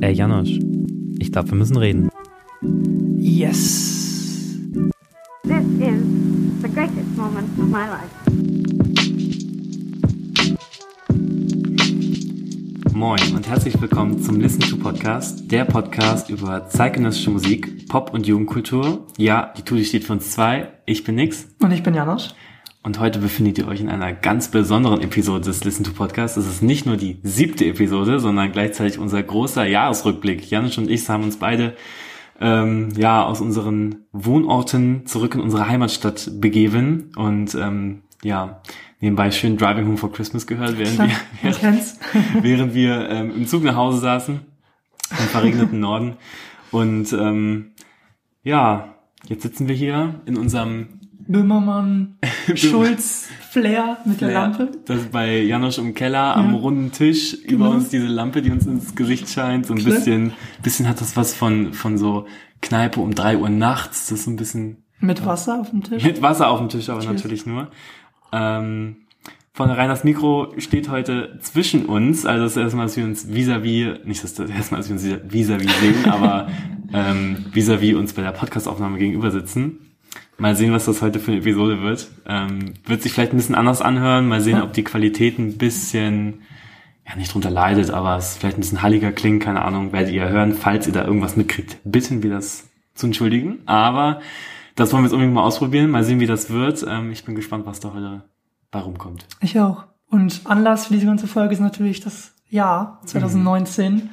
Ey, Janosch, ich glaube, wir müssen reden. Yes. This is the greatest moment of my life. Moin und herzlich willkommen zum Listen to Podcast, der Podcast über zeitgenössische Musik, Pop- und Jugendkultur. Ja, die Tuti steht für uns zwei. Ich bin Nix. Und ich bin Janosch. Und heute befindet ihr euch in einer ganz besonderen Episode des Listen to Podcasts. Es ist nicht nur die siebte Episode, sondern gleichzeitig unser großer Jahresrückblick. Janusz und ich haben uns beide ähm, ja aus unseren Wohnorten zurück in unsere Heimatstadt begeben und ähm, ja nebenbei schön Driving Home for Christmas gehört, während Klar, wir während, während wir ähm, im Zug nach Hause saßen im verregneten Norden und ähm, ja jetzt sitzen wir hier in unserem Böhmermann, Schulz, Flair mit der Ja, Lampe. Das ist bei Janosch im Keller am Ja. runden Tisch über Genau. uns diese Lampe, die uns ins Gesicht scheint. So ein Klar. bisschen, bisschen hat das was von, von so Kneipe um drei Uhr nachts. Das ist so ein bisschen Mit Wasser auf dem Tisch. mit Wasser auf dem Tisch, aber Cheers. natürlich nur. Ähm, von rein das Mikro steht heute zwischen uns. Also das erste Mal, dass wir uns vis-à-vis, nicht das erste Mal, dass wir uns vis-à-vis sehen, aber ähm, vis-à-vis uns bei der Podcastaufnahme gegenüber sitzen. Mal sehen, was das heute für eine Episode wird. Ähm, wird sich vielleicht ein bisschen anders anhören. Mal sehen, ob die Qualität ein bisschen, ja nicht drunter leidet, aber es vielleicht ein bisschen halliger klingt. Keine Ahnung, werdet ihr hören. Falls ihr da irgendwas mitkriegt, bitten wir das zu entschuldigen. Aber das wollen wir jetzt unbedingt mal ausprobieren. Mal sehen, wie das wird. Ähm, ich bin gespannt, was da heute bei rumkommt. Ich auch. Und Anlass für diese ganze Folge ist natürlich das Jahr 2019.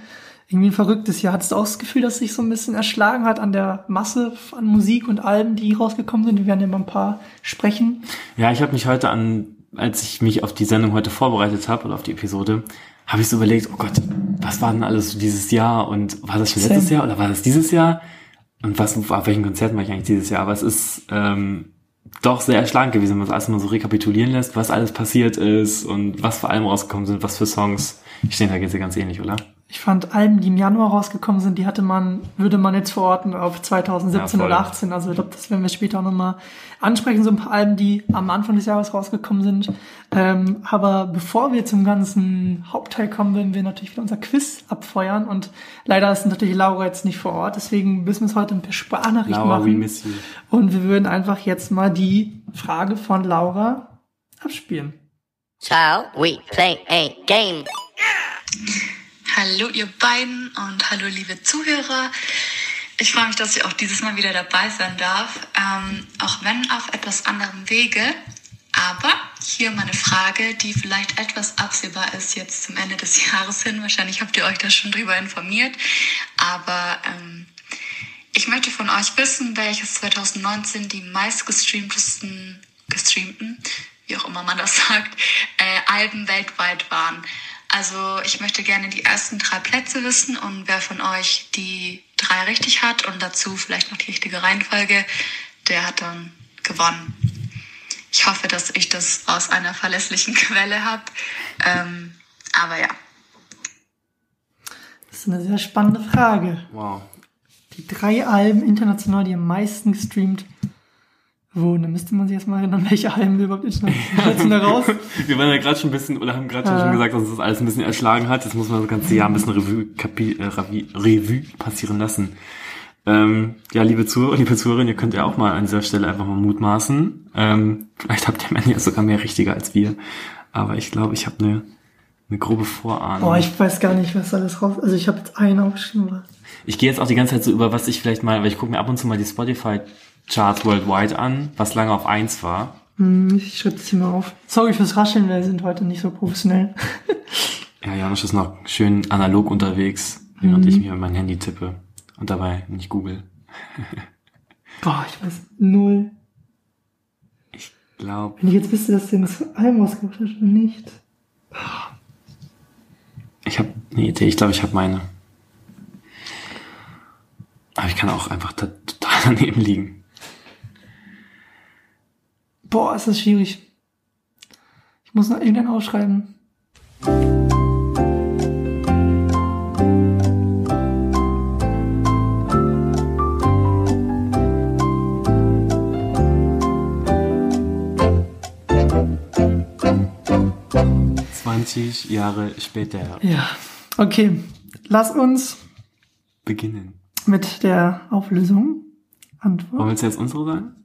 Irgendwie ein verrücktes Jahr. Hattest du auch das Gefühl, dass sich so ein bisschen erschlagen hat an der Masse an Musik und Alben, die rausgekommen sind? Wir werden ja mal ein paar sprechen. Ja, ich habe mich heute an, als ich mich auf die Sendung heute vorbereitet habe oder auf die Episode, habe ich so überlegt, oh Gott, was war denn alles so dieses Jahr und war das schon letztes Jahr oder war das dieses Jahr? Und was, auf welchen Konzerten war ich eigentlich dieses Jahr? Aber es ist ähm, doch sehr erschlagend gewesen, wenn man das alles mal so rekapitulieren lässt, was alles passiert ist und was vor allem rausgekommen sind, was für Songs. Ich denke, da geht's dir ganz ähnlich, oder? Ich fand Alben, die im Januar rausgekommen sind, die hatte man, würde man jetzt verorten auf 2017 Ja, oder 18. Also ich glaube, das werden wir später auch nochmal ansprechen. So ein paar Alben, die am Anfang des Jahres rausgekommen sind. Ähm, aber bevor wir zum ganzen Hauptteil kommen, werden wir natürlich wieder unser Quiz abfeuern. Und leider ist natürlich Laura jetzt nicht vor Ort. Deswegen müssen wir es heute per Sprachnachricht Laura, we machen. miss you. Und wir würden einfach jetzt mal die Frage von Laura abspielen. Shall we play a game? Hallo ihr beiden und hallo liebe Zuhörer. Ich freue mich, dass ich auch dieses Mal wieder dabei sein darf, ähm, auch wenn auf etwas anderem Wege. Aber hier meine Frage, die vielleicht etwas absehbar ist jetzt zum Ende des Jahres hin. Wahrscheinlich habt ihr euch da schon drüber informiert. Aber ähm, ich möchte von euch wissen, welches 2019 die meistgestreamtesten, gestreamten, wie auch immer man das sagt, äh, Alben weltweit waren. Also ich möchte gerne die ersten drei Plätze wissen und wer von euch die drei richtig hat und dazu vielleicht noch die richtige Reihenfolge, der hat dann gewonnen. Ich hoffe, dass ich das aus einer verlässlichen Quelle habe. Ähm, aber ja. Das ist eine sehr spannende Frage. Wow. Die drei Alben international, die am meisten gestreamt wurden. Da müsste man sich erstmal erinnern, welche Alben wir überhaupt international raus. Wir waren ja gerade schon ein bisschen, oder haben gerade Ja. schon gesagt, dass uns das alles ein bisschen erschlagen hat. Jetzt muss man das ganze Jahr ein bisschen Revue, Kapi, äh, Revue, Revue passieren lassen. Ähm, ja, liebe Zuhörer, liebe Zuhörerinnen, ihr könnt ja auch mal an dieser Stelle einfach mal mutmaßen. Ähm, vielleicht habt ihr am Ende ja sogar mehr Richtige als wir. Aber ich glaube, ich habe eine, eine grobe Vorahnung. Boah, ich weiß gar nicht, was alles raus. Also ich habe jetzt einen aufgeschrieben. Ich gehe jetzt auch die ganze Zeit so über, was ich vielleicht mal, weil ich gucke mir ab und zu mal die Spotify-Charts worldwide an, was lange auf eins war. Hm, Ich schreibe das hier mal auf. Sorry fürs Rascheln, wir sind heute nicht so professionell. Ja, Janusz ist noch schön analog unterwegs, während ich mir mein Handy tippe und dabei nicht google. Boah, ich weiß null. Ich glaube, Wenn ich jetzt wüsste, dass du das Album rausgebracht hast oder nicht. ich habe eine Idee. Ich glaube, ich habe meine. Aber ich kann auch einfach da, total daneben liegen. Boah, ist das schwierig. Ich muss noch irgendeinen aufschreiben. Zwanzig Jahre später. Ja, okay. lass uns Beginnen. mit der Auflösung Wollen antworten. wir jetzt unsere sagen?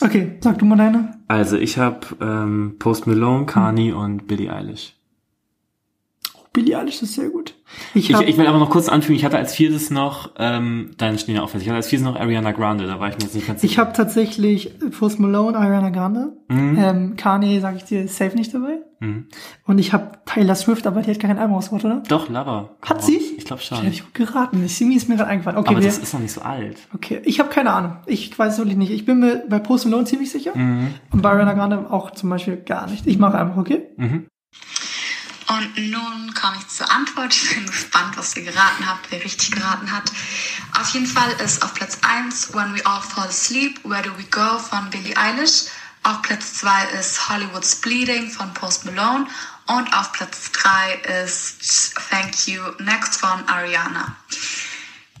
Okay, sag du mal deine. Also ich habe ähm, Post Malone, Kanye und Billie Eilish. Billie Eilish ist sehr gut. Ich, Ich, ich will aber noch kurz anfügen, ich hatte als viertes noch, ähm, deine stehen ja auch fest, ich hatte als viertes noch Ariana Grande, da war ich mir jetzt nicht ganz ich habe tatsächlich Post Malone, Ariana Grande. Ähm, Kanye, sag ich dir, ist safe nicht dabei. Mhm. Und ich habe Taylor Swift, aber die hat gar kein Album rausgebracht, oder? Doch, Lover. Hat sie? Ich glaube schon. hab ich gut geraten. Simi ist mir gerade eingefallen. Okay, aber wir, das ist noch nicht so alt. okay, ich habe keine Ahnung. Ich weiß es wirklich nicht. Ich bin mir bei Post Malone ziemlich sicher. Mhm. Und bei Ariana Grande auch zum Beispiel gar nicht. Ich mache einfach, okay? Und nun komme ich zur Antwort. Ich bin gespannt, was ihr geraten habt, wer richtig geraten hat. Auf jeden Fall ist auf Platz 1 When We All Fall Asleep, Where Do We Go von Billie Eilish. Auf Platz 2 ist Hollywood's Bleeding von Post Malone. Und auf Platz 3 ist Thank You Next von Ariana.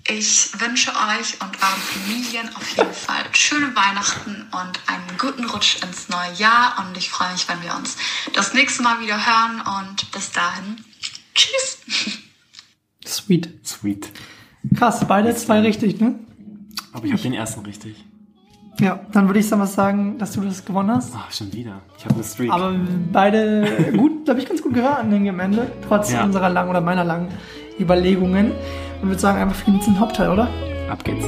Ich wünsche euch und euren Familien auf jeden Fall schöne Weihnachten und einen guten Rutsch ins neue Jahr. Und ich freue mich, wenn wir uns das nächste Mal wieder hören. Und bis dahin, tschüss. Sweet. Sweet. Krass, beide zwei richtig, ne? Aber ich habe den ersten richtig. Ja, dann würde ich sagen, was sagen, dass du das gewonnen hast. Ah, schon wieder. Ich habe eine Streak. Aber beide gut, glaube ich, ganz gut geraten irgendwie am Ende, trotz Ja. unserer langen oder meiner langen Überlegungen. Und würde sagen, einfach viel zum Hauptteil, oder? Ab geht's.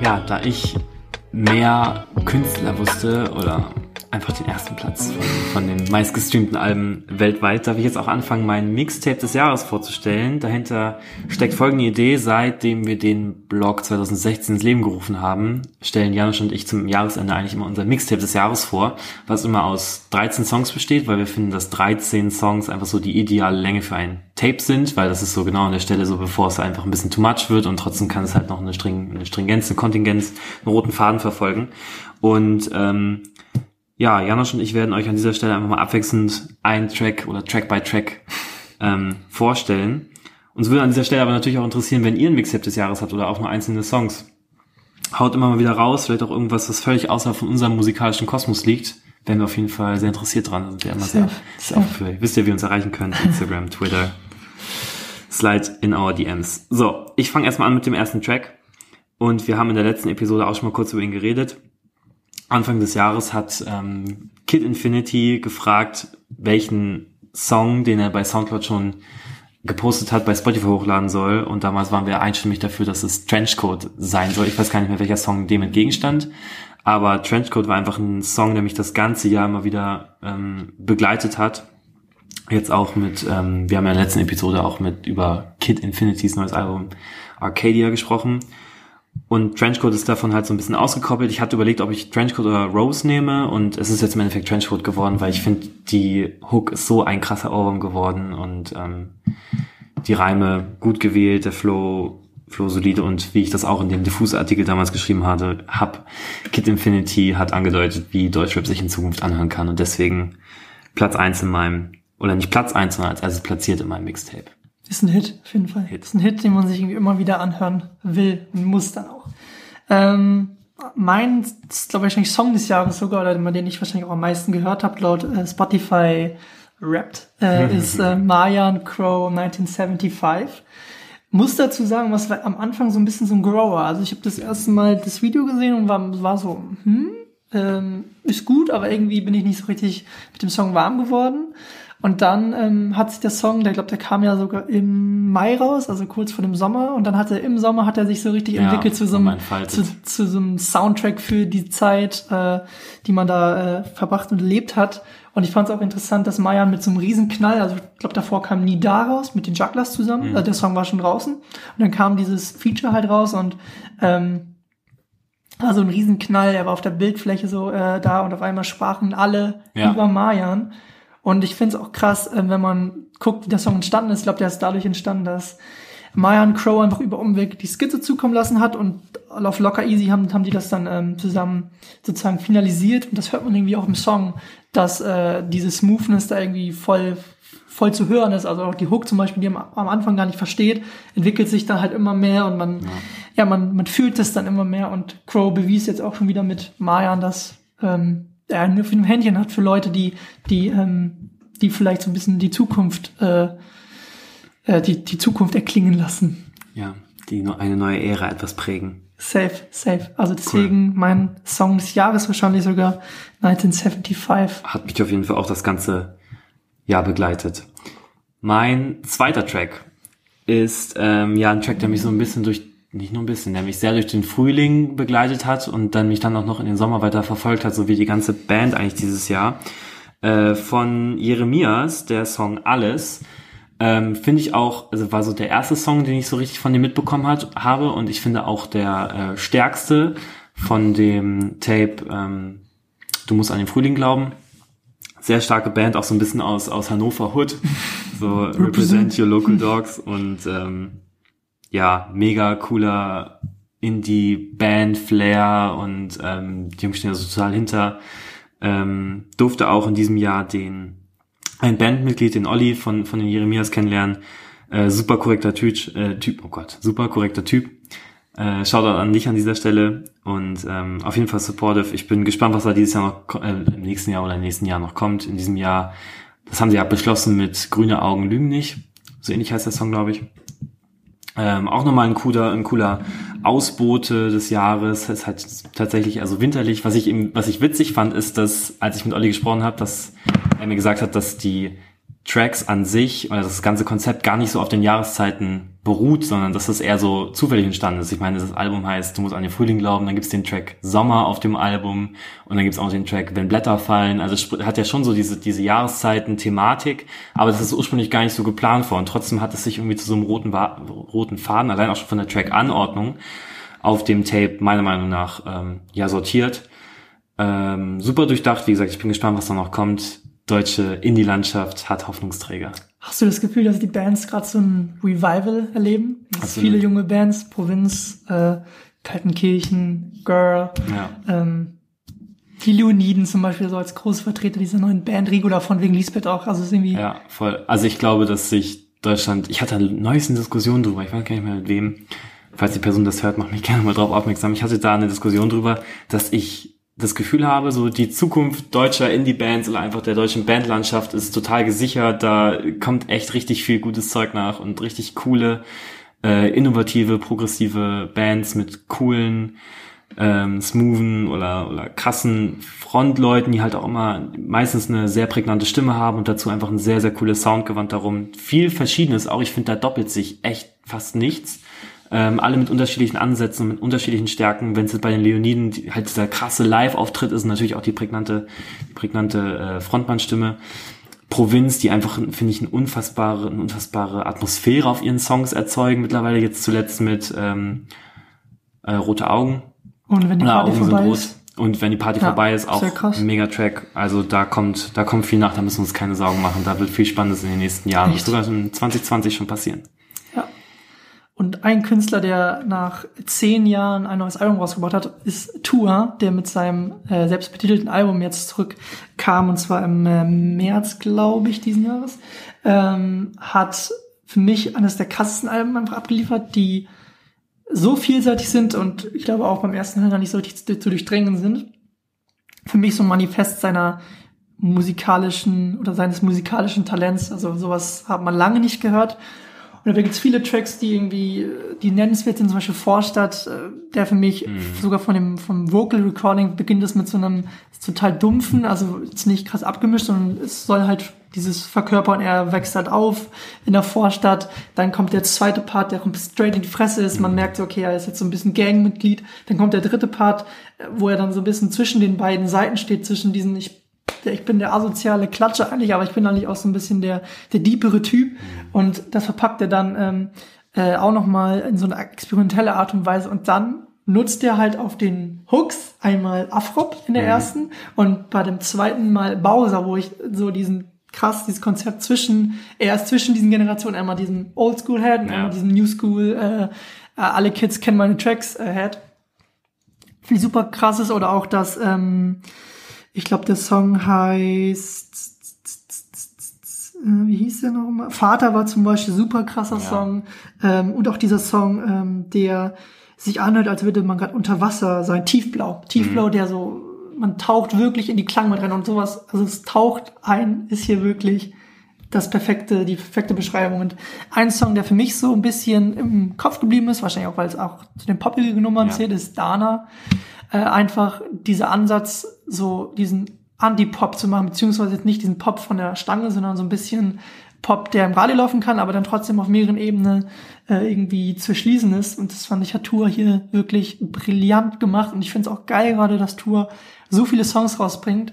Ja, da ich mehr Künstler wusste oder einfach den ersten Platz von, von den meistgestreamten Alben weltweit, darf ich jetzt auch anfangen, mein Mixtape des Jahres vorzustellen. Dahinter steckt folgende Idee. Seitdem wir den Blog 2016 ins Leben gerufen haben, stellen Janusz und ich zum Jahresende eigentlich immer unser Mixtape des Jahres vor, was immer aus 13 Songs besteht, weil wir finden, dass 13 Songs einfach so die ideale Länge für ein Tape sind, weil das ist so genau an der Stelle so, bevor es einfach ein bisschen too much wird und trotzdem kann es halt noch eine, String, eine Stringenz, eine Kontingenz, einen roten Faden verfolgen. Und ähm, ja, Janosch und ich werden euch an dieser Stelle einfach mal abwechselnd ein Track oder Track by Track ähm, vorstellen. Uns würde an dieser Stelle aber natürlich auch interessieren, wenn ihr ein Mixtape des Jahres habt oder auch nur einzelne Songs. Haut immer mal wieder raus, vielleicht auch irgendwas, was völlig außerhalb von unserem musikalischen Kosmos liegt. Wären wir auf jeden Fall sehr interessiert dran. Sind wir immer sehr, sehr für. Wisst ihr, wie ihr uns erreichen könnt? Instagram, Twitter. Slide in our DMs. So, ich fange erstmal an mit dem ersten Track. Und wir haben in der letzten Episode auch schon mal kurz über ihn geredet. Anfang des Jahres hat ähm, Kid Infinity gefragt, welchen Song, den er bei Soundcloud schon gepostet hat, bei Spotify hochladen soll. Und damals waren wir einstimmig dafür, dass es Trenchcoat sein soll. Ich weiß gar nicht mehr, welcher Song dem entgegenstand. Aber Trenchcoat war einfach ein Song, der mich das ganze Jahr immer wieder ähm, begleitet hat. Jetzt auch mit, ähm, wir haben ja in der letzten Episode auch mit über Kid Infinity's neues Album Arcadia gesprochen. Und Trenchcoat ist davon halt so ein bisschen ausgekoppelt. Ich hatte überlegt, ob ich Trenchcoat oder Rose nehme und es ist jetzt im Endeffekt Trenchcoat geworden, weil ich finde, die Hook ist so ein krasser Ohrwurm geworden und ähm, die Reime gut gewählt, der Flow, Flow solide und wie ich das auch in dem Diffus-Artikel damals geschrieben hatte, hab Kid Infinity hat angedeutet, wie Deutschrap sich in Zukunft anhören kann und deswegen Platz eins in meinem, oder nicht Platz eins, sondern als erstes platziert in meinem Mixtape. Ist ein Hit, auf jeden Fall. Hit. Ist ein Hit, den man sich irgendwie immer wieder anhören will und muss dann auch. Ähm, mein, glaube ich, Song des Jahres sogar, oder den ich wahrscheinlich auch am meisten gehört habe, laut äh, Spotify Wrapped, äh, ist äh, Mayan Crow 1975. Muss dazu sagen, was war am Anfang so ein bisschen so ein Grower. Also ich habe das erste Mal das Video gesehen und war, war so, hm, ähm, ist gut, aber irgendwie bin ich nicht so richtig mit dem Song warm geworden. Und dann ähm, hat sich der Song, der glaube, der kam ja sogar im Mai raus, also kurz vor dem Sommer. Und dann hat er im Sommer hat er sich so richtig Ja, entwickelt zu so, einem, zu, zu so einem Soundtrack für die Zeit, äh, die man da äh, verbracht und erlebt hat. Und ich fand es auch interessant, dass Mayan mit so einem Riesenknall, also ich glaube, davor kam nie da raus, mit den Jugglers zusammen. Mhm. Also der Song war schon draußen. Und dann kam dieses Feature halt raus und ähm, war so ein Riesenknall, er war auf der Bildfläche so äh, da und auf einmal sprachen alle Ja. über Mayan. Und ich finde es auch krass, äh, wenn man guckt, wie der Song entstanden ist. Ich glaube, der ist dadurch entstanden, dass Mayan Crow einfach über Umweg die Skizze zukommen lassen hat und auf Locker Easy haben, haben die das dann ähm, zusammen sozusagen finalisiert und das hört man irgendwie auch im Song, dass äh, diese Smoothness da irgendwie voll voll zu hören ist. Also auch die Hook zum Beispiel, die man am Anfang gar nicht versteht, entwickelt sich dann halt immer mehr und man, ja, ja man, man fühlt es dann immer mehr und Crow bewies jetzt auch schon wieder mit Mayan, dass ähm, er ein Händchen hat für Leute, die, die, ähm, die vielleicht so ein bisschen die Zukunft, äh, äh, die, die Zukunft erklingen lassen. Ja, die nur eine neue Ära etwas prägen. Safe, safe. Also deswegen cool. mein Song des Jahres wahrscheinlich sogar 1975. Hat mich auf jeden Fall auch das ganze Jahr begleitet. Mein zweiter Track ist ähm, ja ein Track, der mich so ein bisschen durch, nicht nur ein bisschen, der mich sehr durch den Frühling begleitet hat und dann mich dann auch noch in den Sommer weiter verfolgt hat, so wie die ganze Band eigentlich dieses Jahr. Äh, von Jeremias, der Song Alles. Ähm, finde ich auch, also war so der erste Song, den ich so richtig von dem mitbekommen hat, habe und ich finde auch der äh, stärkste von dem Tape ähm, Du musst an den Frühling glauben. Sehr starke Band, auch so ein bisschen aus, aus Hannover Hood. So Represent Your Local Dogs und ähm, ja, mega cooler Indie-Band-Flair und ähm, die Jungs stehen da so total hinter. Ähm, durfte auch in diesem Jahr den ein Bandmitglied, den Olli von, von den Jeremias kennenlernen. Äh, super korrekter Typ, äh, Typ, oh Gott, super korrekter Typ. Äh, Shoutout an dich an dieser Stelle und ähm, auf jeden Fall supportive. Ich bin gespannt, was da dieses Jahr noch, äh, im nächsten Jahr oder im nächsten Jahr noch kommt. In diesem Jahr, das haben sie ja beschlossen mit Grüne Augen lügen nicht. So ähnlich heißt der Song, glaube ich. Ähm, auch nochmal ein cooler, ein cooler Ausbote des Jahres. Es ist halt tatsächlich also winterlich. Was ich eben, was ich witzig fand, ist, dass als ich mit Olli gesprochen habe, dass er mir gesagt hat, dass die Tracks an sich oder das ganze Konzept gar nicht so auf den Jahreszeiten beruht, sondern dass das eher so zufällig entstanden ist. Ich meine, das Album heißt Du musst an den Frühling glauben, dann gibt's den Track Sommer auf dem Album und dann gibt's auch den Track Wenn Blätter fallen. Also es hat ja schon so diese, diese Jahreszeiten-Thematik, aber das ist ursprünglich gar nicht so geplant und trotzdem hat es sich irgendwie zu so einem roten, roten Faden, allein auch schon von der Track-Anordnung auf dem Tape meiner Meinung nach ähm, ja sortiert. Ähm, super durchdacht, wie gesagt, ich bin gespannt, was da noch kommt deutsche Indie-Landschaft hat Hoffnungsträger. Hast du das Gefühl, dass die Bands gerade so ein Revival erleben? Dass viele junge Bands, Provinz, äh, Kaltenkirchen, Girl, ja. ähm, die Leoniden zum Beispiel so als große Vertreter dieser neuen Band, Rigo davon wegen Lisbeth auch, also ist irgendwie. Ja, voll. Also ich glaube, dass sich Deutschland, ich hatte neues eine Diskussion drüber, ich weiß gar nicht mehr mit wem, falls die Person das hört, macht mich gerne mal drauf aufmerksam. Ich hatte da eine Diskussion drüber, dass ich das Gefühl habe, so die Zukunft deutscher Indie-Bands oder einfach der deutschen Bandlandschaft ist total gesichert. Da kommt echt richtig viel gutes Zeug nach und richtig coole, äh, innovative, progressive Bands mit coolen, ähm, smoothen oder, oder krassen Frontleuten, die halt auch immer meistens eine sehr prägnante Stimme haben und dazu einfach ein sehr, sehr cooles Soundgewand darum. Viel Verschiedenes auch. Ich finde, da doppelt sich echt fast nichts ähm, alle mit unterschiedlichen Ansätzen und mit unterschiedlichen Stärken. Wenn es bei den Leoniden die, halt dieser krasse Live-Auftritt ist, natürlich auch die prägnante, die prägnante äh, Frontmannstimme. Provinz, die einfach, finde ich, eine unfassbare, eine unfassbare Atmosphäre auf ihren Songs erzeugen. Mittlerweile jetzt zuletzt mit ähm, äh, Rote Augen. Und wenn die Party Augen vorbei ist. Und wenn die Party ja, vorbei ist, auch ein Mega-Track. Also da kommt, da kommt viel nach, da müssen wir uns keine Sorgen machen. Da wird viel Spannendes in den nächsten Jahren, Echt? sogar in 2020 schon passieren. Und ein Künstler, der nach zehn Jahren ein neues Album rausgebracht hat, ist Tua, der mit seinem äh, selbstbetitelten Album jetzt zurückkam, und zwar im äh, März, glaube ich, diesen Jahres. Ähm, hat für mich eines der krassesten Alben einfach abgeliefert, die so vielseitig sind und ich glaube auch beim ersten Hören nicht so richtig zu, zu durchdrängen sind. Für mich so ein Manifest seiner musikalischen oder seines musikalischen Talents. Also sowas hat man lange nicht gehört. Und da gibt es viele Tracks, die irgendwie, die nennenswert sind, zum Beispiel Vorstadt, äh, der für mich mhm. sogar von dem, vom Vocal Recording beginnt es mit so einem total dumpfen, also jetzt nicht krass abgemischt, sondern es soll halt dieses verkörpern, er wächst halt auf in der Vorstadt, dann kommt der zweite Part, der kommt straight in die Fresse ist, man mhm. merkt so, okay, er ist jetzt so ein bisschen Gangmitglied, dann kommt der dritte Part, äh, wo er dann so ein bisschen zwischen den beiden Seiten steht, zwischen diesen, ich ich bin der asoziale Klatscher eigentlich, aber ich bin eigentlich auch so ein bisschen der, der diepere Typ. Und das verpackt er dann ähm, äh, auch nochmal in so eine experimentelle Art und Weise. Und dann nutzt er halt auf den Hooks einmal Afrop in der mhm. ersten und bei dem zweiten Mal Bowser, wo ich so diesen krass, dieses Konzept zwischen, er ist zwischen diesen Generationen, einmal diesem Oldschool-Head und Ja. einmal diesem New School, äh, äh, alle Kids kennen meine Tracks, äh, Head. Finde ich super krass ist oder auch das, ähm, ich glaube, der Song heißt, äh, wie hieß der nochmal? Vater war zum Beispiel super krasser Ja. Song. Ähm, und auch dieser Song, ähm, der sich anhört, als würde man gerade unter Wasser sein. Tiefblau. Tiefblau, Mhm. der so, man taucht wirklich in die Klangwelt rein und sowas. Also es taucht ein, ist hier wirklich das perfekte, die perfekte Beschreibung. Und ein Song, der für mich so ein bisschen im Kopf geblieben ist, wahrscheinlich auch, weil es auch zu den poppigen Nummern Ja. zählt, ist Dana. Äh, einfach dieser Ansatz, so diesen Anti-Pop zu machen, beziehungsweise jetzt nicht diesen Pop von der Stange, sondern so ein bisschen Pop, der im Radio laufen kann, aber dann trotzdem auf mehreren Ebenen äh, irgendwie zu schließen ist. Und das fand ich, hat Tour hier wirklich brillant gemacht. Und ich finde es auch geil gerade, dass Tour so viele Songs rausbringt.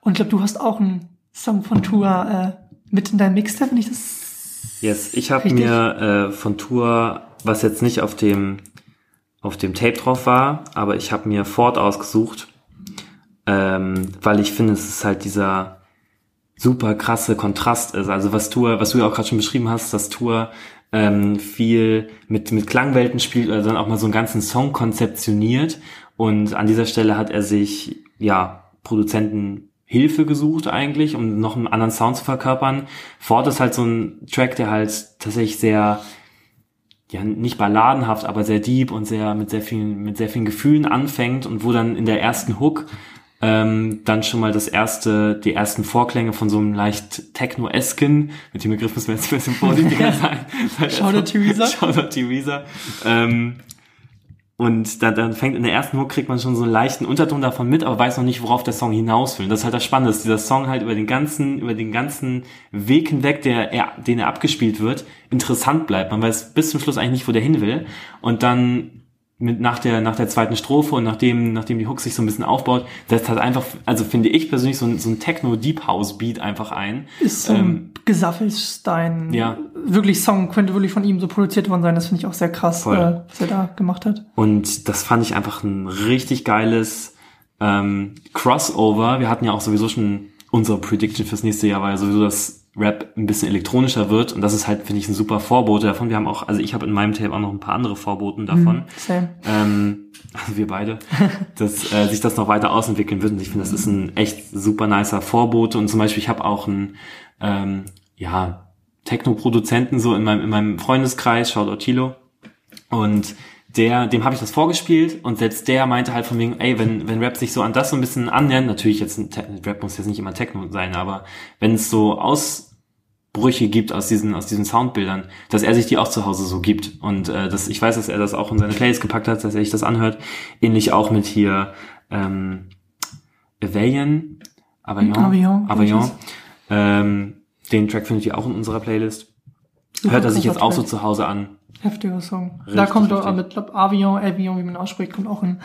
Und ich glaube, du hast auch einen Song von Tour äh, mit in deinem Mixtape, wenn ich das Yes, ich habe mir äh, von Tour, was jetzt nicht auf dem auf dem Tape drauf war, aber ich habe mir Ford ausgesucht, ähm, weil ich finde, es ist halt dieser super krasse Kontrast ist. Also was Tour, was du ja auch gerade schon beschrieben hast, dass Tour ähm, viel mit mit Klangwelten spielt oder dann auch mal so einen ganzen Song konzeptioniert und an dieser Stelle hat er sich ja Produzenten Hilfe gesucht eigentlich, um noch einen anderen Sound zu verkörpern. Ford ist halt so ein Track, der halt tatsächlich sehr ja nicht balladenhaft, aber sehr deep und sehr mit sehr vielen mit sehr vielen Gefühlen anfängt und wo dann in der ersten Hook ähm, dann schon mal das erste, die ersten Vorklänge von so einem leicht Techno-esken, mit dem Begriff müssen wir jetzt ein bisschen vorsichtiger sein. Shoutout Theresa. Shoutout Theresa. Ähm, und dann, dann fängt in der ersten Hook kriegt man schon so einen leichten Unterton davon mit, aber weiß noch nicht, worauf der Song hinaus will. Und das ist halt das Spannende, dass dieser Song halt über den ganzen, über den ganzen Weg hinweg, der er, den er abgespielt wird, interessant bleibt. Man weiß bis zum Schluss eigentlich nicht, wo der hin will. Und dann mit nach der nach der zweiten Strophe und nachdem nachdem die Hook sich so ein bisschen aufbaut, setzt halt einfach, also finde ich persönlich so ein, so ein Techno Deep House Beat einfach ein. ist so Ähm, ein Gesaffelstein. ja. Wirklich Song könnte wirklich von ihm so produziert worden sein. Das finde ich auch sehr krass, Voll. äh, was er da gemacht hat. Und das fand ich einfach ein richtig geiles ähm, Crossover. Wir hatten ja auch sowieso schon unsere Prediction fürs nächste Jahr, war ja sowieso, dass Rap ein bisschen elektronischer wird. Und das ist halt, finde ich, ein super Vorbote davon. Wir haben auch, also ich habe in meinem Tape auch noch ein paar andere Vorboten davon. Same. Ähm, also wir beide, dass äh, sich das noch weiter ausentwickeln wird. Und ich finde, das ist ein echt super nicer Vorbote. Und zum Beispiel, ich habe auch einen, ähm, ja, Techno-Produzenten so in meinem, in meinem Freundeskreis, schaut Otilo. Und der, dem habe ich das vorgespielt und selbst der meinte halt von wegen, ey, wenn, wenn Rap sich so an das so ein bisschen annähert, natürlich jetzt, Rap muss jetzt nicht immer Techno sein, aber wenn es so Ausbrüche gibt aus diesen, aus diesen Soundbildern, dass er sich die auch zu Hause so gibt. Und äh, das, ich weiß, dass er das auch in seine Playlist gepackt hat, dass er sich das anhört. Ähnlich auch mit hier ähm, Avalion, Avalion, Avallon. Ähm, den Track findet ihr auch in unserer Playlist. Hört er sich jetzt auch so zu Hause an. Heftiger Song. da Richtig, kommt auch richtig. mit, glaub, Avion, Avion, wie man ausspricht, kommt auch ein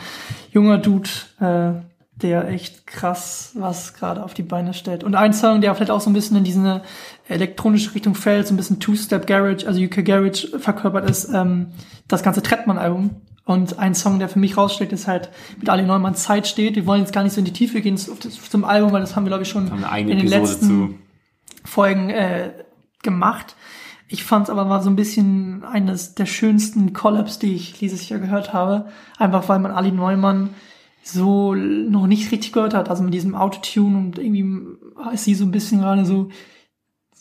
junger Dude, äh, der echt krass was gerade auf die Beine stellt. Und ein Song, der vielleicht auch so ein bisschen in diese elektronische Richtung fällt, so ein bisschen Two-Step Garage, also UK Garage verkörpert ist, ähm, das ganze Trettmann-Album. Und ein Song, der für mich raussteht, ist halt mit Ali Neumann Zeit steht. Wir wollen jetzt gar nicht so in die Tiefe gehen zum Album, weil das haben wir, glaube ich, schon in den Episode letzten zu. Folgen äh, gemacht. Ich fand es aber war so ein bisschen eines der schönsten Collabs, die ich dieses Jahr gehört habe. Einfach weil man Ali Neumann so noch nicht richtig gehört hat. Also mit diesem Autotune und irgendwie ist sie so ein bisschen gerade so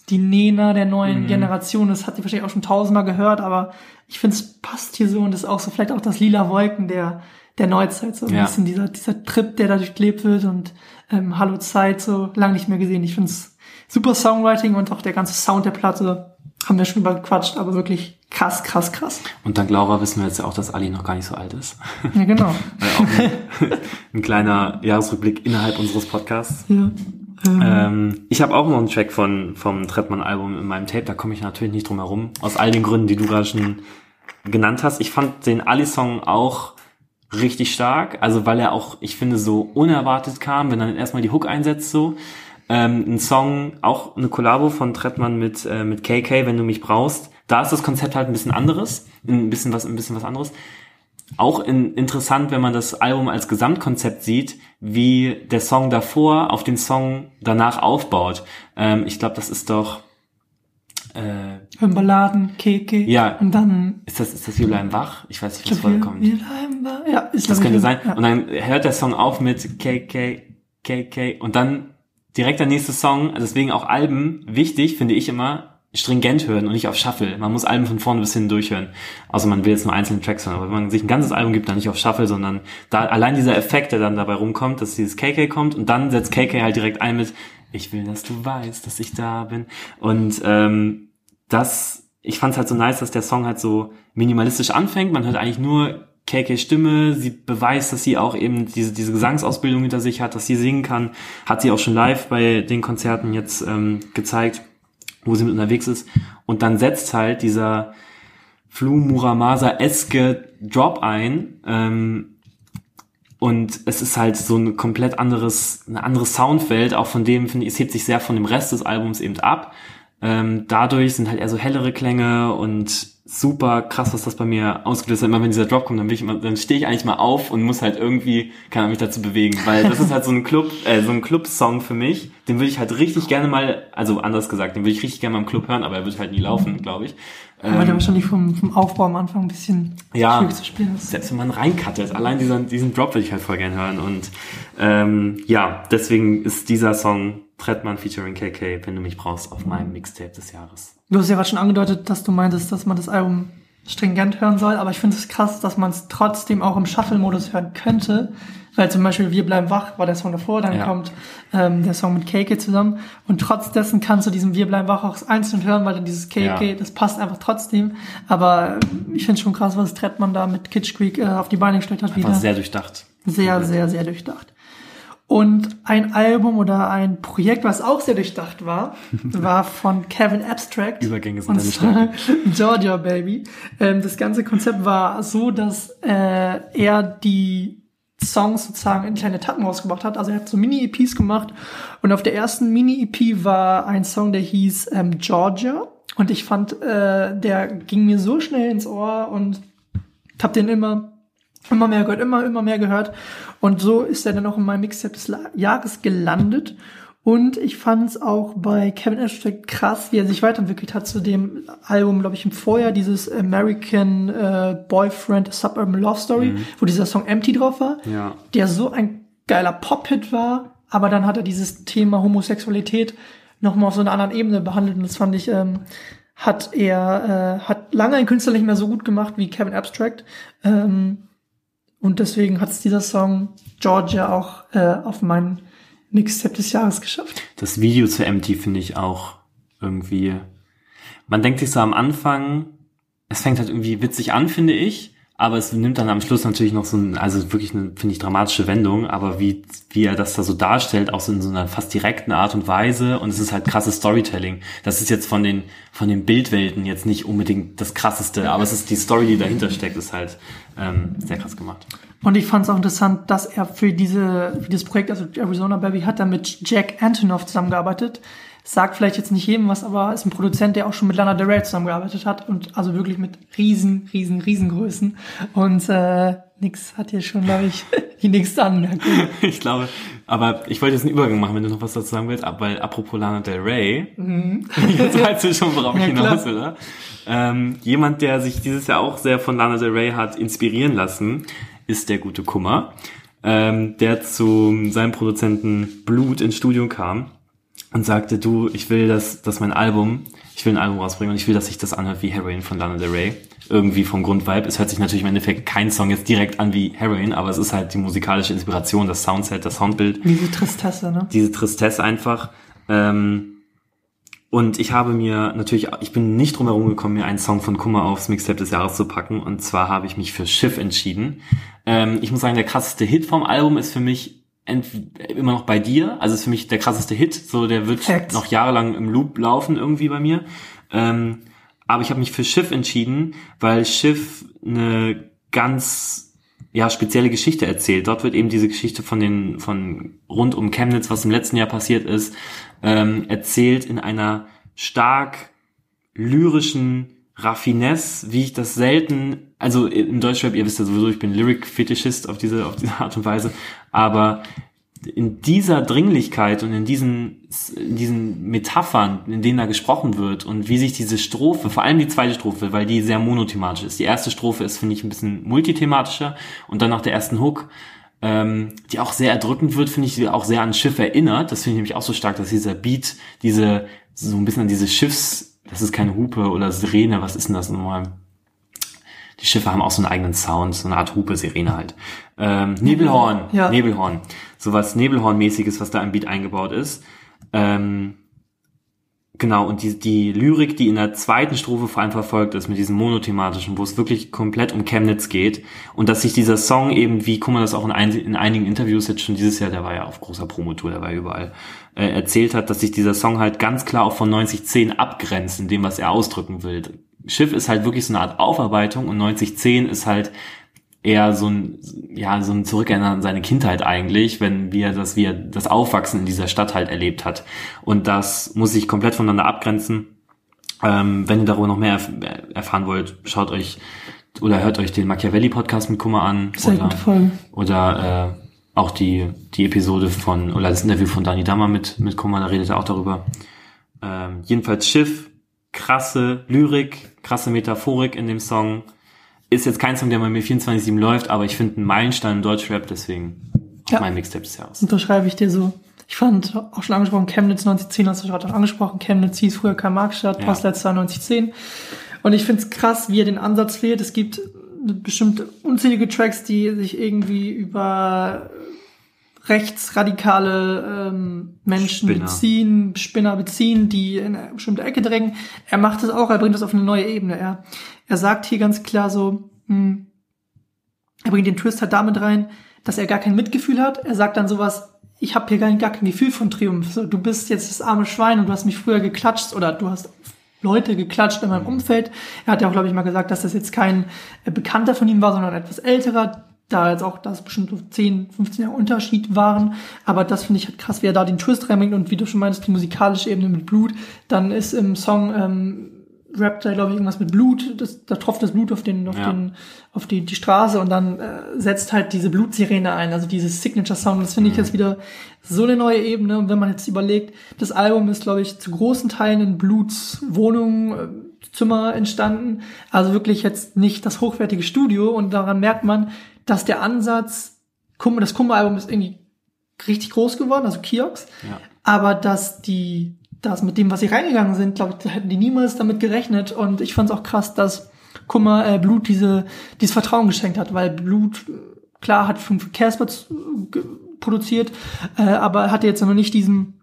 die Nena der neuen Mhm. Generation. Das hat sie wahrscheinlich auch schon tausendmal gehört, aber ich finde, es passt hier so und ist auch so vielleicht auch das lila Wolken der, der Neuzeit. So ein Ja. bisschen dieser, dieser Trip, der da durchlebt wird und ähm, Hallo Zeit, so lange nicht mehr gesehen. Ich finde es super Songwriting und auch der ganze Sound der Platte haben wir schon über gequatscht, aber wirklich krass, krass, krass. Und dank Laura wissen wir jetzt ja auch, dass Ali noch gar nicht so alt ist. Ja, genau. Ein, ein kleiner Jahresrückblick innerhalb unseres Podcasts. Ja. Ähm, ich habe auch noch einen Track von vom Trettmann-Album in meinem Tape, da komme ich natürlich nicht drum herum. Aus all den Gründen, die du gerade schon genannt hast. Ich fand den Ali-Song auch richtig stark, also weil er auch, ich finde, so unerwartet kam, wenn dann erstmal die Hook einsetzt so. Ähm, ein Song, auch eine Kollabo von Trettmann mit, äh, mit KK, wenn du mich brauchst. Da ist das Konzept halt ein bisschen anderes, ein bisschen was, ein bisschen was anderes. auch in, interessant, wenn man das Album als Gesamtkonzept sieht, wie der Song davor auf den Song danach aufbaut. Ähm, ich glaube, das ist doch äh, Balladen, Keke. Ja. Und dann. ist das ist das bleiben wach? Ich weiß nicht, was vorher kommt. bleiben wach. Ja, ist Das könnte sein. Ja. Und dann hört der Song auf mit KK, KK und dann direkt der nächste Song. Deswegen auch Alben wichtig, finde ich immer, stringent hören und nicht auf Shuffle. Man muss Alben von vorne bis hin durchhören. Also man will jetzt nur einzelne Tracks hören. Aber wenn man sich ein ganzes Album gibt, dann nicht auf Shuffle, sondern da allein dieser Effekt, der dann dabei rumkommt, dass dieses KK kommt und dann setzt KK halt direkt ein mit Ich will, dass du weißt, dass ich da bin. Und ähm, das, ich fand es halt so nice, dass der Song halt so minimalistisch anfängt. Man hört eigentlich nur KK Stimme. Sie beweist, dass sie auch eben diese, diese Gesangsausbildung hinter sich hat, dass sie singen kann. Hat sie auch schon live bei den Konzerten jetzt ähm, gezeigt, wo sie mit unterwegs ist. Und dann setzt halt dieser Flu Muramasa-eske Drop ein. Ähm, und es ist halt so ein komplett anderes, eine andere Soundwelt, auch von dem, finde ich, es hebt sich sehr von dem Rest des Albums eben ab. Ähm, dadurch sind halt eher so hellere Klänge und super krass, was das bei mir ausgelöst hat. Immer wenn dieser Drop kommt, dann, will ich immer, dann stehe ich eigentlich mal auf und muss halt irgendwie, kann man mich dazu bewegen, weil das ist halt so ein Club, äh, so ein Club-Song für mich. Den würde ich halt richtig gerne mal, also anders gesagt, den würde ich richtig gerne mal im Club hören, aber er wird halt nie laufen, glaube ich. Weil der wahrscheinlich vom, vom Aufbau am Anfang ein bisschen Ja. schwierig zu spielen ist. selbst wenn man reinkattet, allein diesen, diesen Drop würde ich halt voll gern hören. Und ähm, ja, deswegen ist dieser Song Trettmann featuring KK, wenn du mich brauchst, auf meinem Mixtape des Jahres. Du hast ja gerade schon angedeutet, dass du meintest, dass man das Album stringent hören soll, aber ich finde es krass, dass man es trotzdem auch im Shuffle-Modus hören könnte, weil zum Beispiel Wir bleiben wach war der Song davor, dann Ja. kommt ähm, der Song mit KK zusammen und trotz dessen kannst du diesen Wir bleiben wach auch einzeln hören, weil dann dieses KK, Ja. das passt einfach trotzdem, aber ich finde schon krass, was Trettmann da mit Kitsch Creek äh, auf die Beine gestellt hat Einfach wieder. sehr durchdacht. Sehr, sehr, sehr durchdacht. Und ein Album oder ein Projekt, was auch sehr durchdacht war, war von Kevin Abstract. Übergänge sind und deine Georgia Baby. Ähm, das ganze Konzept war so, dass äh, er die Songs sozusagen in kleine Etappen rausgebracht hat. Also er hat so Mini-EPs gemacht und auf der ersten Mini-EP war ein Song, der hieß ähm, Georgia. Und ich fand, äh, der ging mir so schnell ins Ohr und hab den immer immer mehr gehört, immer, immer mehr gehört. Und so ist er dann auch in meinem Mixtape des Jahres gelandet. Und ich fand es auch bei Kevin Abstract krass, wie er sich weiterentwickelt hat zu dem Album, glaube ich, im Vorjahr, dieses American äh, Boyfriend Suburban Love Story, wo dieser Song Empty drauf war, Ja. der so ein geiler Pop-Hit war, aber dann hat er dieses Thema Homosexualität nochmal auf so einer anderen Ebene behandelt und das fand ich, ähm, hat er, äh, hat lange ein Künstler nicht mehr so gut gemacht wie Kevin Abstract. Ähm, und deswegen hat es dieser Song Georgia auch äh, auf meinen Mixtape des Jahres geschafft. Das Video zu Empty finde ich auch irgendwie. Man denkt sich so am Anfang, es fängt halt irgendwie witzig an, finde ich. Aber es nimmt dann am Schluss natürlich noch so ein, also wirklich eine, finde ich, dramatische Wendung, aber wie, wie er das da so darstellt, auch so in so einer fast direkten Art und Weise und es ist halt krasses Storytelling. Das ist jetzt von den, von den Bildwelten jetzt nicht unbedingt das krasseste, aber es ist die Story, die dahinter steckt, ist halt ähm, sehr krass gemacht. Und ich fand es auch interessant, dass er für diese, für dieses Projekt, also Arizona Baby, hat er mit Jack Antonoff zusammengearbeitet. Sagt vielleicht jetzt nicht jedem was, aber ist ein Produzent, der auch schon mit Lana Del Rey zusammengearbeitet hat und also wirklich mit riesen, riesen, riesengrößen. Und äh, nix hat hier schon, glaube ich, die nächste Anmerkung. Ich glaube, aber ich wollte jetzt einen Übergang machen, wenn du noch was dazu sagen willst, weil apropos Lana Del Rey, jetzt weißt du schon, worauf ich Ja, klar. hinaus will, oder? Ähm, jemand, der sich dieses Jahr auch sehr von Lana Del Rey hat inspirieren lassen, ist der gute Kummer, ähm, der zu seinem Produzenten Blut ins Studio kam und sagte, du, ich will, dass, dass mein Album, ich will ein Album rausbringen und ich will, dass sich das anhört wie Heroin von Lana Del Rey. Irgendwie vom Grundvibe. Es hört sich natürlich im Endeffekt kein Song jetzt direkt an wie Heroin, aber es ist halt die musikalische Inspiration, das Soundset, das Soundbild Diese Tristesse, ne? diese Tristesse einfach. Ähm, und ich habe mir natürlich, ich bin nicht drum herum gekommen, mir einen Song von Kummer aufs Mixtape des Jahres zu packen. Und zwar habe ich mich für Schiff entschieden. Ähm, ich muss sagen, der krasseste Hit vom Album ist für mich immer noch bei dir. Also ist für mich der krasseste Hit. So, der wird Facts. noch jahrelang im Loop laufen irgendwie bei mir. Ähm, aber ich habe mich für Schiff entschieden, weil Schiff eine ganz ja, spezielle Geschichte erzählt. Dort wird eben diese Geschichte von den, von rund um Chemnitz, was im letzten Jahr passiert ist, ähm, erzählt in einer stark lyrischen Raffinesse, wie ich das selten, also im Deutschrap, ihr wisst ja sowieso, ich bin Lyric-Fetischist auf diese, auf diese Art und Weise, aber in dieser Dringlichkeit und in diesen, in diesen Metaphern, in denen da gesprochen wird und wie sich diese Strophe, vor allem die zweite Strophe, weil die sehr monothematisch ist. Die erste Strophe ist, finde ich, ein bisschen multithematischer und dann nach der ersten Hook, ähm, die auch sehr erdrückend wird, finde ich, die auch sehr an Schiff erinnert. Das finde ich nämlich auch so stark, dass dieser Beat, diese, so ein bisschen an diese Schiffs, das ist keine Hupe oder Sirene, was ist denn das nochmal? Die Schiffe haben auch so einen eigenen Sound, so eine Art Hupe, Sirene halt. Ähm, Nebelhorn, Ja. Nebelhorn. Sowas Nebelhorn-mäßiges, was da im Beat eingebaut ist. Ähm, genau, und die, die Lyrik, die in der zweiten Strophe vor allem verfolgt ist, mit diesem monothematischen, wo es wirklich komplett um Chemnitz geht. Und dass sich dieser Song eben, wie Kummer das auch in, ein, in einigen Interviews jetzt schon dieses Jahr, der war ja auf großer Promotour, der war ja überall, äh, erzählt hat, dass sich dieser Song halt ganz klar auch von 9010 abgrenzt, in dem, was er ausdrücken will. Schiff ist halt wirklich so eine Art Aufarbeitung und 9010 ist halt eher so ein, ja, so ein Zurückerinnern an seine Kindheit eigentlich, wenn wir das, wie er das Aufwachsen in dieser Stadt halt erlebt hat. Und das muss sich komplett voneinander abgrenzen. Ähm, wenn ihr darüber noch mehr erf erfahren wollt, schaut euch oder hört euch den Machiavelli-Podcast mit Kummer an. Sehr oder, gute Folge. Oder äh, auch die, die Episode von, oder das Interview von Dani Dammer mit, mit Kummer, da redet er auch darüber. Ähm, jedenfalls Schiff, krasse Lyrik, krasse Metaphorik in dem Song. Ist jetzt kein Song, der bei mir 24-7 läuft, aber ich finde einen Meilenstein im Deutschrap, deswegen Ja. mein Mixtape des Jahres. Das unterschreibe ich dir so. Ich fand auch schon angesprochen, Chemnitz 1910 hast du gerade angesprochen. Chemnitz hieß früher Karl-Marx-Stadt, Ja. Postleitzahl 1910. Und ich finde es krass, wie er den Ansatz wählt. Es gibt bestimmt unzählige Tracks, die sich irgendwie über rechtsradikale ähm, Menschen Spinner. beziehen, Spinner beziehen, die in eine bestimmte Ecke drängen. Er macht es auch, er bringt das auf eine neue Ebene. Er, er sagt hier ganz klar so, hm, er bringt den Twist halt damit rein, dass er gar kein Mitgefühl hat. Er sagt dann sowas, ich habe hier gar, gar kein Gefühl von Triumph. So, du bist jetzt das arme Schwein und du hast mich früher geklatscht oder du hast Leute geklatscht in meinem Umfeld. Er hat ja auch, glaube ich, mal gesagt, dass das jetzt kein äh, Bekannter von ihm war, sondern etwas älterer, da jetzt auch das bestimmt so 10, 15 Jahre Unterschied waren. Aber das finde ich halt krass, wie er da den Twist reinbringt und wie du schon meinst, die musikalische Ebene mit Blut. Dann ist im Song ähm, rappt er, glaube ich, irgendwas mit Blut. Das, da tropft das Blut auf den, auf Ja. den, auf die, die Straße und dann äh, setzt halt diese Blutsirene ein, also dieses Signature Sound. Das finde ich jetzt wieder so eine neue Ebene. Und wenn man jetzt überlegt, das Album ist, glaube ich, zu großen Teilen in Bluts Wohnung, äh, Zimmer entstanden. Also wirklich jetzt nicht das hochwertige Studio. Und daran merkt man, dass der Ansatz, das Kummer-Album ist irgendwie richtig groß geworden, also Kiox. Ja. Aber dass die, das mit dem, was sie reingegangen sind, glaube ich, da hätten die niemals damit gerechnet. Und ich fand es auch krass, dass Kummer äh, Blut diese, dieses Vertrauen geschenkt hat, weil Blut, äh, klar, hat für Casper ge- produziert, äh, aber hatte jetzt noch nicht diesen,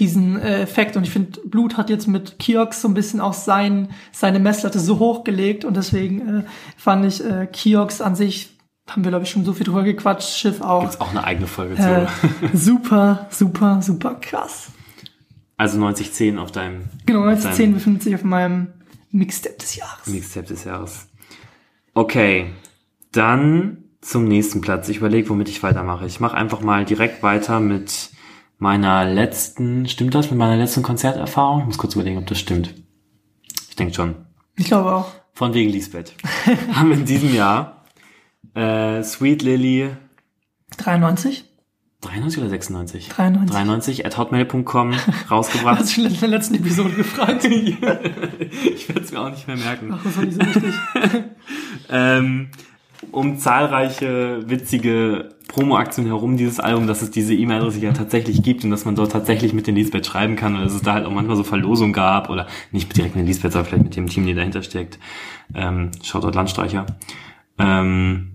diesen äh, Effekt. Und ich finde, Blut hat jetzt mit Kiox so ein bisschen auch sein, seine Messlatte so hochgelegt. Und deswegen äh, fand ich äh, Kiox an sich, haben wir, glaube ich, schon so viel drüber gequatscht, Schiff auch. Gibt's auch eine eigene Folge Äh, zu. super, super, super krass. Also 9010 auf deinem Genau, auf 1910 deinem befindet sich auf meinem Mixtape des Jahres. Mixtape des Jahres. Okay, dann zum nächsten Platz. Ich überlege, womit ich weitermache. Ich mache einfach mal direkt weiter mit meiner letzten, stimmt das, mit meiner letzten Konzerterfahrung? Ich muss kurz überlegen, ob das stimmt. Ich denke schon. Ich glaube auch. Von wegen Lisbeth. haben wir in diesem Jahr äh, Sweet Lily 93? 93 oder 96? 93. 93 at hotmail.com rausgebracht. Hast du schon in der letzten Episode gefragt? ich werde es mir auch nicht mehr merken. Ach, das war nicht so wichtig. ähm, um zahlreiche witzige Promo-Aktionen herum dieses Album, dass es diese E-Mail-Adresse ja tatsächlich gibt und dass man dort tatsächlich mit den Lisbeth schreiben kann und dass es da halt auch manchmal so Verlosungen gab oder nicht direkt mit den Lisbeth, sondern vielleicht mit dem Team, die dahinter steckt. Ähm, Shoutout Landstreicher. Ähm,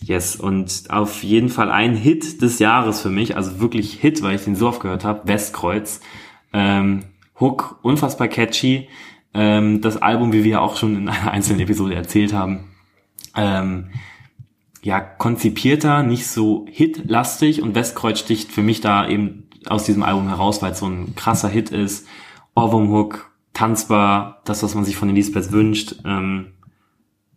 yes, und auf jeden Fall ein Hit des Jahres für mich, also wirklich Hit, weil ich den so oft gehört habe, Westkreuz. Ähm, Hook, unfassbar catchy. Ähm, das Album, wie wir auch schon in einer einzelnen Episode erzählt haben, ähm, ja, konzipierter, nicht so hitlastig und Westkreuz sticht für mich da eben aus diesem Album heraus, weil es so ein krasser Hit ist. Ohrwurm-Hook, tanzbar, das, was man sich von den Lisbeth wünscht. Ähm,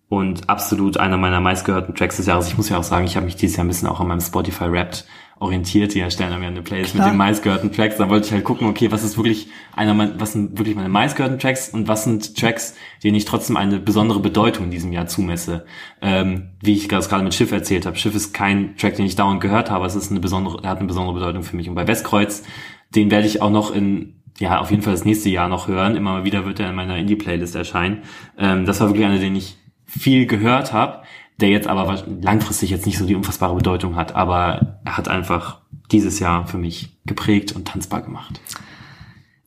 und absolut einer meiner meistgehörten Tracks des Jahres. Ich muss ja auch sagen, ich habe mich dieses Jahr ein bisschen auch an meinem Spotify Wrapped orientierte ja stellen wir eine Playlist Klar. mit den meistgehörten Tracks. Da wollte ich halt gucken, okay, was ist wirklich einer, mein- was sind wirklich meine meistgehörten Tracks und was sind Tracks, denen ich trotzdem eine besondere Bedeutung in diesem Jahr zumesse. Ähm, wie ich das gerade mit Schiff erzählt habe. Schiff ist kein Track, den ich dauernd gehört habe. Es ist eine besondere, er hat eine besondere Bedeutung für mich. Und bei Westkreuz, den werde ich auch noch in ja, auf jeden Fall das nächste Jahr noch hören. Immer mal wieder wird er in meiner Indie-Playlist erscheinen. Ähm, das war wirklich einer, den ich viel gehört habe, der jetzt aber langfristig jetzt nicht so die unfassbare Bedeutung hat. Aber er hat einfach dieses Jahr für mich geprägt und tanzbar gemacht.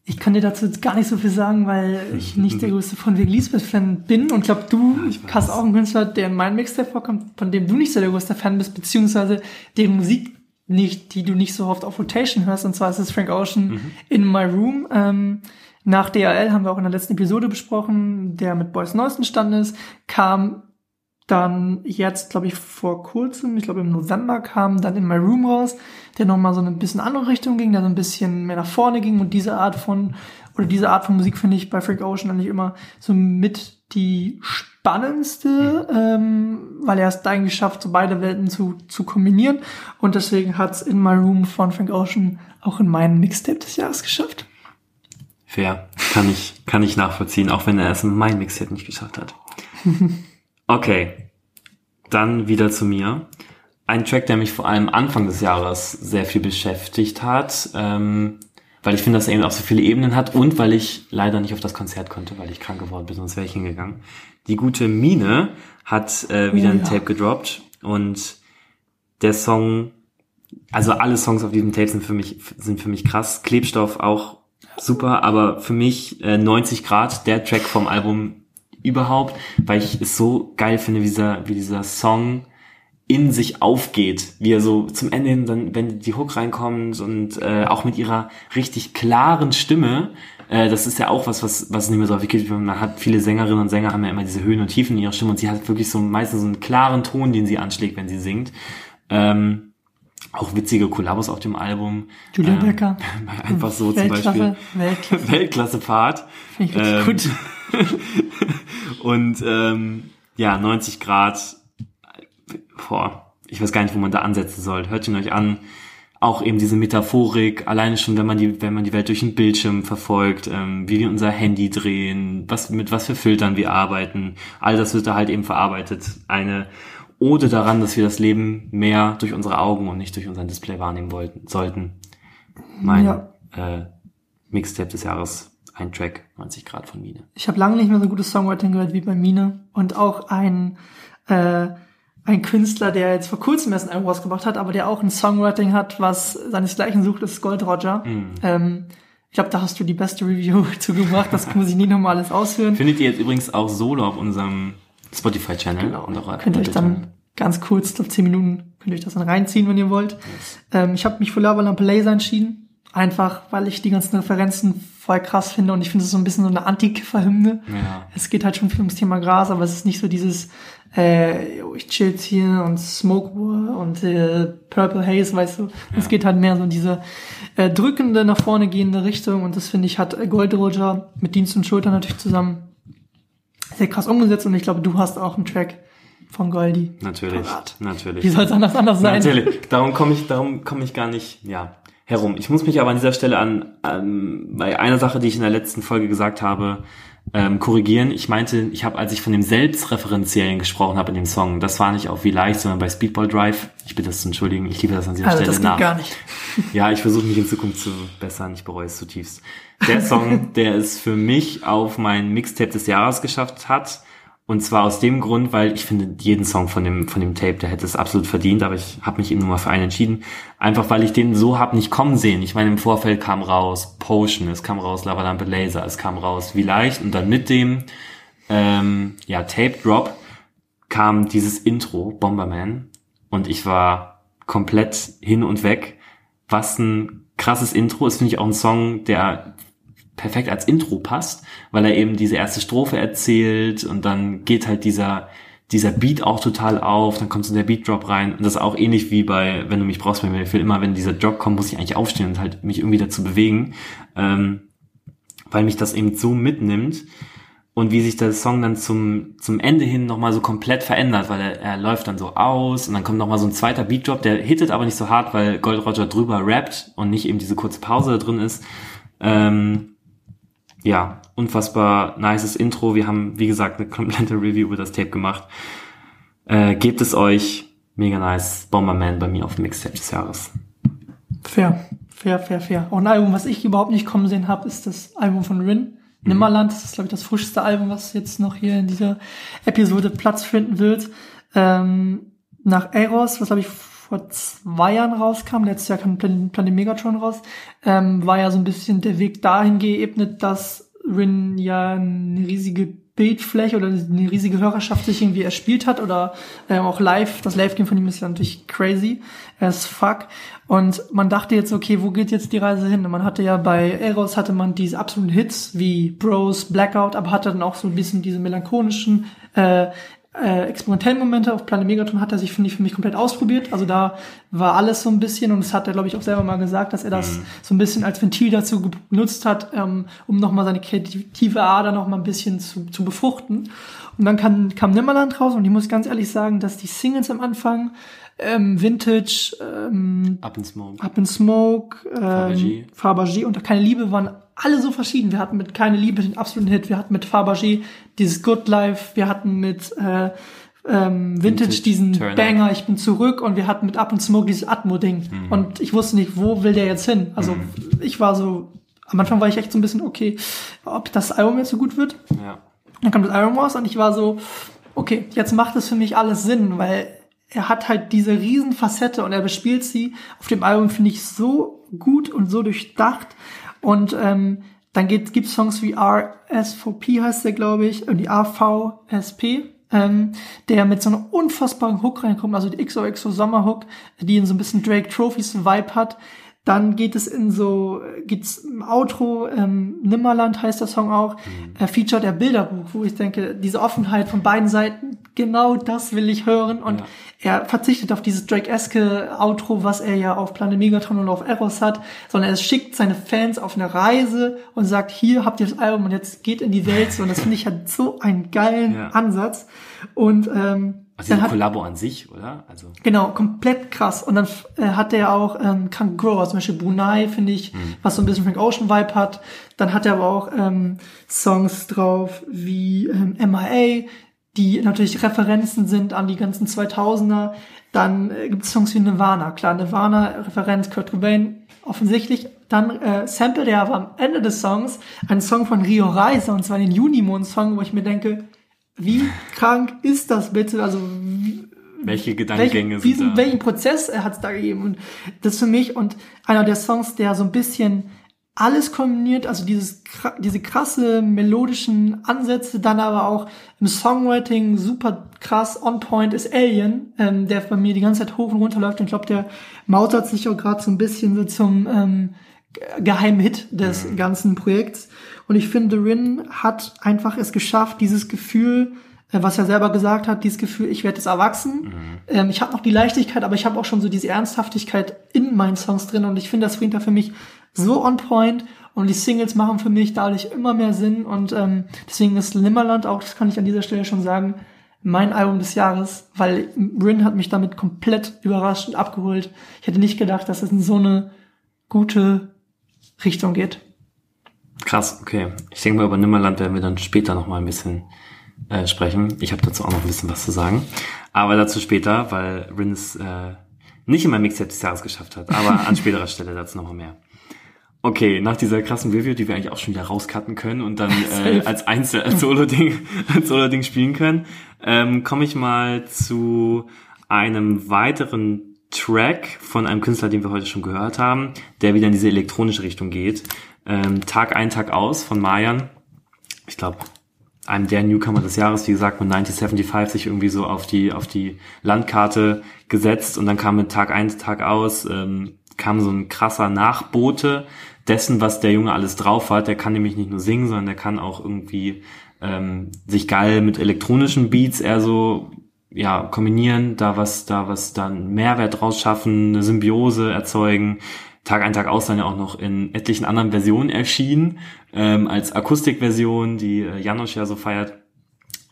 Ich kann dir dazu jetzt gar nicht so viel sagen, weil ich nicht der größte von Wegen Lisbeth-Fan bin und glaube, du ich weiß. hast auch einen Künstler, der in meinem Mixtape vorkommt, von dem du nicht so der größte Fan bist, beziehungsweise deren Musik nicht, die du nicht so oft auf Rotation hörst, und zwar ist es Frank Ocean in My Room. Ähm, nach DRL haben wir auch in der letzten Episode besprochen, der mit Boys Neues entstanden ist, kam dann jetzt, glaube ich, vor kurzem, ich glaube im November kam dann in My Room raus, der nochmal so eine bisschen andere Richtung ging, der so ein bisschen mehr nach vorne ging und diese Art von, oder diese Art von Musik finde ich bei Frank Ocean eigentlich immer so mit die spannendste, ähm, weil er es dann geschafft, so beide Welten zu, zu kombinieren und deswegen hat's in My Room von Frank Ocean auch in meinen Mixtape des Jahres geschafft. Fair. Kann ich, kann ich nachvollziehen, auch wenn er es in mein Mixtape nicht geschafft hat. Okay. Dann wieder zu mir. Ein Track, der mich vor allem Anfang des Jahres sehr viel beschäftigt hat, ähm, weil ich finde, dass er eben auch so viele Ebenen hat und weil ich leider nicht auf das Konzert konnte, weil ich krank geworden bin, sonst wäre ich hingegangen. Die gute Mine hat äh, wieder Oh ein ja. Tape gedroppt und der Song, also alle Songs auf diesem Tape sind für mich, sind für mich krass. Klebstoff auch super, aber für mich äh, 90 Grad, der Track vom Album überhaupt, weil ich es so geil finde, wie dieser, wie dieser Song in sich aufgeht, wie er so zum Ende hin, dann, wenn die Hook reinkommt und äh, auch mit ihrer richtig klaren Stimme, äh, das ist ja auch was, was, was nicht mehr so häufig gibt. Man hat viele Sängerinnen und Sänger haben ja immer diese Höhen und Tiefen in ihrer Stimme und sie hat wirklich so meistens so einen klaren Ton, den sie anschlägt, wenn sie singt. Ähm, auch witzige Kollabos auf dem Album. Julia Ähm, Becker. Einfach so zum Weltklasse, Beispiel. Weltklasse. Weltklasse-Part. Finde ich Ähm, gut. Und ähm, ja, 90 Grad, boah, ich weiß gar nicht, wo man da ansetzen soll. Hört ihn euch an. Auch eben diese Metaphorik, alleine schon, wenn man die, wenn man die Welt durch den Bildschirm verfolgt, ähm, wie wir unser Handy drehen, was, mit was für Filtern wir arbeiten, all das wird da halt eben verarbeitet. Eine Ode daran, dass wir das Leben mehr durch unsere Augen und nicht durch unseren Display wahrnehmen wollten, sollten. Mein Ja. äh, Mixtape des Jahres, ein Track, 90 Grad von Mine. Ich habe lange nicht mehr so gutes Songwriting gehört wie bei Mine und auch ein äh, ein Künstler, der jetzt vor kurzem erst ein Album rausgebracht hat, aber der auch ein Songwriting hat, was seinesgleichen sucht, ist Gold Roger. Ähm, ich glaube, da hast du die beste Review zu gemacht. Das muss ich nie nochmal alles aushören. Findet ihr jetzt übrigens auch solo auf unserem Spotify-Channel. Genau. und auch Könnt ihr euch dann ganz kurz, ich glaub, 10 Minuten, könnt ihr euch das dann reinziehen, wenn ihr wollt. Ähm, ich habe mich für Lavalampe Laser entschieden. Einfach, weil ich die ganzen Referenzen voll krass finde und ich finde es so ein bisschen so eine Anti-Kiffer-Hymne. Ja. Es geht halt schon viel ums Thema Gras, aber es ist nicht so dieses, äh, ich chill hier und Smoke War und äh, Purple Haze, weißt du. Es geht halt mehr so in diese äh, drückende, nach vorne gehende Richtung und das finde ich hat Gold Roger mit Dienst und Schulter natürlich zusammen sehr krass umgesetzt und ich glaube, du hast auch einen Track von Goldie. Natürlich, Parat. natürlich. Wie soll es anders anders sein? Natürlich. Darum komme ich, darum komme ich gar nicht, ja, herum. Ich muss mich aber an dieser Stelle an, an bei einer Sache, die ich in der letzten Folge gesagt habe, ähm, korrigieren. Ich meinte, ich habe, als ich von dem Selbstreferenziellen gesprochen habe in dem Song, das war nicht auf wie leicht, sondern bei Speedball Drive. Ich bitte das zu entschuldigen. Ich liebe das an dieser Also Stelle das geht nach. gar nicht. Ja, ich versuche mich in Zukunft zu bessern. Ich bereue es zutiefst. Der Song, der es für mich auf mein Mixtape des Jahres geschafft hat. Und zwar aus dem Grund, weil ich finde, jeden Song von dem, von dem Tape, der hätte es absolut verdient, aber ich habe mich eben nur mal für einen entschieden. Einfach weil ich den so hab nicht kommen sehen. Ich meine, im Vorfeld kam raus Potion, es kam raus Lava Lampe Laser, es kam raus Wie leicht und dann mit dem ähm, ja, Tape Drop kam dieses Intro, Bomberman, und ich war komplett hin und weg. Was ein krasses Intro ist, finde ich auch ein Song, der perfekt als Intro passt, weil er eben diese erste Strophe erzählt und dann geht halt dieser dieser Beat auch total auf, dann kommt so der Beat Drop rein und das ist auch ähnlich wie bei wenn du mich brauchst bei mir, will immer, wenn dieser Drop kommt, muss ich eigentlich aufstehen und halt mich irgendwie dazu bewegen, ähm, weil mich das eben so mitnimmt und wie sich der Song dann zum, zum Ende hin nochmal so komplett verändert, weil er, er läuft dann so aus und dann kommt nochmal so ein zweiter Beatdrop, der hittet aber nicht so hart, weil Gold Roger drüber rappt und nicht eben diese kurze Pause da drin ist. Ähm, ja, unfassbar nices Intro. Wir haben, wie gesagt, eine komplette Review über das Tape gemacht. Äh, gebt es euch. Mega nice. Bomberman bei mir auf dem Mixtape des Jahres. Fair, fair, fair, fair. Auch ein Album, was ich überhaupt nicht kommen sehen habe, ist das Album von Rin. Nimmerland, das ist, glaube ich, das frischste Album, was jetzt noch hier in dieser Episode Platz finden wird. Ähm, nach Eros, was, glaube ich, vor zwei Jahren rauskam, letztes Jahr kam Plan Planet Megatron raus, ähm, war ja so ein bisschen der Weg dahin geebnet, dass Rin ja eine riesige Bildfläche oder eine riesige Hörerschaft sich irgendwie erspielt hat oder ähm, auch live, das Live-Game von ihm ist ja natürlich crazy as fuck und man dachte jetzt, okay, wo geht jetzt die Reise hin? Und man hatte ja bei Eros hatte man diese absoluten Hits wie Bros, Blackout, aber hatte dann auch so ein bisschen diese melancholischen äh, äh, experimentellen Momente auf Planet Megatron hat er sich, finde ich, für mich komplett ausprobiert. Also da war alles so ein bisschen, und das hat er, glaube ich, auch selber mal gesagt, dass er das mhm. so ein bisschen als Ventil dazu genutzt hat, ähm, um nochmal seine kreative Ader nochmal ein bisschen zu, zu befruchten. Und dann kam, kam Nimmerland raus und ich muss ganz ehrlich sagen, dass die Singles am Anfang ähm, Vintage, ähm, Up in Smoke, Up in Smoke, ähm, Fabergé und Keine Liebe waren alle so verschieden. Wir hatten mit Keine Liebe den absoluten Hit, wir hatten mit Fabergé dieses Good Life, wir hatten mit äh, ähm, Vintage, Vintage diesen Turner. Banger, ich bin zurück und wir hatten mit Up in Smoke dieses Atmo-Ding. Mhm. Und ich wusste nicht, wo will der jetzt hin? Also mhm. ich war so, am Anfang war ich echt so ein bisschen, okay, ob das Album jetzt so gut wird. Ja. Dann kam das Iron Wars und ich war so, okay, jetzt macht es für mich alles Sinn, weil er hat halt diese riesen Facette und er bespielt sie auf dem Album, finde ich, so gut und so durchdacht. Und ähm, dann gibt es Songs wie RSVP heißt der, glaube ich, und die AVSP, ähm, der mit so einer unfassbaren Hook reinkommt, also die XOXO Sommerhook, die in so ein bisschen Drake Trophies Vibe hat, dann geht es in so, geht's im Outro, ähm, Nimmerland heißt der Song auch, mhm. äh, featuret der Bilderbuch, wo ich denke, diese Offenheit von beiden Seiten, genau das will ich hören. Und ja. er verzichtet auf dieses Drake-eske Outro, was er ja auf Planet Megatron und auf Eros hat, sondern er schickt seine Fans auf eine Reise und sagt, hier habt ihr das Album und jetzt geht in die Welt. Und das finde ich halt so einen geilen ja. Ansatz. Und ähm, also die Kollabo an sich, oder? Also genau, komplett krass. Und dann äh, hat er auch ähm, Krank Grower, zum Beispiel Brunei, finde ich, mhm. was so ein bisschen Frank Ocean Vibe hat. Dann hat er aber auch ähm, Songs drauf wie ähm, MIA, die natürlich Referenzen sind an die ganzen 2000er. Dann äh, gibt es Songs wie Nirvana, klar, Nirvana, Referenz Kurt Cobain, offensichtlich. Dann äh, sample er aber am Ende des Songs einen Song von Rio Reiser, und zwar den Junimond-Song, wo ich mir denke, wie krank ist das bitte? Also wie, welche Gedankengänge welche, sind da? Welchen Prozess hat es da gegeben? Und das für mich und einer der Songs, der so ein bisschen alles kombiniert, also dieses diese krasse melodischen Ansätze, dann aber auch im Songwriting super krass on point ist Alien, ähm, der bei mir die ganze Zeit hoch und runter läuft. Und ich glaube, der mautert sich auch gerade so ein bisschen so zum ähm, geheimen Hit des mhm. ganzen Projekts. Und ich finde, Rin hat einfach es geschafft, dieses Gefühl, äh, was er selber gesagt hat, dieses Gefühl, ich werde jetzt erwachsen. Mhm. Ähm, ich habe noch die Leichtigkeit, aber ich habe auch schon so diese Ernsthaftigkeit in meinen Songs drin. Und ich finde, das bringt er für mich so on point. Und die Singles machen für mich dadurch immer mehr Sinn. Und ähm, deswegen ist Limmerland auch, das kann ich an dieser Stelle schon sagen, mein Album des Jahres, weil Rin hat mich damit komplett überrascht und abgeholt. Ich hätte nicht gedacht, dass es in so eine gute Richtung geht. Krass, okay. Ich denke mal, über Nimmerland werden wir dann später noch mal ein bisschen äh, sprechen. Ich habe dazu auch noch ein bisschen was zu sagen. Aber dazu später, weil Rin es äh, nicht in mein Mixtape des Jahres geschafft hat. Aber an späterer Stelle dazu noch mal mehr. Okay, nach dieser krassen Review, die wir eigentlich auch schon wieder rauscutten können und dann äh, als Einzel, als Solo-Ding, als Solo-Ding spielen können, ähm, komme ich mal zu einem weiteren Track von einem Künstler, den wir heute schon gehört haben, der wieder in diese elektronische Richtung geht. Ähm, Tag ein, Tag aus von Mayan. Ich glaube, einem der Newcomer des Jahres, wie gesagt, mit 1975 sich irgendwie so auf die, auf die Landkarte gesetzt und dann kam mit Tag ein, Tag aus, ähm, kam so ein krasser Nachbote dessen, was der Junge alles drauf hat. Der kann nämlich nicht nur singen, sondern der kann auch irgendwie ähm, sich geil mit elektronischen Beats eher so ja, kombinieren, da was, da was dann Mehrwert draus schaffen, eine Symbiose erzeugen. Tag ein, Tag aus dann ja auch noch in etlichen anderen Versionen erschienen, ähm, als Akustikversion, die äh, Janosch ja so feiert.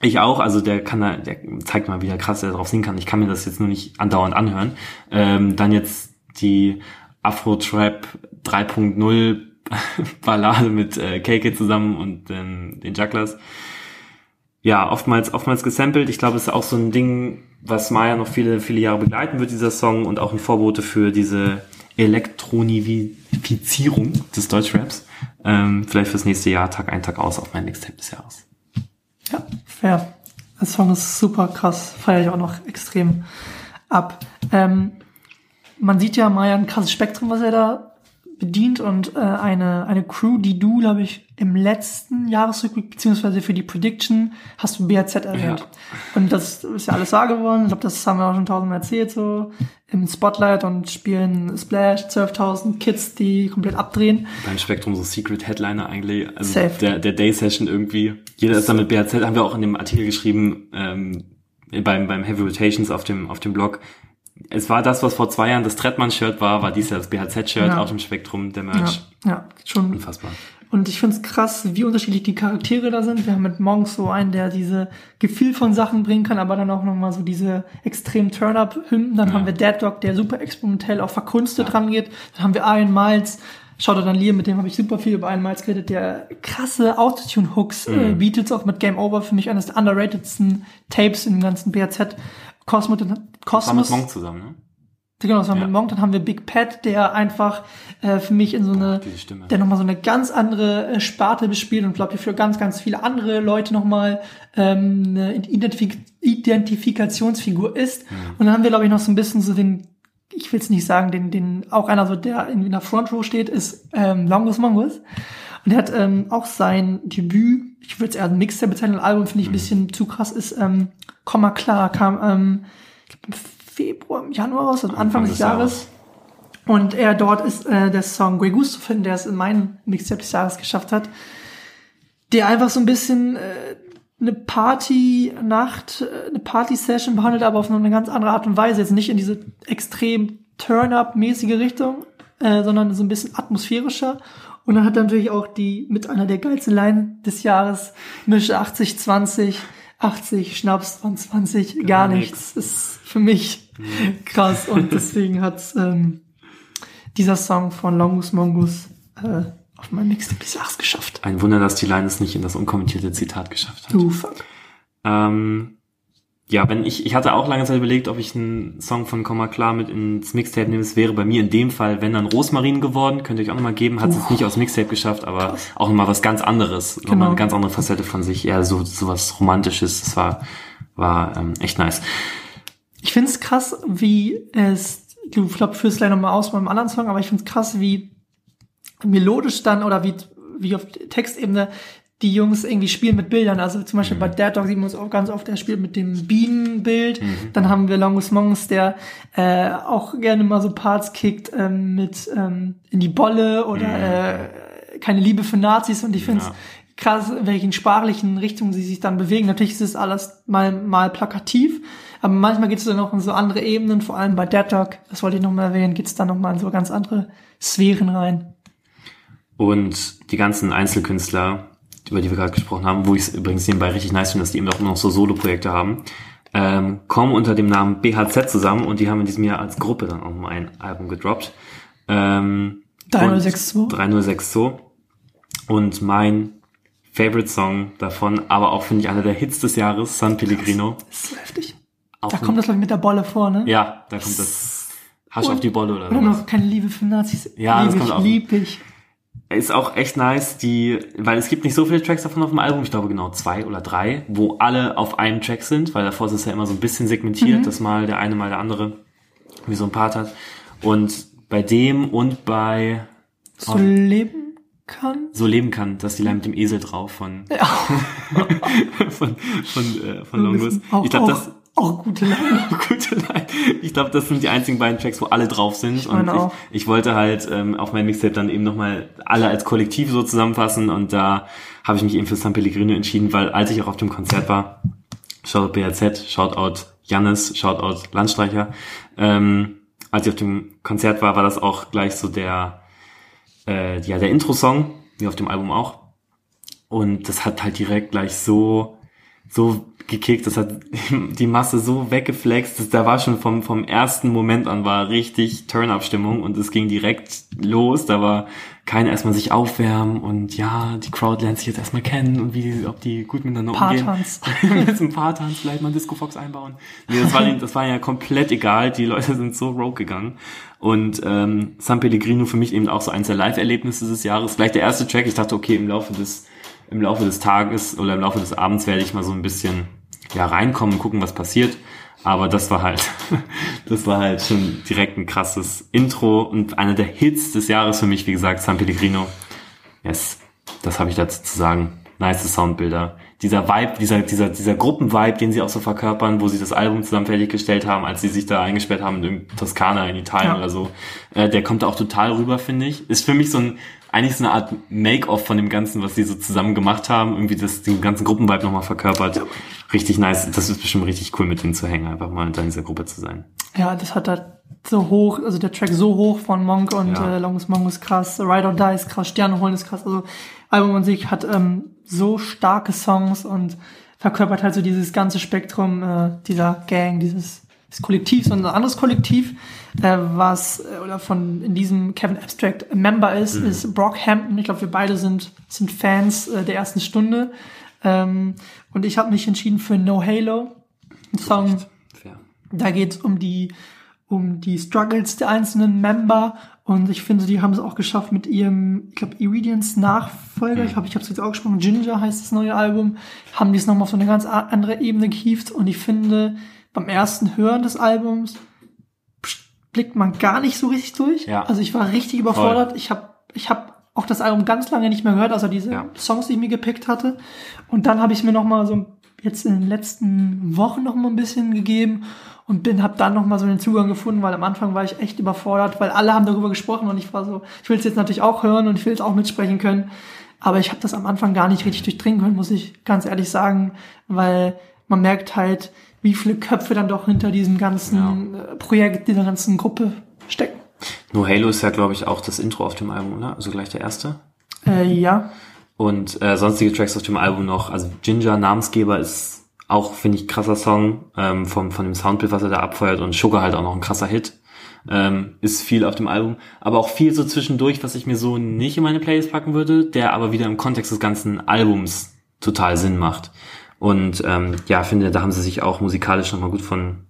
Ich auch, also der kann da, der zeigt mal, wie der krass er drauf singen kann. Ich kann mir das jetzt nur nicht andauernd anhören. Ähm, dann jetzt die Afro-Trap 3.0 Ballade mit äh, KK zusammen und ähm, den Jugglers. Ja, oftmals, oftmals gesampelt. Ich glaube, es ist auch so ein Ding, was Maya noch viele, viele Jahre begleiten wird, dieser Song, und auch ein Vorbote für diese Elektronifizierung des Deutschraps. Ähm, vielleicht fürs nächste Jahr, Tag ein, Tag aus auf mein Mixtape des Jahres. Ja, fair. Der Song ist super krass, feiere ich auch noch extrem ab. Ähm, man sieht ja Maya ein krasses Spektrum, was er da bedient und äh, eine, eine Crew, die du, glaube ich, im letzten Jahresrückblick, beziehungsweise für die Prediction, hast du BRZ erwähnt. Ja. Und das ist ja alles wahr geworden. Ich glaube, das haben wir auch schon tausendmal erzählt, so im Spotlight und spielen Splash, 12.000 Kids, die komplett abdrehen. Beim Spektrum so Secret Headliner eigentlich, also Safe. der, der Day Session irgendwie. Jeder ist da mit BHZ, haben wir auch in dem Artikel geschrieben, ähm, beim, beim Heavy Rotations auf dem, auf dem Blog. Es war das, was vor zwei Jahren das Trettmann-Shirt war, war dies Jahr das BHZ-Shirt Ja. auf dem Spektrum, der Ja, Merch. ja, schon Unfassbar. Und ich find's krass, wie unterschiedlich die Charaktere da sind. Wir haben mit Monk so einen, der diese Gefühl von Sachen bringen kann, aber dann auch nochmal so diese extrem Turn-Up-Hymnen. Dann Ja. haben wir Dead Dog, der super experimentell auch verkunstet rangeht. Dann haben wir Iron Miles. Schaut dann Liam, mit dem habe ich super viel über Iron Miles geredet, der krasse Autotune-Hooks äh, bietet, auch mit Game Over für mich eines der underratedsten Tapes im ganzen BRZ. Cosmo, War mit Cosmos, Monk zusammen, ne? Genau, das war Ja. mit Monk. Dann haben wir Big Pat, der einfach äh, für mich in so eine, Stimme. der nochmal so eine ganz andere äh, Sparte bespielt und glaube ich für ganz, ganz viele andere Leute nochmal ähm, eine Identifik Identifikationsfigur ist. Mhm. Und dann haben wir, glaube ich, noch so ein bisschen so den, ich will es nicht sagen, den, den auch einer so, der in, in der Front Row steht, ist ähm, Longus Mongus. Und er hat ähm, auch sein Debüt, ich würde es eher ein Mixtape bezeichnen, Album finde ich ein bisschen zu krass, ist ähm, Komma klar, kam ähm, ich glaub, im Februar, im Januar raus, also Anfang des Jahres. Und er dort ist äh, der Song Grey Goose zu finden, der es in meinen Mixtape des Jahres geschafft hat, der einfach so ein bisschen äh, eine Party-Nacht, äh, eine Party-Session behandelt, aber auf eine ganz andere Art und Weise. Jetzt nicht in diese extrem Turn-Up-mäßige Richtung, äh, sondern so ein bisschen atmosphärischer. Und dann hat er natürlich auch die mit einer der geilsten Line des Jahres, Mische 80, 20, 80, Schnaps 20, gar, Gar nichts. Ist für mich krass. Und deswegen hat ähm, dieser Song von Longus Mongus äh, auf mein Mixtape des Jahres geschafft. Ein Wunder, dass die Line es nicht in das unkommentierte Zitat geschafft hat. Du fuck. Ähm, ja, wenn ich, ich hatte auch lange Zeit überlegt, ob ich einen Song von Komma klar mit ins Mixtape nehme. Es wäre bei mir in dem Fall, wenn dann Rosmarin geworden, könnt ihr euch auch nochmal geben. Hat es jetzt nicht aus Mixtape geschafft, aber auch nochmal was ganz anderes. Nochmal Genau. eine ganz andere Facette von sich. Eher so, so was Romantisches. Das war, war ähm, echt nice. Ich find's krass, wie es, du glaub, führst gleich nochmal aus beim anderen Song, aber ich find's krass, wie melodisch dann oder wie, wie auf Textebene die Jungs irgendwie spielen mit Bildern. Also zum Beispiel bei Dead Dog sieht man es auch ganz oft, er spielt mit dem Bienenbild. Dann haben wir Longus Mongus, der äh, auch gerne mal so Parts kickt ähm, mit ähm, in die Bolle oder äh, keine Liebe für Nazis. Und ich finde es Ja. krass, in welchen sprachlichen Richtungen sie sich dann bewegen. Natürlich ist es alles mal, mal plakativ, aber manchmal geht es dann auch in so andere Ebenen, vor allem bei Dead Dog, das wollte ich noch mal erwähnen, geht es dann noch mal in so ganz andere Sphären rein. Und die ganzen Einzelkünstler, über die wir gerade gesprochen haben, wo ich es übrigens nebenbei richtig nice finde, dass die eben auch noch so Solo-Projekte haben, ähm, kommen unter dem Namen BHZ zusammen und die haben in diesem Jahr als Gruppe dann auch mal ein Album gedroppt. Ähm, 3062. und 3062. Und mein Favorite Song davon, aber auch finde ich einer der Hits des Jahres, San Pellegrino. Das ist so heftig. Auch Da kommt das, glaube ich, mit der Bolle vor, ne? Ja, da kommt das Hasch Und- auf die Bolle oder Oder sowas. noch keine Liebe für Nazis. Ja, das lieb kommt ich, auch. lieb ich. Ist auch echt nice, die, weil es gibt nicht so viele Tracks davon auf dem Album, ich glaube genau zwei oder drei, wo alle auf einem Track sind, weil davor ist es ja immer so ein bisschen segmentiert, dass mal der eine, mal der andere wie so ein Part hat. Und bei dem und bei So leben kann. So leben kann, dass die Line mit dem Esel drauf von, Ja, von, von, äh, von Longus. Ich glaube, das, auch gute Line. gute Line. Ich glaube, das sind die einzigen beiden Tracks, wo alle drauf sind. und meine auch. ich, ich wollte halt ähm, auf meinem Mixtape dann eben nochmal alle als Kollektiv so zusammenfassen und da habe ich mich eben für San Pellegrino entschieden, weil als ich auch auf dem Konzert war, Shoutout BRZ, Shoutout Jannis, Shoutout Landstreicher, ähm, als ich auf dem Konzert war, war das auch gleich so der, äh, ja, der Intro-Song, wie auf dem Album auch. Und das hat halt direkt gleich so, so gekickt, das hat die Masse so weggeflext, dass da war schon vom, vom ersten Moment an war richtig Turn-Up-Stimmung und es ging direkt los, da war kein erstmal sich aufwärmen und ja, die Crowd lernt sich jetzt erstmal kennen und wie, ob die gut miteinander Paartanz. umgehen. Jetzt ein Paartanz, vielleicht mal einen Disco Fox einbauen. Nee, das war, das war ja komplett egal, die Leute sind so rogue gegangen. Und ähm, San Pellegrino für mich eben auch so eins der Live-Erlebnisse des Jahres. Gleich der erste Track, ich dachte, okay, im Laufe des, im Laufe des Tages oder im Laufe des Abends werde ich mal so ein bisschen ja, reinkommen, gucken, was passiert. Aber das war halt, das war halt schon direkt ein krasses Intro und einer der Hits des Jahres für mich, wie gesagt, San Pellegrino. Yes, das habe ich dazu zu sagen. Nice Soundbilder. Dieser Vibe, dieser, dieser, dieser Gruppenvibe, den sie auch so verkörpern, wo sie das Album zusammen fertiggestellt haben, als sie sich da eingesperrt haben in Toskana in Italien Ja. oder so. Äh, der kommt da auch total rüber, finde ich. Ist für mich so ein, eigentlich so eine Art Make-off von dem Ganzen, was sie so zusammen gemacht haben. Irgendwie das, den ganzen Gruppenvibe nochmal verkörpert. Richtig nice. Das ist bestimmt richtig cool, mit denen zu hängen, einfach mal in dieser Gruppe zu sein. Ja, das hat halt so hoch, also der Track so hoch von Monk und Ja. äh, Longus Monk ist krass, Ride or Die ist krass, Sterne holen ist krass. Also Album an sich hat ähm, so starke Songs und verkörpert halt so dieses ganze Spektrum äh, dieser Gang, dieses des Kollektivs und ein anderes Kollektiv, äh, was äh, oder von in diesem Kevin Abstract Member ist, ist Brockhampton. Ich glaube, wir beide sind sind Fans äh, der ersten Stunde. Ähm, und ich habe mich entschieden für No Halo, ein Song, da geht es um die, um die Struggles der einzelnen Member. Und ich finde, die haben es auch geschafft mit ihrem, ich glaube, Iridians Nachfolger. Ich glaube, ich habe es jetzt auch gesprochen. Ginger heißt das neue Album. Haben die es nochmal auf so eine ganz andere Ebene gehievt. Und ich finde, beim ersten Hören des Albums blickt man gar nicht so richtig durch. Ja. Also ich war richtig überfordert. Ich habe ich hab auch das Album ganz lange nicht mehr gehört, außer diese Ja. Songs, die ich mir gepickt hatte. Und dann habe ich mir noch mal so jetzt in den letzten Wochen noch mal ein bisschen gegeben und bin habe dann noch mal so den Zugang gefunden, weil am Anfang war ich echt überfordert, weil alle haben darüber gesprochen und ich war so, ich will es jetzt natürlich auch hören und ich will es auch mitsprechen können, aber ich habe das am Anfang gar nicht richtig durchdringen können, muss ich ganz ehrlich sagen, weil man merkt halt, wie viele Köpfe dann doch hinter diesem ganzen äh, Projekt, dieser ganzen Gruppe stecken. No Halo ist ja, glaube ich, auch das Intro auf dem Album, oder? Also gleich der erste. Äh, ja, Und äh, sonstige Tracks auf dem Album noch. Also Ginger, Namensgeber, ist auch, finde ich, krasser Song ähm, vom, von dem Soundbild, was er da abfeuert. Und Sugar halt auch noch ein krasser Hit. Ähm, ist viel auf dem Album. Aber auch viel so zwischendurch, was ich mir so nicht in meine Playlist packen würde, der aber wieder im Kontext des ganzen Albums total Sinn macht. Und ähm, ja, finde, da haben sie sich auch musikalisch nochmal gut von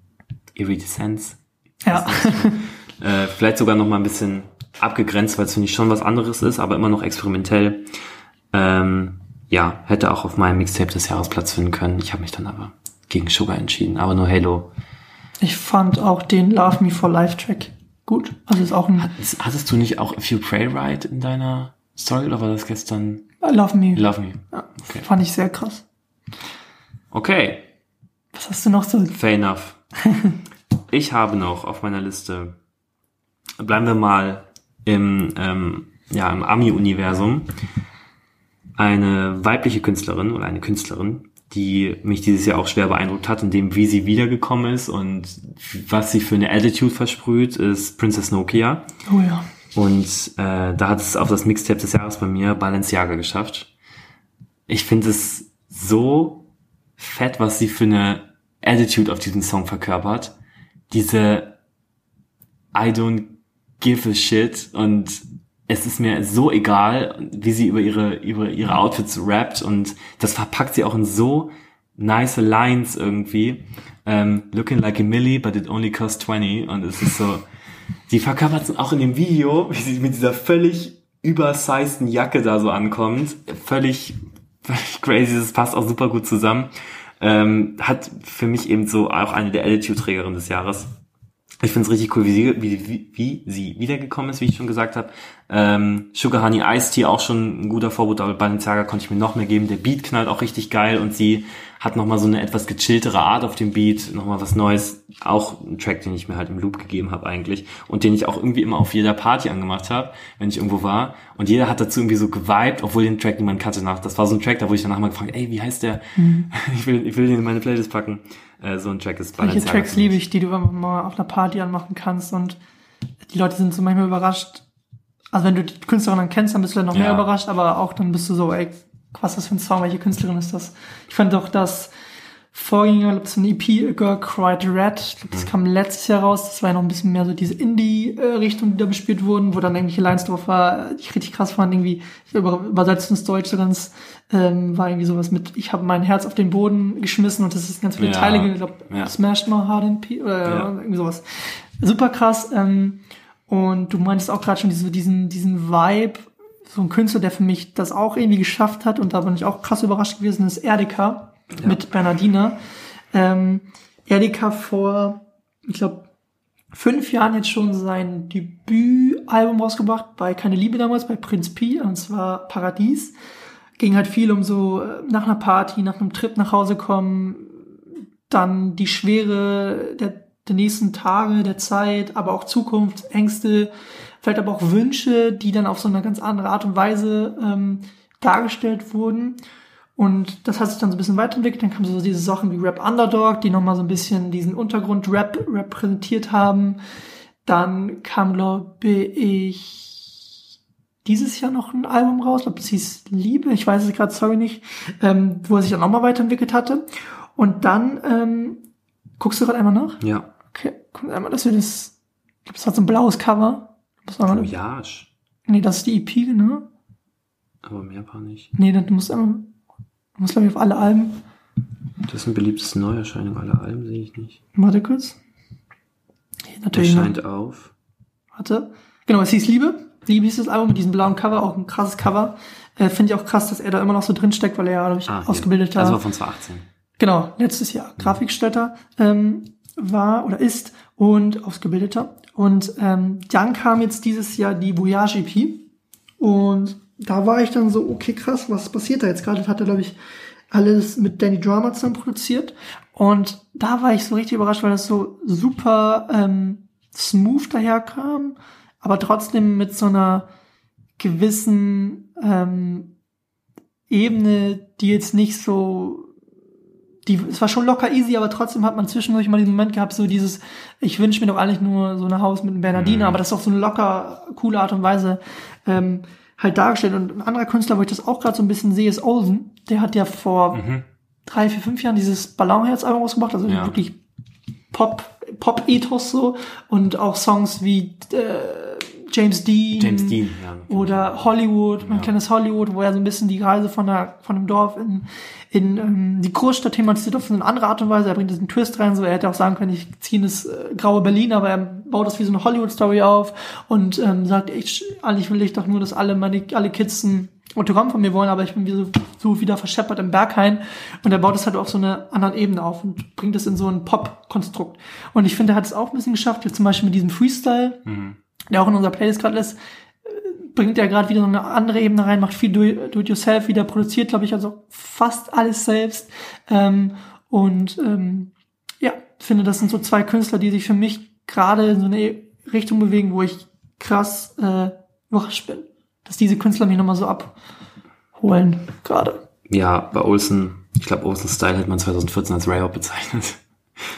Iridescence ja. äh, vielleicht sogar noch mal ein bisschen abgegrenzt, weil es finde ich schon was anderes ist, aber immer noch experimentell. Ähm, ja, hätte auch auf meinem Mixtape des Jahres Platz finden können. Ich habe mich dann aber gegen Sugar entschieden, aber nur Halo. Ich fand auch den Love Me for Life Track gut. Also ist auch ein Hattest- Hattest du nicht auch If You Pray Right in deiner Story oder war das gestern Love Me. Love Me? Ja, Okay. Fand ich sehr krass. Okay, Was hast du noch so? fair enough. ich habe noch auf meiner Liste, bleiben wir mal im, ähm, ja, im Ami-Universum, eine weibliche Künstlerin oder eine Künstlerin, die mich dieses Jahr auch schwer beeindruckt hat, in dem, wie sie wiedergekommen ist und was sie für eine Attitude versprüht, ist Princess Nokia. Oh ja. Und äh, da hat es auf das Mixtape des Jahres bei mir Balenciaga geschafft. Ich finde es so fett, was sie für eine Attitude auf diesem Song verkörpert. Diese I don't give a shit und es ist mir so egal, wie sie über ihre, über ihre Outfits rappt und das verpackt sie auch in so nice Lines irgendwie. Ähm, looking like a Millie, but it only costs 20 und es ist so, die verkörpert es auch in dem Video, wie sie mit dieser völlig übersizeden Jacke da so ankommt. Völlig crazy, das passt auch super gut zusammen. Ähm, hat für mich eben so auch eine der Attitude-Trägerinnen des Jahres. Ich finde es richtig cool, wie sie, wie, wie, wie sie wiedergekommen ist, wie ich schon gesagt habe. Ähm, Sugar Honey Ice Tea auch schon ein guter Vorbild, aber Balenciaga konnte ich mir noch mehr geben. Der Beat knallt auch richtig geil und sie hat nochmal so eine etwas gechilltere Art auf dem Beat, nochmal was Neues. Auch ein Track, den ich mir halt im Loop gegeben habe eigentlich und den ich auch irgendwie immer auf jeder Party angemacht habe, wenn ich irgendwo war. Und jeder hat dazu irgendwie so geweibt, obwohl den Track niemand kannte nach. Das war so ein Track, da wurde ich danach mal gefragt, ey, wie heißt der? Ich will, ich will den in meine Playlist packen. Äh, so ein Track ist Balenciaga Tracks liebe ich, die du mal auf einer Party anmachen kannst und die Leute sind so manchmal überrascht. Also wenn du die Künstlerin dann kennst, dann bist du dann noch mehr Ja. überrascht, aber auch dann bist du so, ey, was ist das für ein Song, welche Künstlerin ist das? Ich fand auch das Vorgänger, glaub, so ein EP, A Girl Cried Red, ich glaub, Mhm. das kam letztes Jahr raus, das war ja noch ein bisschen mehr so diese Indie-Richtung, die da bespielt wurden, wo dann irgendwelche Lines drauf war, die ich richtig krass fand, irgendwie, ich über, übersetzt ins Deutsch so ganz, ähm, war irgendwie sowas mit, ich habe mein Herz auf den Boden geschmissen und das ist ganz viele Ja. Teile, ich glaube, Ja. Smashed My Heart in P oder Ja. irgendwie sowas. Super krass, ähm, und du meintest auch gerade schon diese, diesen, diesen Vibe, so ein Künstler, der für mich das auch irgendwie geschafft hat und da bin ich auch krass überrascht gewesen, ist Erdika mit Bernardina. Ähm, Erdika vor, ich glaube, fünf Jahren jetzt schon sein Debütalbum rausgebracht, bei Keine Liebe damals, bei Prinz Pi, und zwar Paradies. Ging halt viel um so äh, nach einer Party, nach einem Trip nach Hause kommen, dann die Schwere der, der nächsten Tage, der Zeit, aber auch Zukunftsängste, vielleicht aber auch Wünsche, die dann auf so eine ganz andere Art und Weise ähm, dargestellt wurden. Und das hat sich dann so ein bisschen weiterentwickelt. Dann kamen so diese Sachen wie Rap Underdog, die nochmal so ein bisschen diesen Untergrund-Rap repräsentiert haben. Dann kam, glaube ich, dieses Jahr noch ein Album raus. Ich glaube, das hieß Liebe. Ich weiß es gerade, sorry nicht. Ähm, wo er sich dann nochmal weiterentwickelt hatte. Und dann, ähm, guckst du gerade einmal nach? Ja. Okay, guck einmal, dass wir das, ich glaube, das hat so ein blaues Cover. Das war Voyage. nee, das ist die EP, genau. Aber mehr war nicht. Nee, dann, du musst du musst, glaube ich, auf alle Alben. Das sind beliebteste Neuerscheinungen aller Alben, sehe ich nicht. Warte kurz. Hier, Der natürlich noch. scheint auf. Warte. Genau, es hieß Liebe. Liebe hieß das Album mit diesem blauen Cover, auch ein krasses Cover. Äh, Finde ich auch krass, dass er da immer noch so drin steckt, weil er ja, glaube ich, Ah, ausgebildeter, Das war von 2018. genau, letztes Jahr Grafikgestalter ähm, war oder ist und ausgebildeter. Und ähm, dann kam jetzt dieses Jahr die Voyage EP. Und da war ich dann so, okay, krass, was passiert da jetzt gerade? Hat er, glaube ich, alles mit Danny Drama zusammen produziert. Und da war ich so richtig überrascht, weil das so super ähm, smooth daherkam, aber trotzdem mit so einer gewissen ähm, Ebene, die jetzt nicht so die, es war schon locker easy, aber trotzdem hat man zwischendurch mal diesen Moment gehabt, so dieses, ich wünsche mir doch eigentlich nur so ein Haus mit einem Bernardiner, Mhm. aber das ist auf so eine locker, coole Art und Weise ähm, halt dargestellt. Und ein anderer Künstler, wo ich das auch gerade so ein bisschen sehe, ist Olsen. Der hat ja vor Mhm. drei, vier, fünf Jahren dieses Ballonherz-Album rausgebracht, also Ja. wirklich Pop, Pop-Ethos so und auch Songs wie äh, James Dean. James Dean, ja. Oder Hollywood, mein Ja. kleines Hollywood, wo er so ein bisschen die Reise von, der, von dem Dorf in, in ähm, die Großstadt thematisiert auf so eine andere Art und Weise. Er bringt diesen Twist rein, so er hätte auch sagen können, ich ziehe ins äh, graue Berlin, aber er baut das wie so eine Hollywood-Story auf und ähm, sagt, ich, eigentlich will ich doch nur, dass alle meine alle Kids ein Autogramm von mir wollen, aber ich bin wie so, so wieder verscheppert im Berghain und er baut es halt auf so einer anderen Ebene auf und bringt es in so ein Pop-Konstrukt. Und ich finde, er hat es auch ein bisschen geschafft, jetzt zum Beispiel mit diesem Freestyle, Mhm. Der auch in unserer Playlist gerade ist, äh, bringt er gerade wieder so eine andere Ebene rein, macht viel do- do-it-yourself, wieder produziert, glaube ich, also fast alles selbst. Ähm, und ähm, ja, finde, das sind so zwei Künstler, die sich für mich gerade in so eine Richtung bewegen, wo ich krass äh, überrascht bin. Dass diese Künstler mich nochmal so abholen gerade. Ja, bei Olsen, ich glaube, Olsen Style hat man 2014 als Ray bezeichnet.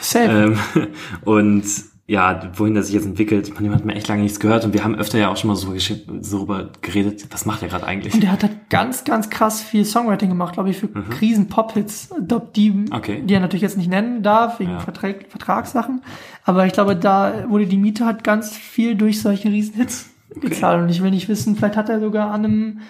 Safe. Ähm, und ja, wohin das sich jetzt entwickelt, von dem hat man echt lange nichts gehört und wir haben öfter ja auch schon mal so, so darüber geredet, was macht er gerade eigentlich? Und der hat halt ganz, ganz krass viel Songwriting gemacht, glaube ich, für riesen Pop-Hits, die, Mhm. Okay. die er natürlich jetzt nicht nennen darf, wegen Ja. Vertrag, Vertragssachen. Aber ich glaube, da wurde die Miete halt ganz viel durch solche riesen Hits gezahlt. Und ich will nicht wissen, vielleicht hat er sogar an einem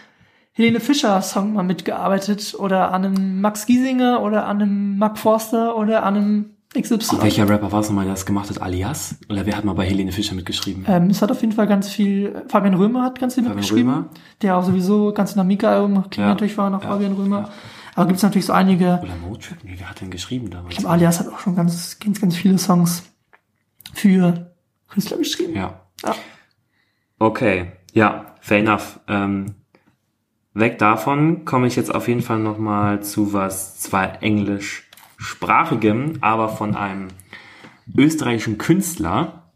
Helene Fischer Song mal mitgearbeitet oder an einem Max Giesinger oder an einem Mark Forster oder an einem XY. Welcher Rapper war es nochmal, der das gemacht hat? Alias? Oder wer hat mal bei Helene Fischer mitgeschrieben? Ähm, es hat auf jeden Fall ganz viel, Fabian Römer hat ganz viel Fabian mitgeschrieben, Römer? der auch sowieso ganz in der Mika-Album klingt Ja. natürlich war nach Ja. Fabian Römer. Ja. Aber gibt es natürlich so einige, Oder Motrip? Nee, wer hat denn geschrieben damals? ich glaube, Alias hat auch schon ganz, ganz, ganz viele Songs für Künstler geschrieben. Ja. Ja. Okay, ja, fair enough. Ähm, weg davon komme ich jetzt auf jeden Fall nochmal zu was zwar englischsprachigem, aber von einem österreichischen Künstler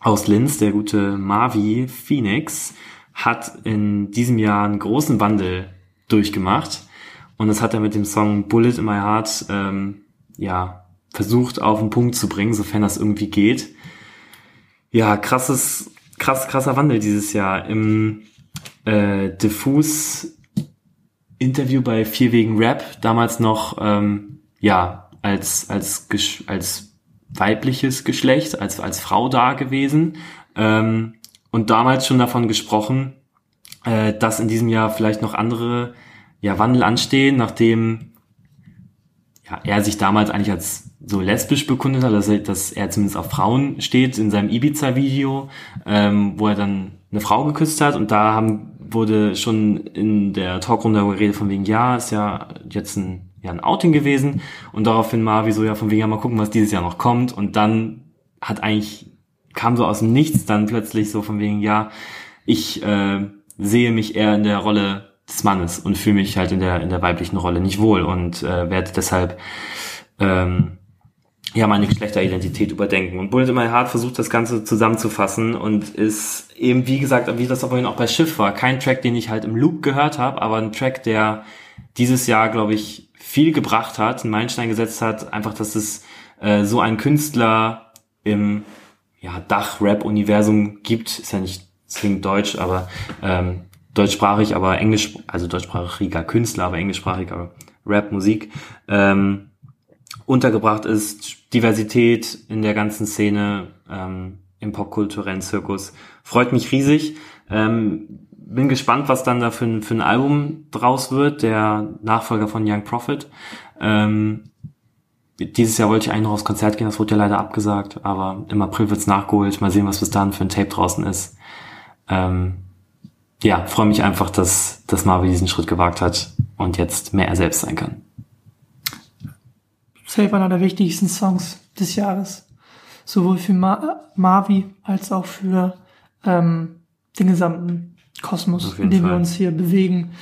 aus Linz, der gute Marvi Phoenix, hat in diesem Jahr einen großen Wandel durchgemacht. Und das hat er mit dem Song Bullet in My Heart, ähm, ja, versucht auf den Punkt zu bringen, sofern das irgendwie geht. Ja, krasses, krass, krasser Wandel dieses Jahr. Im äh, Diffus Interview bei Vier wegen Rap, damals noch ähm, ja als als als weibliches Geschlecht, als als Frau da gewesen. Ähm, und damals schon davon gesprochen, äh, dass in diesem Jahr vielleicht noch andere ja, Wandel anstehen, nachdem ja, er sich damals eigentlich als so lesbisch bekundet hat, dass er, dass er zumindest auf Frauen steht in seinem Ibiza-Video, ähm, wo er dann eine Frau geküsst hat. Und da haben, wurde schon in der Talkrunde geredet von wegen, ja, ist ja jetzt ein, ja, ein Outing gewesen und daraufhin Marvi so, ja, von wegen, ja, mal gucken, was dieses Jahr noch kommt und dann hat eigentlich, kam so aus dem Nichts dann plötzlich so von wegen, ja, ich äh, sehe mich eher in der Rolle des Mannes und fühle mich halt in der in der weiblichen Rolle nicht wohl und äh, werde deshalb ähm, ja meine Geschlechteridentität überdenken. Und Bullet in My Heart versucht das Ganze zusammenzufassen und ist eben wie gesagt, wie das vorhin auch bei Schiff war, kein Track, den ich halt im Loop gehört habe, aber ein Track, der dieses Jahr, glaube ich, viel gebracht hat, einen Meilenstein gesetzt hat, einfach, dass es äh, so einen Künstler im ja, Dach-Rap-Universum gibt, ist ja nicht zwingend deutsch, aber ähm, deutschsprachig, aber englisch, also deutschsprachiger Künstler, aber englischsprachiger Rap, Musik, ähm, untergebracht ist. Diversität in der ganzen Szene, ähm, im popkulturellen Zirkus. Freut mich riesig. Ähm, bin gespannt, was dann da für ein, für ein Album draus wird, der Nachfolger von Young Prophet. Ähm, dieses Jahr wollte ich eigentlich noch aufs Konzert gehen, das wurde ja leider abgesagt, aber im April wird's nachgeholt. Mal sehen, was bis dann für ein Tape draußen ist. Ähm, ja, freue mich einfach, dass, dass Marvel diesen Schritt gewagt hat und jetzt mehr er selbst sein kann. Safe einer der wichtigsten Songs des Jahres. Sowohl für Ma Marvi als auch für ähm, den gesamten Kosmos, in dem Fall. wir uns hier bewegen.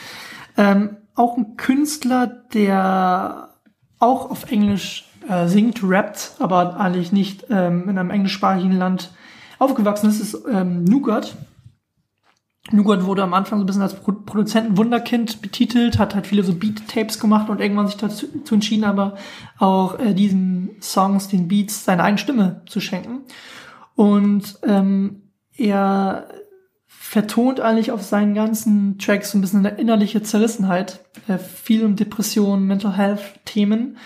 Ähm, auch ein Künstler, der auch auf Englisch äh, singt, rappt, aber eigentlich nicht ähm, in einem englischsprachigen Land aufgewachsen ist, ist ähm, Nougat. Nougat wurde am Anfang so ein bisschen als Pro Produzentenwunderkind betitelt, hat halt viele so Beat-Tapes gemacht und irgendwann sich dazu entschieden, aber auch äh, diesen Songs, den Beats, seine eigene Stimme zu schenken. Und ähm, er vertont eigentlich auf seinen ganzen Tracks so ein bisschen eine innerliche Zerrissenheit, äh, viel um Depressionen, Mental Health Themen.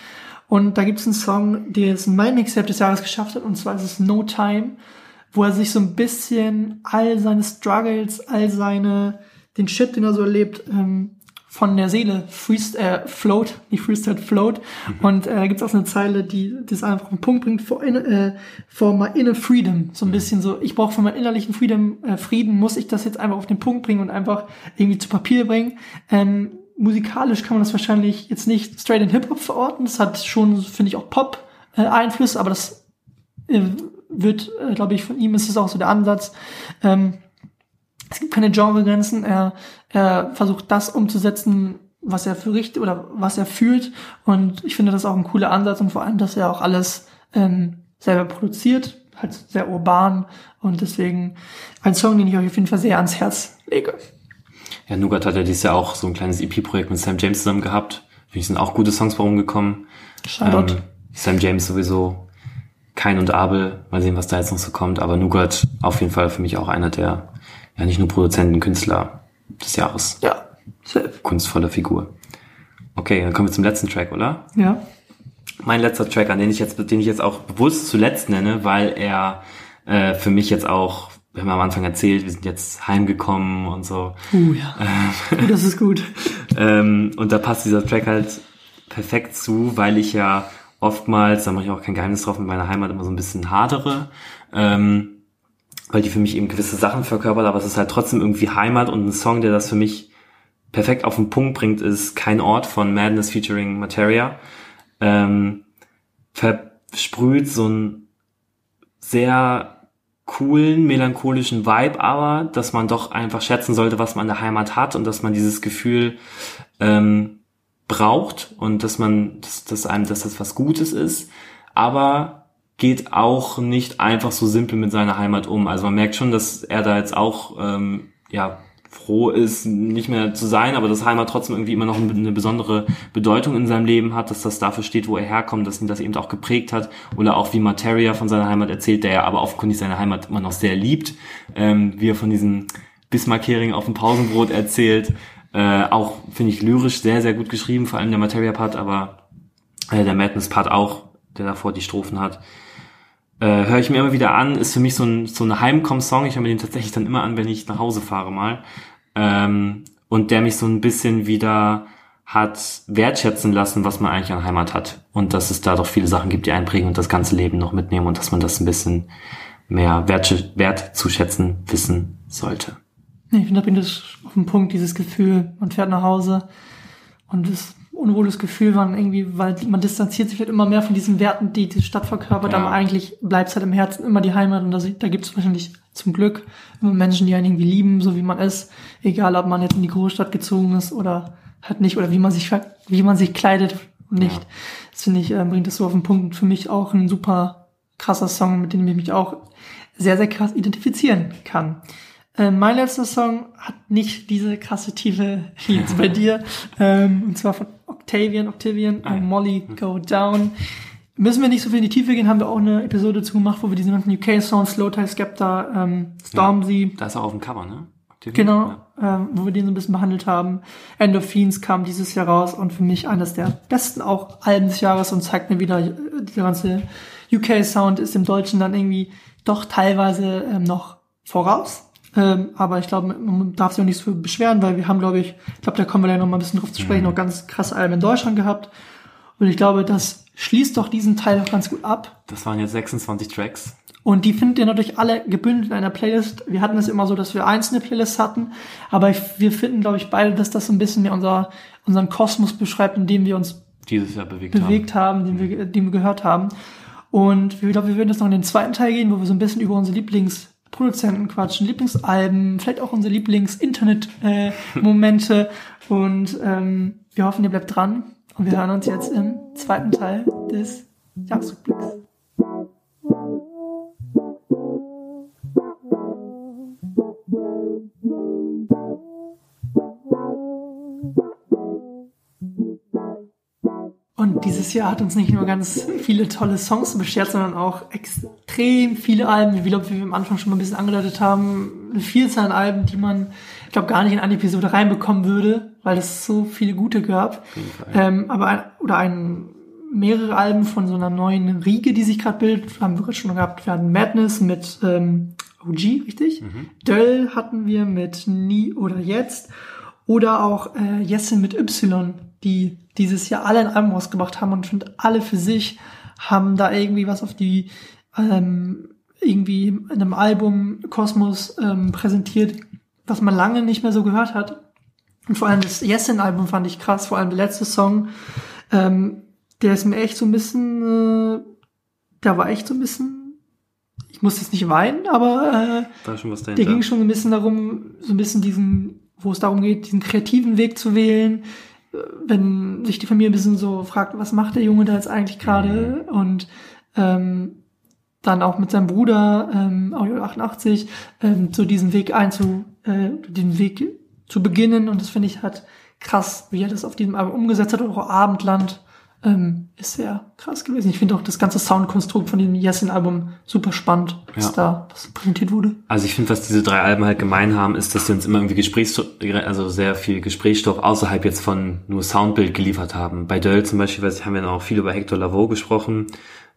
Und da gibt es einen Song, der es in meinem Mixtape des Jahres geschafft hat, und zwar ist es No Time wo er sich so ein bisschen all seine Struggles, all seine, den Shit, den er so erlebt, ähm, von der Seele freest, äh, float, nicht freestyle, float. Mhm. Und äh, da gibt's auch so eine Zeile, die das einfach auf den Punkt bringt, for, in, äh, for my inner freedom. So ein mhm. bisschen so, ich brauche für meinen innerlichen Freedom, äh, Frieden, muss ich das jetzt einfach auf den Punkt bringen und einfach irgendwie zu Papier bringen. Ähm, musikalisch kann man das wahrscheinlich jetzt nicht straight in Hip-Hop verorten. Das hat schon, finde ich, auch Pop-Einfluss, äh, aber das äh, wird, äh, glaube ich, von ihm ist es auch so der Ansatz. Ähm, es gibt keine Genregrenzen. Er, er versucht das umzusetzen, was er für richtig oder was er fühlt. Und ich finde das auch ein cooler Ansatz und vor allem, dass er auch alles ähm, selber produziert, halt sehr urban und deswegen ein Song, den ich euch auf jeden Fall sehr ans Herz lege. Ja, Nougat hat ja dieses Jahr auch so ein kleines EP-Projekt mit Sam James zusammen gehabt. Finde ich, sind auch gute Songs bei rumgekommen. Ähm, Sam James sowieso kein und Abel, mal sehen, was da jetzt noch so kommt, aber Nougat auf jeden Fall für mich auch einer der, ja nicht nur Produzenten, Künstler des Jahres. Ja, safe. Kunstvolle Figur. Okay, dann kommen wir zum letzten Track, oder? Ja. Mein letzter Track, an den ich jetzt, den ich jetzt auch bewusst zuletzt nenne, weil er äh, für mich jetzt auch, wir haben am Anfang erzählt, wir sind jetzt heimgekommen und so. Uh, ja. Ähm, das ist gut. ähm, und da passt dieser Track halt perfekt zu, weil ich ja oftmals, da mache ich auch kein Geheimnis drauf, mit meiner Heimat immer so ein bisschen hadere, ähm, weil die für mich eben gewisse Sachen verkörpert, aber es ist halt trotzdem irgendwie Heimat und ein Song, der das für mich perfekt auf den Punkt bringt, ist Kein Ort von Madness featuring Materia. Ähm, versprüht so einen sehr coolen, melancholischen Vibe, aber dass man doch einfach schätzen sollte, was man in der Heimat hat und dass man dieses Gefühl ähm, braucht und dass man, dass, dass einem, dass das was Gutes ist, aber geht auch nicht einfach so simpel mit seiner Heimat um. Also man merkt schon, dass er da jetzt auch ähm, ja froh ist, nicht mehr zu sein, aber dass Heimat trotzdem irgendwie immer noch eine besondere Bedeutung in seinem Leben hat, dass das dafür steht, wo er herkommt, dass ihn das eben auch geprägt hat. Oder auch wie Materia von seiner Heimat erzählt, der ja aber offenkundig seine Heimat immer noch sehr liebt, ähm, wie er von diesem Bismarck-Hering auf dem Pausenbrot erzählt. Äh, auch, finde ich, lyrisch sehr, sehr gut geschrieben, vor allem der Materia-Part, aber äh, der Madness-Part auch, der davor die Strophen hat äh, höre ich mir immer wieder an, ist für mich so ein, so ein Heimkomm-Song. Ich höre mir den tatsächlich dann immer an, wenn ich nach Hause fahre mal. Ähm, und der mich so ein bisschen wieder hat wertschätzen lassen, was man eigentlich an Heimat hat. Und dass es da doch viele Sachen gibt, die einprägen und das ganze Leben noch mitnehmen und dass man das ein bisschen mehr wert, wert wissen sollte. Ich finde, da bin ich auf den Punkt, dieses Gefühl, man fährt nach Hause und es unwohles Gefühl, man irgendwie, weil man distanziert sich halt immer mehr von diesen Werten, die die Stadt verkörpert, ja. aber eigentlich bleibt es halt im Herzen immer die Heimat und da, da gibt es wahrscheinlich zum Glück immer Menschen, die einen irgendwie lieben, so wie man ist, egal ob man jetzt in die Großstadt gezogen ist oder halt nicht oder wie man sich wie man sich kleidet und nicht. Ja. Das finde ich, äh, bringt das so auf den Punkt. Für mich auch ein super krasser Song, mit dem ich mich auch sehr, sehr krass identifizieren kann. Äh, mein letzter Song hat nicht diese krasse Tiefe wie jetzt bei dir. Ähm, und zwar von Octavian, Octavian, ah, Molly Go Down. Müssen wir nicht so viel in die Tiefe gehen, haben wir auch eine Episode zu gemacht, wo wir diesen ganzen UK-Sound, Slow Tie Skepta, ähm, Stormzy. Ja, da ist er auf dem Cover, ne? Octavian? Genau, ja. ähm, wo wir den so ein bisschen behandelt haben. Endorphins kam dieses Jahr raus und für mich eines der besten auch Alben des Jahres und zeigt mir wieder, der ganze UK-Sound ist im Deutschen dann irgendwie doch teilweise ähm, noch voraus. Ähm, aber ich glaube, man darf sich auch nicht so beschweren, weil wir haben, glaube ich, ich glaube, da kommen wir ja noch mal ein bisschen drauf zu sprechen, mhm. noch ganz krasse Alben in Deutschland gehabt. Und ich glaube, das schließt doch diesen Teil auch ganz gut ab. Das waren jetzt 26 Tracks. Und die findet ihr natürlich alle gebündelt in einer Playlist. Wir hatten es immer so, dass wir einzelne Playlists hatten, aber ich, wir finden, glaube ich, beide, dass das so ein bisschen mehr unser, unseren Kosmos beschreibt, in dem wir uns dieses Jahr bewegt, bewegt haben, haben den, wir, den wir gehört haben. Und ich glaube, wir würden jetzt noch in den zweiten Teil gehen, wo wir so ein bisschen über unsere Lieblings Produzenten quatschen, Lieblingsalben, vielleicht auch unsere Lieblings-Internet-Momente. Äh, und ähm, wir hoffen, ihr bleibt dran. Und wir hören uns jetzt im zweiten Teil des Jahresrückblicks. Und dieses Jahr hat uns nicht nur ganz viele tolle Songs beschert, sondern auch extrem viele Alben, wie, glaube, wie wir am Anfang schon mal ein bisschen angedeutet haben, eine Vielzahl an Alben, die man, ich glaube, gar nicht in eine Episode reinbekommen würde, weil es so viele gute gab. Ähm, aber ein, oder ein, mehrere Alben von so einer neuen Riege, die sich gerade bildet, haben wir gerade schon gehabt. Wir hatten Madness mit ähm, OG, richtig? Mhm. Döll hatten wir mit Nie oder Jetzt. Oder auch äh, Jessen mit Y, die dieses Jahr alle ein Album rausgebracht haben und finde alle für sich haben da irgendwie was auf die ähm, irgendwie in einem Album Kosmos ähm, präsentiert, was man lange nicht mehr so gehört hat. Und vor allem das Yesin-Album fand ich krass, vor allem der letzte Song, ähm, der ist mir echt so ein bisschen, äh, da war echt so ein bisschen, ich muss jetzt nicht weinen, aber äh, der ging schon ein bisschen darum, so ein bisschen diesen, wo es darum geht, diesen kreativen Weg zu wählen, wenn sich die Familie ein bisschen so fragt, was macht der Junge da jetzt eigentlich gerade? Mhm. Und ähm, dann auch mit seinem Bruder, ähm, Audio 88, ähm, so diesen Weg einzu, äh, den Weg zu beginnen. Und das finde ich halt krass, wie er das auf diesem Album umgesetzt hat. Auch Abendland ähm, ist sehr krass gewesen. Ich finde auch das ganze Soundkonstrukt von diesem Yesin-Album super spannend, was ja. da was präsentiert wurde. Also ich finde, was diese drei Alben halt gemein haben, ist, dass sie uns immer irgendwie Gesprächsstoff, also sehr viel Gesprächsstoff außerhalb jetzt von nur Soundbild geliefert haben. Bei Döll zum Beispiel, weiß ich, haben wir auch viel über Hector Lavoe gesprochen.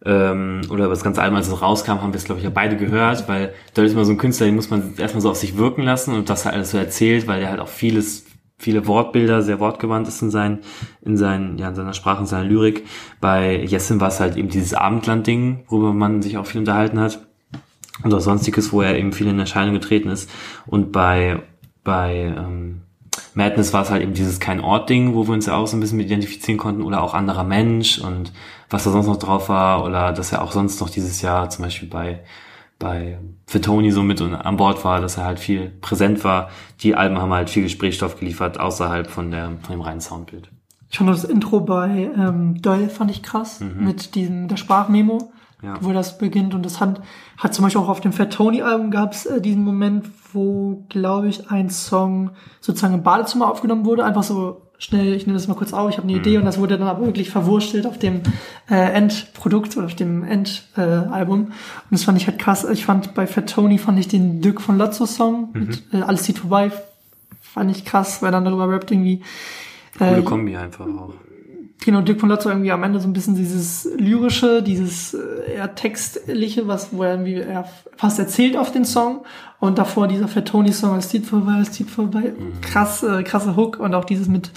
Ähm, oder über das ganze Album, als es rauskam, haben wir es, glaube ich, ja beide gehört, weil Döll ist immer so ein Künstler, den muss man erstmal so auf sich wirken lassen und das halt alles so erzählt, weil der halt auch vieles viele Wortbilder, sehr wortgewandt ist in, seinen, in, seinen, ja, in seiner Sprache, in seiner Lyrik. Bei Jessin war es halt eben dieses Abendland-Ding, worüber man sich auch viel unterhalten hat. Und auch sonstiges, wo er eben viel in Erscheinung getreten ist. Und bei, bei ähm, Madness war es halt eben dieses kein Ort-Ding, wo wir uns ja auch so ein bisschen mit identifizieren konnten. Oder auch anderer Mensch und was da sonst noch drauf war. Oder dass er auch sonst noch dieses Jahr zum Beispiel bei bei für Tony so mit an Bord war, dass er halt viel präsent war. Die Alben haben halt viel Gesprächsstoff geliefert außerhalb von der von dem reinen Soundbild. Ich fand das Intro bei ähm, Döll fand ich krass mhm. mit diesem der Sprachmemo. Ja. wo das beginnt. Und das hat, hat zum Beispiel auch auf dem Fat Tony-Album gab es äh, diesen Moment, wo, glaube ich, ein Song sozusagen im Badezimmer aufgenommen wurde. Einfach so schnell, ich nehme das mal kurz auf, ich habe eine Idee und das wurde dann aber wirklich verwurstelt auf dem äh, Endprodukt oder auf dem Endalbum. Äh, und das fand ich halt krass. Ich fand bei Fat Tony fand ich den Dirk von Lotso Song mit äh, Alles zieht vorbei, fand ich krass, weil dann darüber rappt irgendwie. Coole Äh, Kombi einfach auch. Genau, Dirk von Lotzo irgendwie am Ende so ein bisschen dieses lyrische, dieses äh, eher textliche, was, wo er irgendwie eher fast erzählt auf den Song. Und davor dieser Fat Tony Song, es zieht vorbei, es zieht vorbei. Krass, äh, krasse Hook. Und auch dieses mit,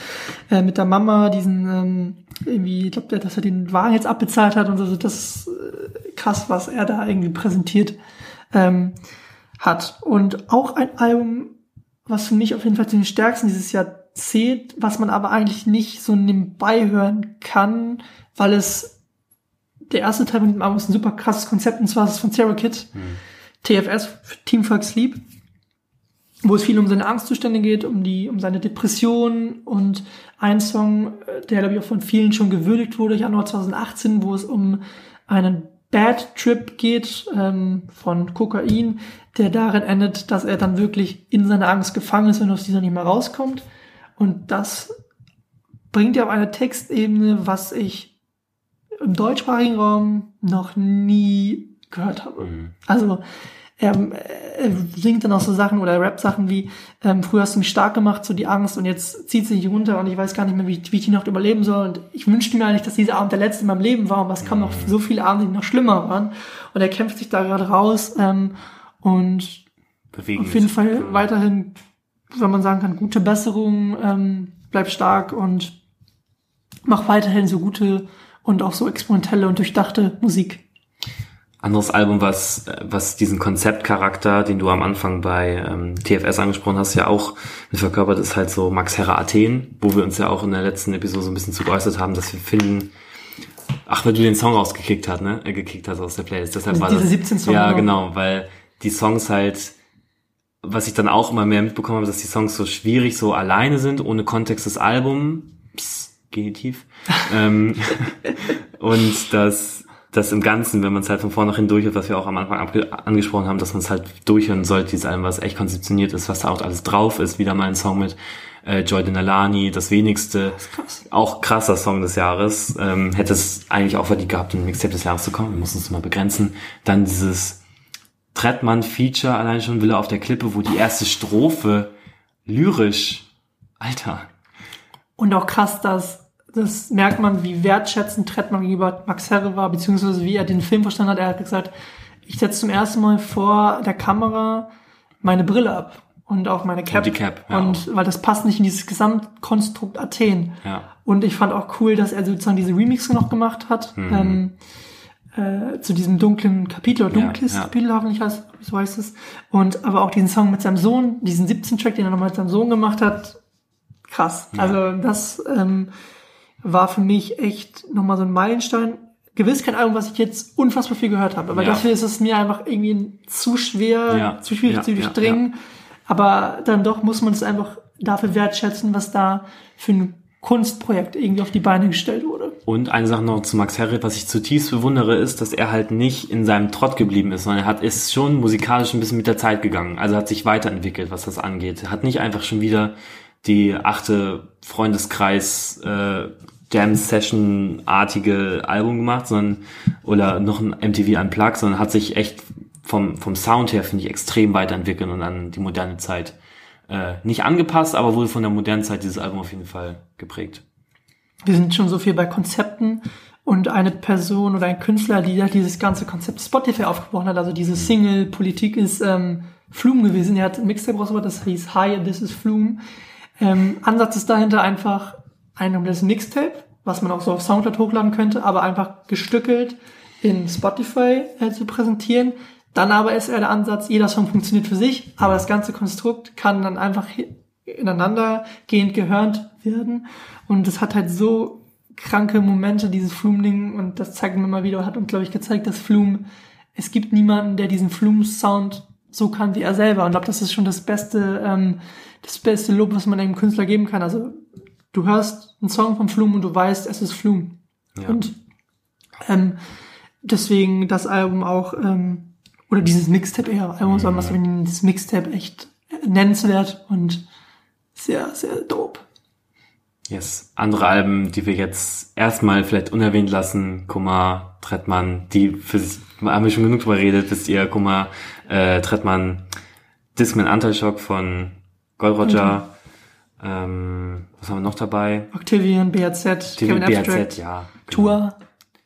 äh, mit der Mama, diesen, ähm, irgendwie, ich glaube, dass er den Wagen jetzt abbezahlt hat und so, das ist äh, krass, was er da irgendwie präsentiert ähm, hat. Und auch ein Album, was für mich auf jeden Fall zu den stärksten dieses Jahr zählt, was man aber eigentlich nicht so nebenbei hören kann, weil es der erste Teil mit dem Album ist ein super krasses Konzept und zwar ist es von Sarah Kid, TFS, Team Fuck Sleep, wo es viel um seine Angstzustände geht, um die, um seine Depression und ein Song, äh, der glaube ich auch von vielen schon gewürdigt wurde, Januar 2018, wo es um einen Bad Trip geht ähm, von Kokain, der darin endet, dass er dann wirklich in seiner Angst gefangen ist und aus dieser nicht mehr rauskommt. Und das bringt ja auf eine Textebene, was ich im deutschsprachigen Raum noch nie gehört habe. Also er, er singt dann auch so Sachen oder Rap-Sachen wie, ähm, früher hast du mich stark gemacht, so die Angst und jetzt zieht sie sich runter und ich weiß gar nicht mehr, wie, wie ich die Nacht überleben soll. Und ich wünschte mir eigentlich, dass dieser Abend der letzte in meinem Leben war und was kam noch so viele Abende, die noch schlimmer waren. Und er kämpft sich da gerade raus ähm, und Bewegen auf jeden Fall genau. weiterhin, wenn man sagen kann, gute Besserung, ähm, bleib stark und mach weiterhin so gute und auch so experimentelle und durchdachte Musik. Anderes Album, was, was diesen Konzeptcharakter, den du am Anfang bei ähm, TFS angesprochen hast, ja auch mit verkörpert, ist halt so Max Herrer Athen, wo wir uns ja auch in der letzten Episode so ein bisschen zu geäußert haben, dass wir finden, ach, weil du den Song rausgekickt hast, ne? Äh, gekickt hast aus der Playlist. Deshalb Diese- war diese das, 17 Songs, Ja, genau, weil die Songs halt, was ich dann auch immer mehr mitbekommen habe, dass die Songs so schwierig so alleine sind, ohne Kontext des Albums. Psst, Genitiv. ähm, und dass das im Ganzen, wenn man es halt von vornherein durchhört, was wir auch am Anfang abge- angesprochen haben, dass man es halt durchhören sollte, dieses Album, was echt konzeptioniert ist, was da auch alles drauf ist. Wieder mal ein Song mit äh, Joy Denalani, das wenigste. krass. Auch krasser Song des Jahres. Ähm, hätte es eigentlich auch verdient gehabt, ein Mixtape des Jahres zu kommen. Wir mussten es mal begrenzen. Dann dieses Trettmann-Feature allein schon Villa auf der Klippe, wo die erste Strophe lyrisch, Alter, Und auch krass, dass das merkt man, wie wertschätzend Trettmann gegenüber Max Herre war, beziehungsweise wie er den Film verstanden hat. Er hat gesagt, ich setze zum ersten Mal vor der Kamera meine Brille ab und auch meine Cap. Und die Cap, ja, und weil das passt nicht in dieses Gesamtkonstrukt Athen. ja. Und ich fand auch cool, dass er sozusagen diese Remixe noch gemacht hat. Ähm, äh, zu diesem dunklen Kapitel oder Mhm. Ja, dunkles ja. Kapitel, hoffentlich heißt, so heißt es. Und aber auch diesen Song mit seinem Sohn, diesen 17-Track, den er nochmal mit seinem Sohn gemacht hat, krass. Also das ähm, war für mich echt nochmal so ein Meilenstein. Gewiss kein Album, was ich jetzt unfassbar viel gehört habe, aber Ja. dafür ist es mir einfach irgendwie zu schwer, Ja, zu schwierig ja, zu ja, durchdringen. Aber dann doch muss man es einfach dafür wertschätzen, was da für ein Kunstprojekt irgendwie auf die Beine gestellt wurde. Und eine Sache noch zu Max Herre, was ich zutiefst bewundere, ist, dass er halt nicht in seinem Trott geblieben ist, sondern er hat, ist schon musikalisch ein bisschen mit der Zeit gegangen. Also hat sich weiterentwickelt, was das angeht. Hat nicht einfach schon wieder die achte Freundeskreis äh, Jam Session artige Album gemacht, sondern oder noch ein MTV Unplugged, sondern hat sich echt vom vom Sound her finde ich extrem weiterentwickelt und an die moderne Zeit äh, nicht angepasst, aber wohl von der modernen Zeit dieses Album auf jeden Fall geprägt. Wir sind schon so viel bei Konzepten und eine Person oder ein Künstler, die da dieses ganze Konzept Spotify aufgebrochen hat, also diese Single-Politik ist ähm, Flume gewesen. Er hat ein Mixtape rausgebracht, das hieß Hi, this is Flume. Ähm, Ansatz ist dahinter einfach ein komplettes Mixtape, was man auch so auf Soundcloud hochladen könnte, aber einfach gestückelt in Spotify äh, zu präsentieren. Dann aber ist eher der Ansatz, jeder Song funktioniert für sich, aber das ganze Konstrukt kann dann einfach hi- ineinander gehend gehört werden. Und das hat halt so kranke Momente, dieses Flume-Ding, und das zeigt mir mal wieder, hat uns, glaube ich, gezeigt, dass Flume, es gibt niemanden, der diesen Flume-Sound so kann wie er selber. Und ich glaube, das ist schon das beste, ähm, das beste Lob, was man einem Künstler geben kann. Also, du hörst einen Song von Flume und du weißt, es ist Flume. Ja. Und ähm, deswegen das Album auch, ähm, oder dieses Mixtape eher, Album, was Mhm. das Mixtape echt nennenswert und sehr, sehr dope. Yes. Andere Alben, die wir jetzt erstmal vielleicht unerwähnt lassen, Kummer, Trettmann, die für sich, haben wir schon genug drüber geredet, wisst ihr, Kummer, äh, Trettmann, Discman Anteilschock von Gold Roger, ähm, was haben wir noch dabei? Octavian, Kevin Abstract, BRZ, ja. genau. Tour.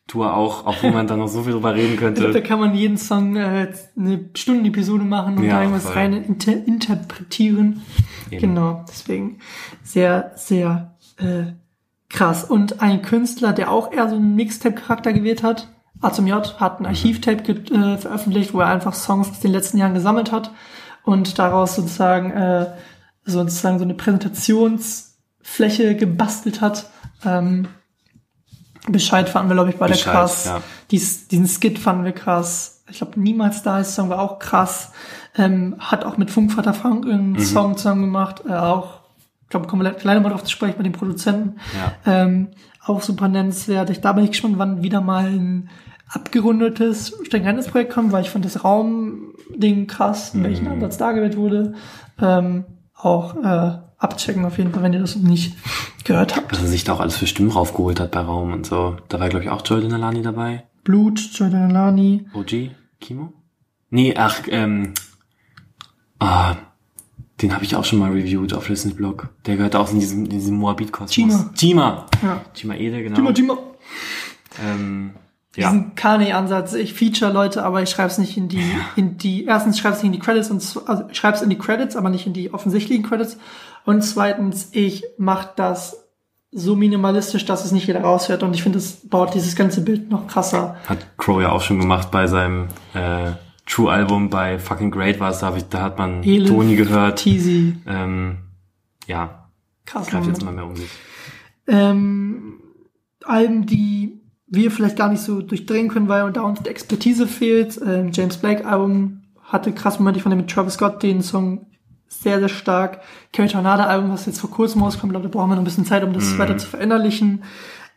Tour auch, auch wo man da noch so viel drüber reden Ich glaube, da könnte. kann man jeden Song äh, eine Stundenepisode machen und Ja, da irgendwas voll. rein inter interpretieren. Eben. Genau, deswegen sehr, sehr äh, krass. Und ein Künstler, der auch eher so einen Mixtape-Charakter gewählt hat, A zum J, hat ein Archivtape ge- äh, veröffentlicht, wo er einfach Songs aus den letzten Jahren gesammelt hat und daraus sozusagen äh, sozusagen so eine Präsentationsfläche gebastelt hat. Ähm, Bescheid fanden wir, glaube ich, beide Bescheid, krass. ja. Dies, diesen Skit fanden wir krass. Ich glaube, Niemals da ist Song war auch krass. Ähm, hat auch mit Funkvater Frank einen Mhm. Song zusammen gemacht. Äh, auch, ich glaube, kommen wir gleich mal drauf zu sprechen mit dem Produzenten. Ja. Ähm, auch super nennenswert. Ich, da bin ich gespannt, wann wieder mal ein abgerundetes Strenghandelsprojekt kommt, weil ich fand das Raumding krass, in Mhm. welchem Ansatz da gewählt wurde. Ähm, auch äh, abchecken auf jeden Fall, wenn ihr das noch nicht gehört habt. Was er sich da auch alles für Stimmen raufgeholt hat bei Raum und so. Da war, glaube ich, auch Jordan Alani dabei. Blut, Jordan Alani, OG? Kimo? Nee, ach, ähm, ah, den habe ich auch schon mal reviewed auf Listen Blog. Der gehört auch in diesem, in diesem Moabit-Kosmos. Chima. Chima. Ja. Chima Ede, genau. Timo, Timo. Ähm, ja. diesen Kanye-Ansatz. Ich feature Leute, aber ich schreibe es nicht in die, in die, erstens schreibe es nicht in die Credits und also schreibe es in die Credits, aber nicht in die offensichtlichen Credits. Und zweitens, ich mache das so minimalistisch, dass es nicht jeder raushört. Und ich finde, es baut dieses ganze Bild noch krasser. Hat Crow ja auch schon gemacht bei seinem äh, True-Album bei Fucking Great war es, da, ich, da hat man Elif, Toni gehört. Teasy, Ähm, ja, krass. greift jetzt Moment. immer mehr um sich. ähm, Alben, die wir vielleicht gar nicht so durchdringen können, weil da uns die Expertise fehlt. Ähm, James Blake Album hatte krass Momente, ich fand mit Travis Scott den Song sehr, sehr stark. Carrie Tornado Album, was jetzt vor kurzem rauskommt, glaube da brauchen wir noch ein bisschen Zeit, um das weiter zu verinnerlichen.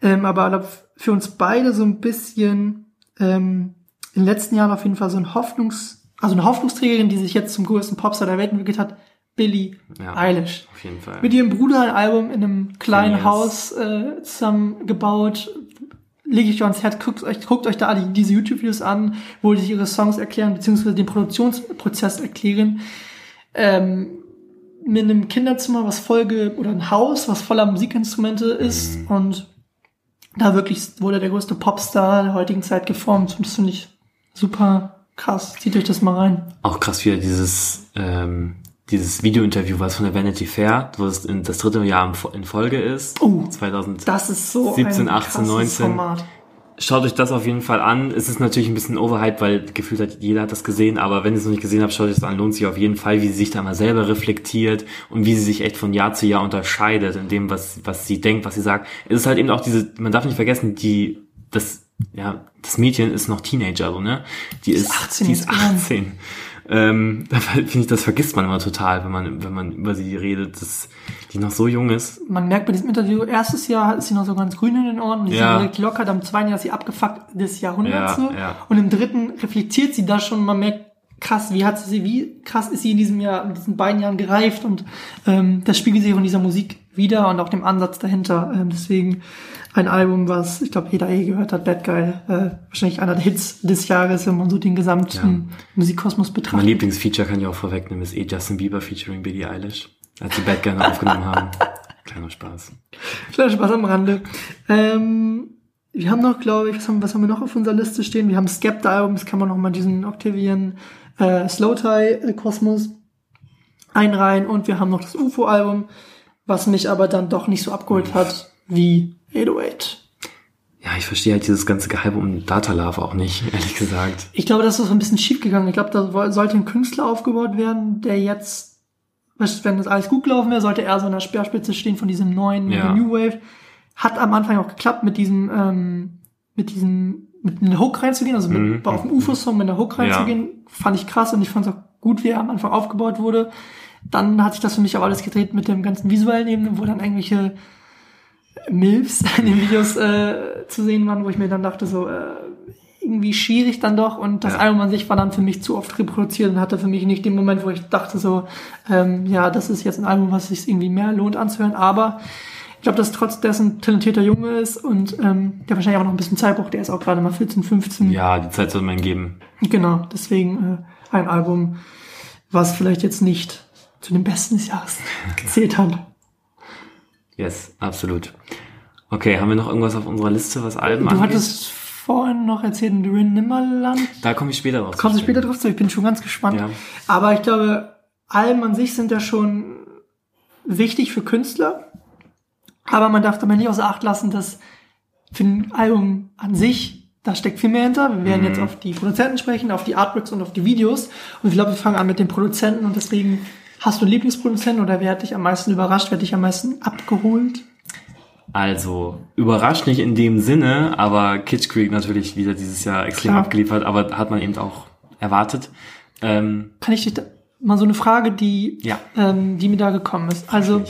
Ähm, aber ich für uns beide so ein bisschen ähm, in den letzten Jahren auf jeden Fall so ein Hoffnungs, also eine Hoffnungsträgerin, die sich jetzt zum größten Popstar der Welt entwickelt hat, Billie Ja. Eilish Auf jeden Fall. mit ihrem Bruder ein Album in einem kleinen Yes. Haus äh, zusammengebaut. Lege ich euch ans Herz, guckt euch, guckt euch da alle diese YouTube-Videos an, wo die ihre Songs erklären, beziehungsweise den Produktionsprozess erklären. Ähm, mit einem Kinderzimmer, was Folge oder ein Haus, was voller Musikinstrumente ist und da wirklich wurde der größte Popstar der heutigen Zeit geformt. Und das finde ich super krass. Zieht euch das mal rein. Auch krass wieder dieses, ähm, dieses Video-Interview, was von der Vanity Fair, wo es das dritte Jahr in Fo- in Folge ist. Oh, 2000. Das ist so 17, ein 18, krasses 19. Format. Schaut euch das auf jeden Fall an. Es ist natürlich ein bisschen overhyped, weil gefühlt hat jeder hat das gesehen, aber wenn ihr es noch nicht gesehen habt, schaut euch das an. Lohnt sich auf jeden Fall, wie sie sich da mal selber reflektiert und wie sie sich echt von Jahr zu Jahr unterscheidet in dem, was, was sie denkt, was sie sagt. Es ist halt eben auch diese, man darf nicht vergessen, die, das, ja, das Mädchen ist noch Teenager, so, ne? Die ist, 18 die ist jetzt geworden. 18. Ähm, da finde ich, das vergisst man immer total, wenn man, wenn man über sie redet, dass die noch so jung ist. man merkt bei diesem Interview, erstes Jahr ist sie noch so ganz grün in den Ohren und die Ja. sind direkt locker, am zweiten Jahr ist sie abgefuckt des Jahrhunderts Ja, ja. Und im dritten reflektiert sie da schon, man merkt, krass, wie hat sie, wie krass ist sie in diesem Jahr, in diesen beiden Jahren gereift und ähm, das spiegelt sich auch in dieser Musik wieder und auch dem Ansatz dahinter. Ähm, deswegen ein Album, was ich glaube jeder eh gehört hat, Bad Guy, äh, wahrscheinlich einer der Hits des Jahres, wenn man so den gesamten Musikkosmos Mein betrachtet. Lieblingsfeature kann ich auch vorwegnehmen, ist eh Justin Bieber featuring Billie Eilish, als sie Bad aufgenommen haben. Kleiner Spaß. Kleiner Spaß am Rande. Ähm, wir haben noch, glaube ich, was haben, was haben wir noch auf unserer Liste stehen? Wir haben Skepta-Album, das kann man noch mal diesen Octavian äh, Slowthai-Kosmos einreihen und wir haben noch das UFO-Album, was mich aber dann doch nicht so abgeholt hat wie 808. Ja, ich verstehe halt dieses ganze Gehype um Data Love auch nicht, ehrlich gesagt. Ich glaube, das ist so ein bisschen schief gegangen. Ich glaube, da sollte ein Künstler aufgebaut werden, der jetzt, wenn das alles gut gelaufen wäre, sollte er so an der Speerspitze stehen von diesem neuen Ja. New Wave. Hat am Anfang auch geklappt, mit diesem, ähm, mit diesem, mit einem Hook reinzugehen, also mit, Mhm. auf dem UFO-Song mit einer Hook Ja. reinzugehen, fand ich krass und ich fand es auch gut, wie er am Anfang aufgebaut wurde. Dann hat sich das für mich aber alles gedreht mit dem ganzen visuellen Ebene, wo dann irgendwelche Milfs in den Videos äh, zu sehen waren, wo ich mir dann dachte so, äh, irgendwie schwierig dann doch und das Ja. Album an sich war dann für mich zu oft reproduziert und hatte für mich nicht den Moment, wo ich dachte so, ähm, ja, das ist jetzt ein Album, was sich irgendwie mehr lohnt anzuhören, aber ich glaube, dass trotz dessen talentierter Junge ist und ähm, der wahrscheinlich auch noch ein bisschen Zeit braucht, der ist auch gerade mal 14, 15. Ja, die Zeit soll man geben. Genau, deswegen äh, ein Album, was vielleicht jetzt nicht zu den besten des Jahres gezählt hat. Yes, absolut. Okay, haben wir noch irgendwas auf unserer Liste, was Alben Du angeht? hattest vorhin noch erzählt, Rin Nimmerland. Da komme ich später drauf. zu Kommst du später drauf zu? Ich bin schon ganz gespannt. Ja. Aber ich glaube, Alben an sich sind ja schon wichtig für Künstler. Aber man darf dabei nicht außer Acht lassen, dass für ein Album an sich, da steckt viel mehr hinter. Wir werden Mhm. jetzt auf die Produzenten sprechen, auf die Artworks und auf die Videos. Und ich glaube, wir fangen an mit den Produzenten und deswegen hast du einen Lieblingsproduzenten oder wer hat dich am meisten überrascht, wer hat dich am meisten abgeholt? Also, überrascht nicht in dem Sinne, aber Kitsch Creek natürlich wieder dieses Jahr extrem Klar. abgeliefert, aber hat man eben auch erwartet. Ähm, Kann ich dich da, mal so eine Frage, die, Ja. ähm, die mir da gekommen ist. Also,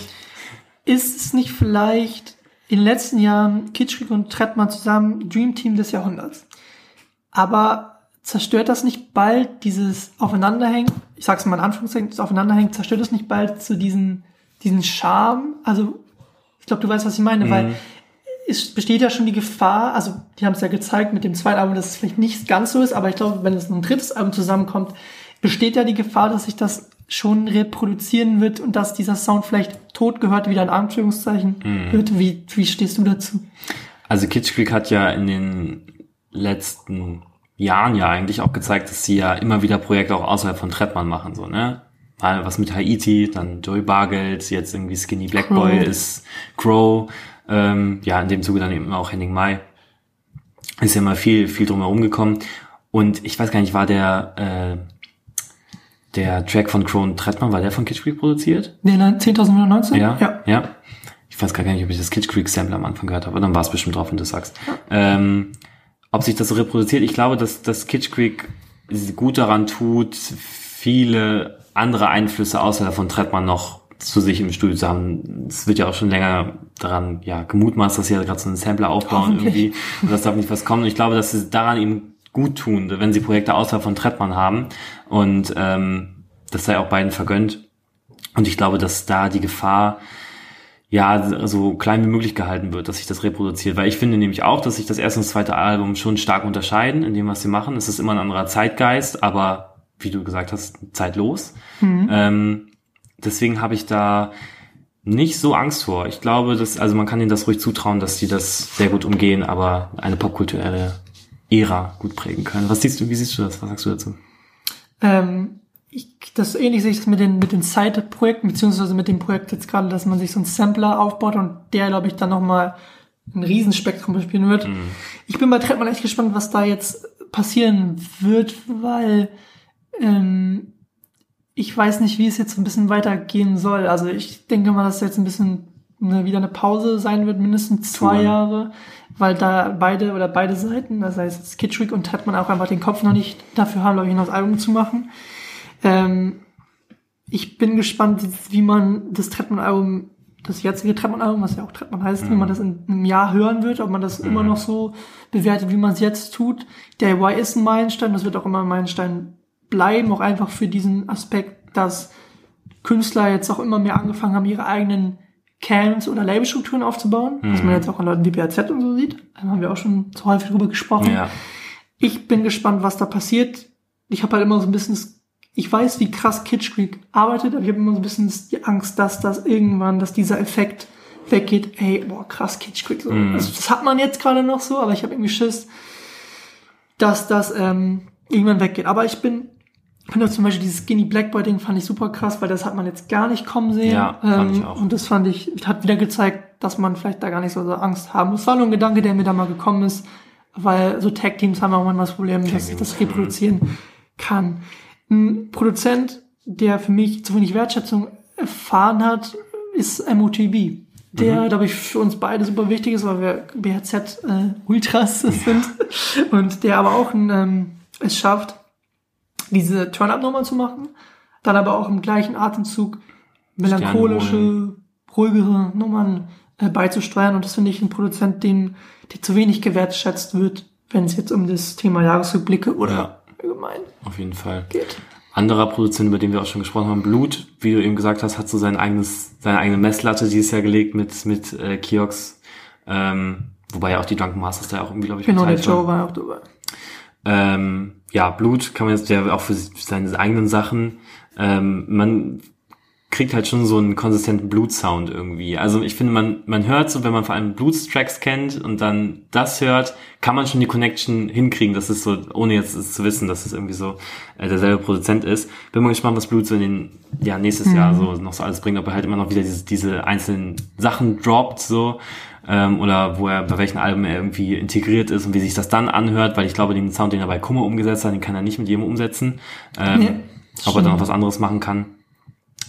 ist es nicht vielleicht in den letzten Jahren Kitschkrieg und Trettmann zusammen Dream Team des Jahrhunderts? Aber zerstört das nicht bald dieses Aufeinanderhängen? Ich sag's mal in Anführungszeichen, das Aufeinanderhängen, zerstört das nicht bald zu diesen, diesen Charme? Also, glaube, du weißt, was ich meine, weil es besteht ja schon die Gefahr, also die haben es ja gezeigt mit dem zweiten Album, dass es vielleicht nicht ganz so ist, aber ich glaube, wenn es ein drittes Album zusammenkommt, besteht ja die Gefahr, dass sich das schon reproduzieren wird und dass dieser Sound vielleicht tot gehört, wieder in Anführungszeichen wird. Wie, wie stehst du dazu? Also Kitsch Creek hat ja in den letzten Jahren ja eigentlich auch gezeigt, dass sie ja immer wieder Projekte auch außerhalb von Trettmann machen, so, ne? Mal was mit Haiti, dann Joey Bargeld, jetzt irgendwie Skinny Black. Boy ist Crow, ähm, ja, in dem Zuge dann eben auch Henning Mai. Ist ja mal viel, viel drumherum gekommen. Und ich weiß gar nicht, war der, äh, der Track von Crow und Trettmann, war der von Kitsch Creek produziert? Nee, nein, 10.919? Ja, ja. ja. Ich weiß gar nicht, ob ich das Kitsch Creek Sample am Anfang gehört habe, aber dann war es bestimmt drauf, wenn du sagst. Ähm, ob sich das so reproduziert, ich glaube, dass, dass Kitsch Creek gut daran tut, viele andere Einflüsse außer von Trettmann noch zu sich im Studio zu haben. Es wird ja auch schon länger daran ja, gemutmaßt, dass sie ja gerade so einen Sampler aufbauen irgendwie und dass da nicht was kommt. Und ich glaube, dass sie daran eben gut tun, wenn sie Projekte außerhalb von Trettmann haben. Und ähm, das sei auch beiden vergönnt. Und ich glaube, dass da die Gefahr ja so klein wie möglich gehalten wird, dass sich das reproduziert. Weil ich finde nämlich auch, dass sich das erste und das zweite Album schon stark unterscheiden in dem, was sie machen. Es ist immer ein anderer Zeitgeist, aber wie du gesagt hast, zeitlos. Ähm, deswegen habe ich da nicht so Angst vor. Ich glaube, dass, also man kann ihnen das ruhig zutrauen, dass die das sehr gut umgehen, aber eine popkulturelle Ära gut prägen können. Was siehst du, wie siehst du das? Was sagst du dazu? Ähm, ich, das ähnlich sehe ich das mit den, mit den Side-Projekten, beziehungsweise mit dem Projekt jetzt gerade, dass man sich so einen Sampler aufbaut und der, glaube ich, dann nochmal ein Riesenspektrum bespielen wird. Ich bin bei Trettmann echt gespannt, was da jetzt passieren wird, weil ähm, ich weiß nicht, wie es jetzt ein bisschen weitergehen soll. Also ich denke mal, dass jetzt ein bisschen eine, wieder eine Pause sein wird, mindestens zwei Touren. Jahre, weil da beide oder beide Seiten, das heißt Skitchwick und Trettmann auch einfach den Kopf noch nicht dafür haben, glaube ich, noch das Album zu machen. Ähm, ich bin gespannt, wie man das Trettmann-Album, das jetzige Trettmann-Album, was ja auch Trettmann heißt, wie man das in einem Jahr hören wird, ob man das immer noch so bewertet, wie man es jetzt tut. DIY ist ein Meilenstein, das wird auch immer ein Meilenstein bleiben, auch einfach für diesen Aspekt, dass Künstler jetzt auch immer mehr angefangen haben, ihre eigenen Camps oder Labelstrukturen aufzubauen, was man jetzt auch an Leuten wie BAZ und so sieht. Da haben wir auch schon so häufig drüber gesprochen. Ja. Ich bin gespannt, was da passiert. Ich habe halt immer so ein bisschen, ich weiß, wie krass Kitsch Creek arbeitet, aber ich habe immer so ein bisschen die Angst, dass das irgendwann, dass dieser Effekt weggeht. Ey, boah, krass Kitsch Creek. So. Also, das hat man jetzt gerade noch so, aber ich habe irgendwie Schiss, dass das ähm, irgendwann weggeht. Aber ich bin, ich finde zum Beispiel dieses Skinny Black Boy Ding fand ich super krass, weil das hat man jetzt gar nicht kommen sehen. Ja, fand ich auch. Und das fand ich, hat wieder gezeigt, dass man vielleicht da gar nicht so, Angst haben muss. War nur ein Gedanke, der mir da mal gekommen ist, weil so Tag-Teams haben auch manchmal das Problem, dass sich das reproduzieren kann. Ein Produzent, der für mich zu wenig Wertschätzung erfahren hat, ist MOTB. Der, glaube ich, für uns beide super wichtig ist, weil wir BHZ äh, Ultras sind. Und der aber auch ein, ähm, es schafft, diese Turn-Up-Nummer zu machen, dann aber auch im gleichen Atemzug melancholische, ruhigere Nummern äh, beizusteuern. Und das finde ich ein Produzent, den, der zu wenig gewertschätzt wird wenn es jetzt um das Thema Jahresrückblicke oder Ja. allgemein Auf jeden Fall. geht. Anderer Produzent, über den wir auch schon gesprochen haben, Blut, wie du eben gesagt hast, hat so sein eigenes, seine eigene Messlatte dieses Jahr gelegt mit, mit äh, Kiox. Ähm, wobei ja auch die Drunken Masters da auch irgendwie, glaube ich, Genau, der. Joe war auch dabei. Ähm, ja, Blut kann man jetzt, der auch für seine eigenen Sachen, ähm, man kriegt halt schon so einen konsistenten Blut-Sound irgendwie. Also ich finde, man, man hört so, wenn man vor allem Blues-Tracks kennt und dann das hört, kann man schon die Connection hinkriegen, dass es so, ohne jetzt zu wissen, dass es irgendwie so äh, derselbe Produzent ist. Bin mal gespannt, was Blut so in den, ja, nächstes Jahr so noch so alles bringt, ob er halt immer noch wieder diese, diese einzelnen Sachen droppt, so, ähm, oder wo er bei welchen Alben er irgendwie integriert ist und wie sich das dann anhört, weil ich glaube, den Sound, den er bei Kummer umgesetzt hat, den kann er nicht mit jedem umsetzen. Ähm, Nee, ob er dann noch was anderes machen kann.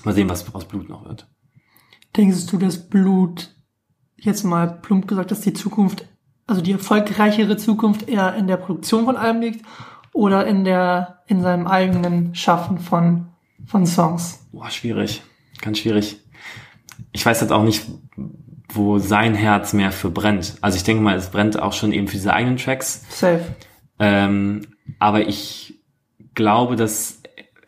Mal sehen, was aus Blut noch wird. Denkst du, dass Blut, jetzt mal plump gesagt, dass die Zukunft, also die erfolgreichere Zukunft eher in der Produktion von Alben liegt oder in der, in seinem eigenen Schaffen von, von Songs? Boah, schwierig. Ganz schwierig. Ich weiß jetzt auch nicht, wo sein Herz mehr für brennt. Also ich denke mal, es brennt auch schon eben für diese eigenen Tracks. Safe. Ähm, aber ich glaube, dass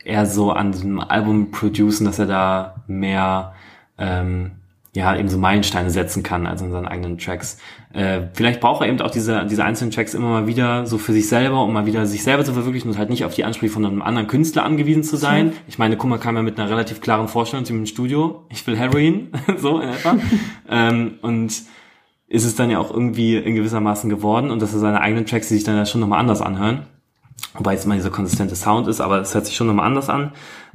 er so an diesem Album producen, dass er da mehr ähm, ja eben so Meilensteine setzen kann als in seinen eigenen Tracks. Äh, vielleicht braucht er eben auch diese diese einzelnen Tracks immer mal wieder so für sich selber, um mal wieder sich selber zu verwirklichen und halt nicht auf die Ansprüche von einem anderen Künstler angewiesen zu sein. Ich meine, guck mal, kam ja mit einer relativ klaren Vorstellung zu ihm im Studio. Ich will Heroin, so in etwa. ähm, und ist es dann ja auch irgendwie in gewissermaßen geworden und dass er seine eigenen Tracks, die sich dann ja schon nochmal anders anhören. Wobei es immer dieser konsistente Sound ist, aber es hört sich schon nochmal anders an.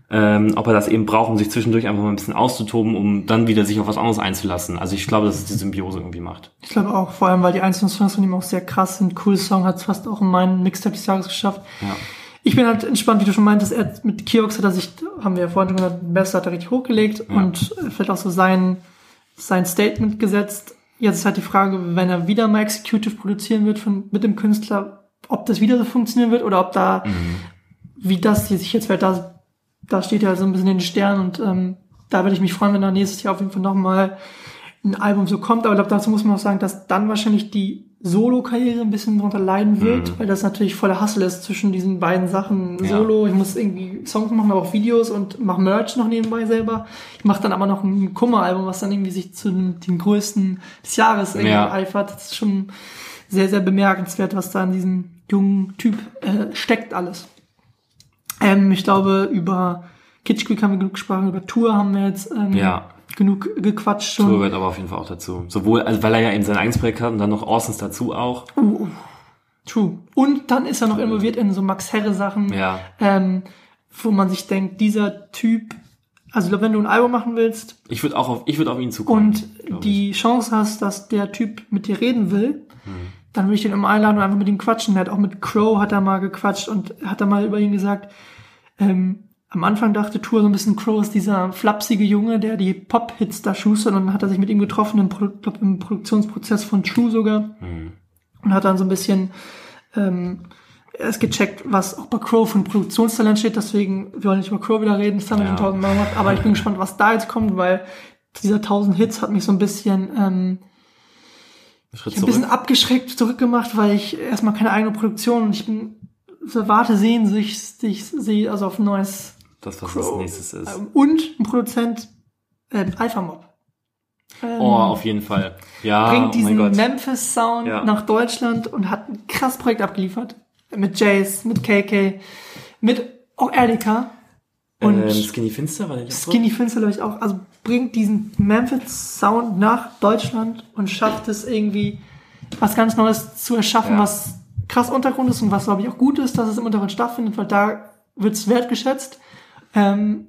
Ähm, ob er das eben braucht, um sich zwischendurch einfach mal ein bisschen auszutoben, um dann wieder sich auf was anderes einzulassen. Also ich glaube, dass es die Symbiose irgendwie macht. Ich glaube auch, vor allem, weil die einzelnen Songs von ihm auch sehr krass sind. Cool Song hat es fast auch in meinen Mixtape des Jahres geschafft. Ja. Ich bin halt entspannt, wie du schon meintest, er mit Kiox hat er sich, haben wir ja vorhin schon gesagt, Messer hat er richtig hochgelegt Ja. und vielleicht auch so sein, sein Statement gesetzt. Jetzt ist halt die Frage, wenn er wieder mal Executive produzieren wird von, mit dem Künstler, ob das wieder so funktionieren wird oder ob da, wie das hier sich jetzt fällt, da, da steht ja so ein bisschen in den Sternen und ähm, da würde ich mich freuen, wenn da nächstes Jahr auf jeden Fall nochmal ein Album so kommt. Aber ich glaube, dazu muss man auch sagen, dass dann wahrscheinlich die Solo-Karriere ein bisschen darunter leiden wird, weil das natürlich voller Hassel ist zwischen diesen beiden Sachen. Ja. Solo, ich muss irgendwie Songs machen, aber auch Videos und mache Merch noch nebenbei selber. Ich mache dann aber noch ein Kummer-Album, was dann irgendwie sich zu den, den größten des Jahres irgendwie Ja. eifert. Das ist schon sehr, sehr bemerkenswert, was da in diesem jungen Typ äh, steckt alles. Ähm, ich glaube, über Kitschquick haben wir genug gesprochen, über Tour haben wir jetzt ähm, Ja. genug gequatscht schon. Tour gehört aber auf jeden Fall auch dazu. Sowohl, also weil er ja eben sein eigenes Projekt hat und dann noch Orsons dazu auch. True. Und dann ist er noch involviert in so Max Herre Sachen, Ja. ähm, wo man sich denkt, dieser Typ, also wenn du ein Album machen willst Ich würde auch auf, ich würde auf ihn zukommen. und die Chance hast, dass der Typ mit dir reden will, Hm. Dann würde ich den immer einladen und einfach mit ihm quatschen. Er hat auch mit Crow hat er mal gequatscht und hat er mal über ihn gesagt, ähm, am Anfang dachte Tour so ein bisschen, Crow ist dieser flapsige Junge, der die Pop-Hits da schustert und dann hat er sich mit ihm getroffen, im, Pro im Produktionsprozess von True sogar und hat dann so ein bisschen ähm, erst gecheckt, was auch bei Crow ein Produktionstalent steht, deswegen, wir wollen nicht über Crow wieder reden, das haben wir Ja. schon tausendmal gemacht, aber ich bin gespannt, was da jetzt kommt, weil dieser tausend Hits hat mich so ein bisschen, ähm, ich hab ein bisschen abgeschreckt zurückgemacht, weil ich erstmal keine eigene Produktion und ich bin so warte sehnsüchtig sehe also auf ein neues Das, was Crow. als nächstes ist. Ähm, und ein Produzent ähm, Alpha Mob. Ähm, Oh, auf jeden Fall. Ja, bringt oh diesen mein Gott. Memphis Sound Ja. nach Deutschland und hat ein krass Projekt abgeliefert mit Jace, mit KK, mit auch Erika und ähm, Skinny Finster war nicht auch Skinny Finster glaube ich auch, also bringt diesen Memphis Sound nach Deutschland und schafft es irgendwie was ganz Neues zu erschaffen, Ja. was krass Untergrund ist und was glaube ich auch gut ist, dass es im Untergrund stattfindet, weil da wird es wertgeschätzt. Ähm,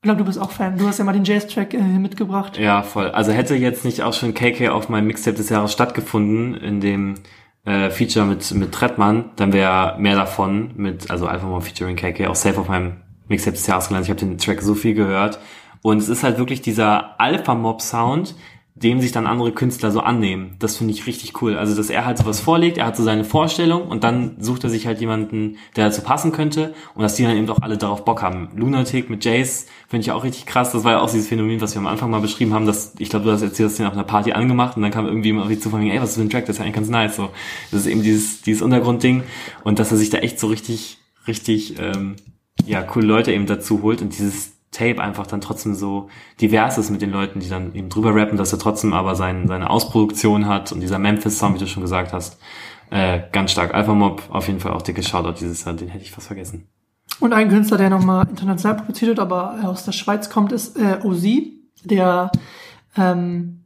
ich glaube, du bist auch Fan. Du hast ja mal den Jazz-Track äh, mitgebracht. Ja, voll. Also hätte jetzt nicht auch schon KK auf meinem Mixtape des Jahres stattgefunden, in dem äh, Feature mit, mit Trettmann, dann wäre mehr davon mit, also einfach mal featuring KK, auch safe auf meinem Mixtape des Jahres gelandet. Ich habe den Track so viel gehört. Und es ist halt wirklich dieser Alpha-Mob-Sound, dem sich dann andere Künstler so annehmen. Das finde ich richtig cool. Also, dass er halt sowas vorlegt, er hat so seine Vorstellung und dann sucht er sich halt jemanden, der dazu passen könnte und dass die dann eben auch alle darauf Bock haben. Lunatic mit Jace finde ich auch richtig krass. Das war ja auch dieses Phänomen, was wir am Anfang mal beschrieben haben, dass, ich glaube, du hast erzählt, dass den auf einer Party angemacht und dann kam irgendwie immer auf die zu ey, was ist für ein Track? Das ist ja eigentlich ganz nice. So, das ist eben dieses, dieses Untergrundding und dass er sich da echt so richtig, richtig, ähm, ja, coole Leute eben dazu holt und dieses Tape einfach dann trotzdem so divers ist mit den Leuten, die dann eben drüber rappen, dass er trotzdem aber sein, seine Ausproduktion hat und dieser Memphis-Song, wie du schon gesagt hast, äh, ganz stark. Alpha Mob, auf jeden Fall auch dicke Shoutout dieses Jahr, den hätte ich fast vergessen. Und ein Künstler, der nochmal international produziert hat, aber aus der Schweiz kommt, ist äh, Ozi, der ähm,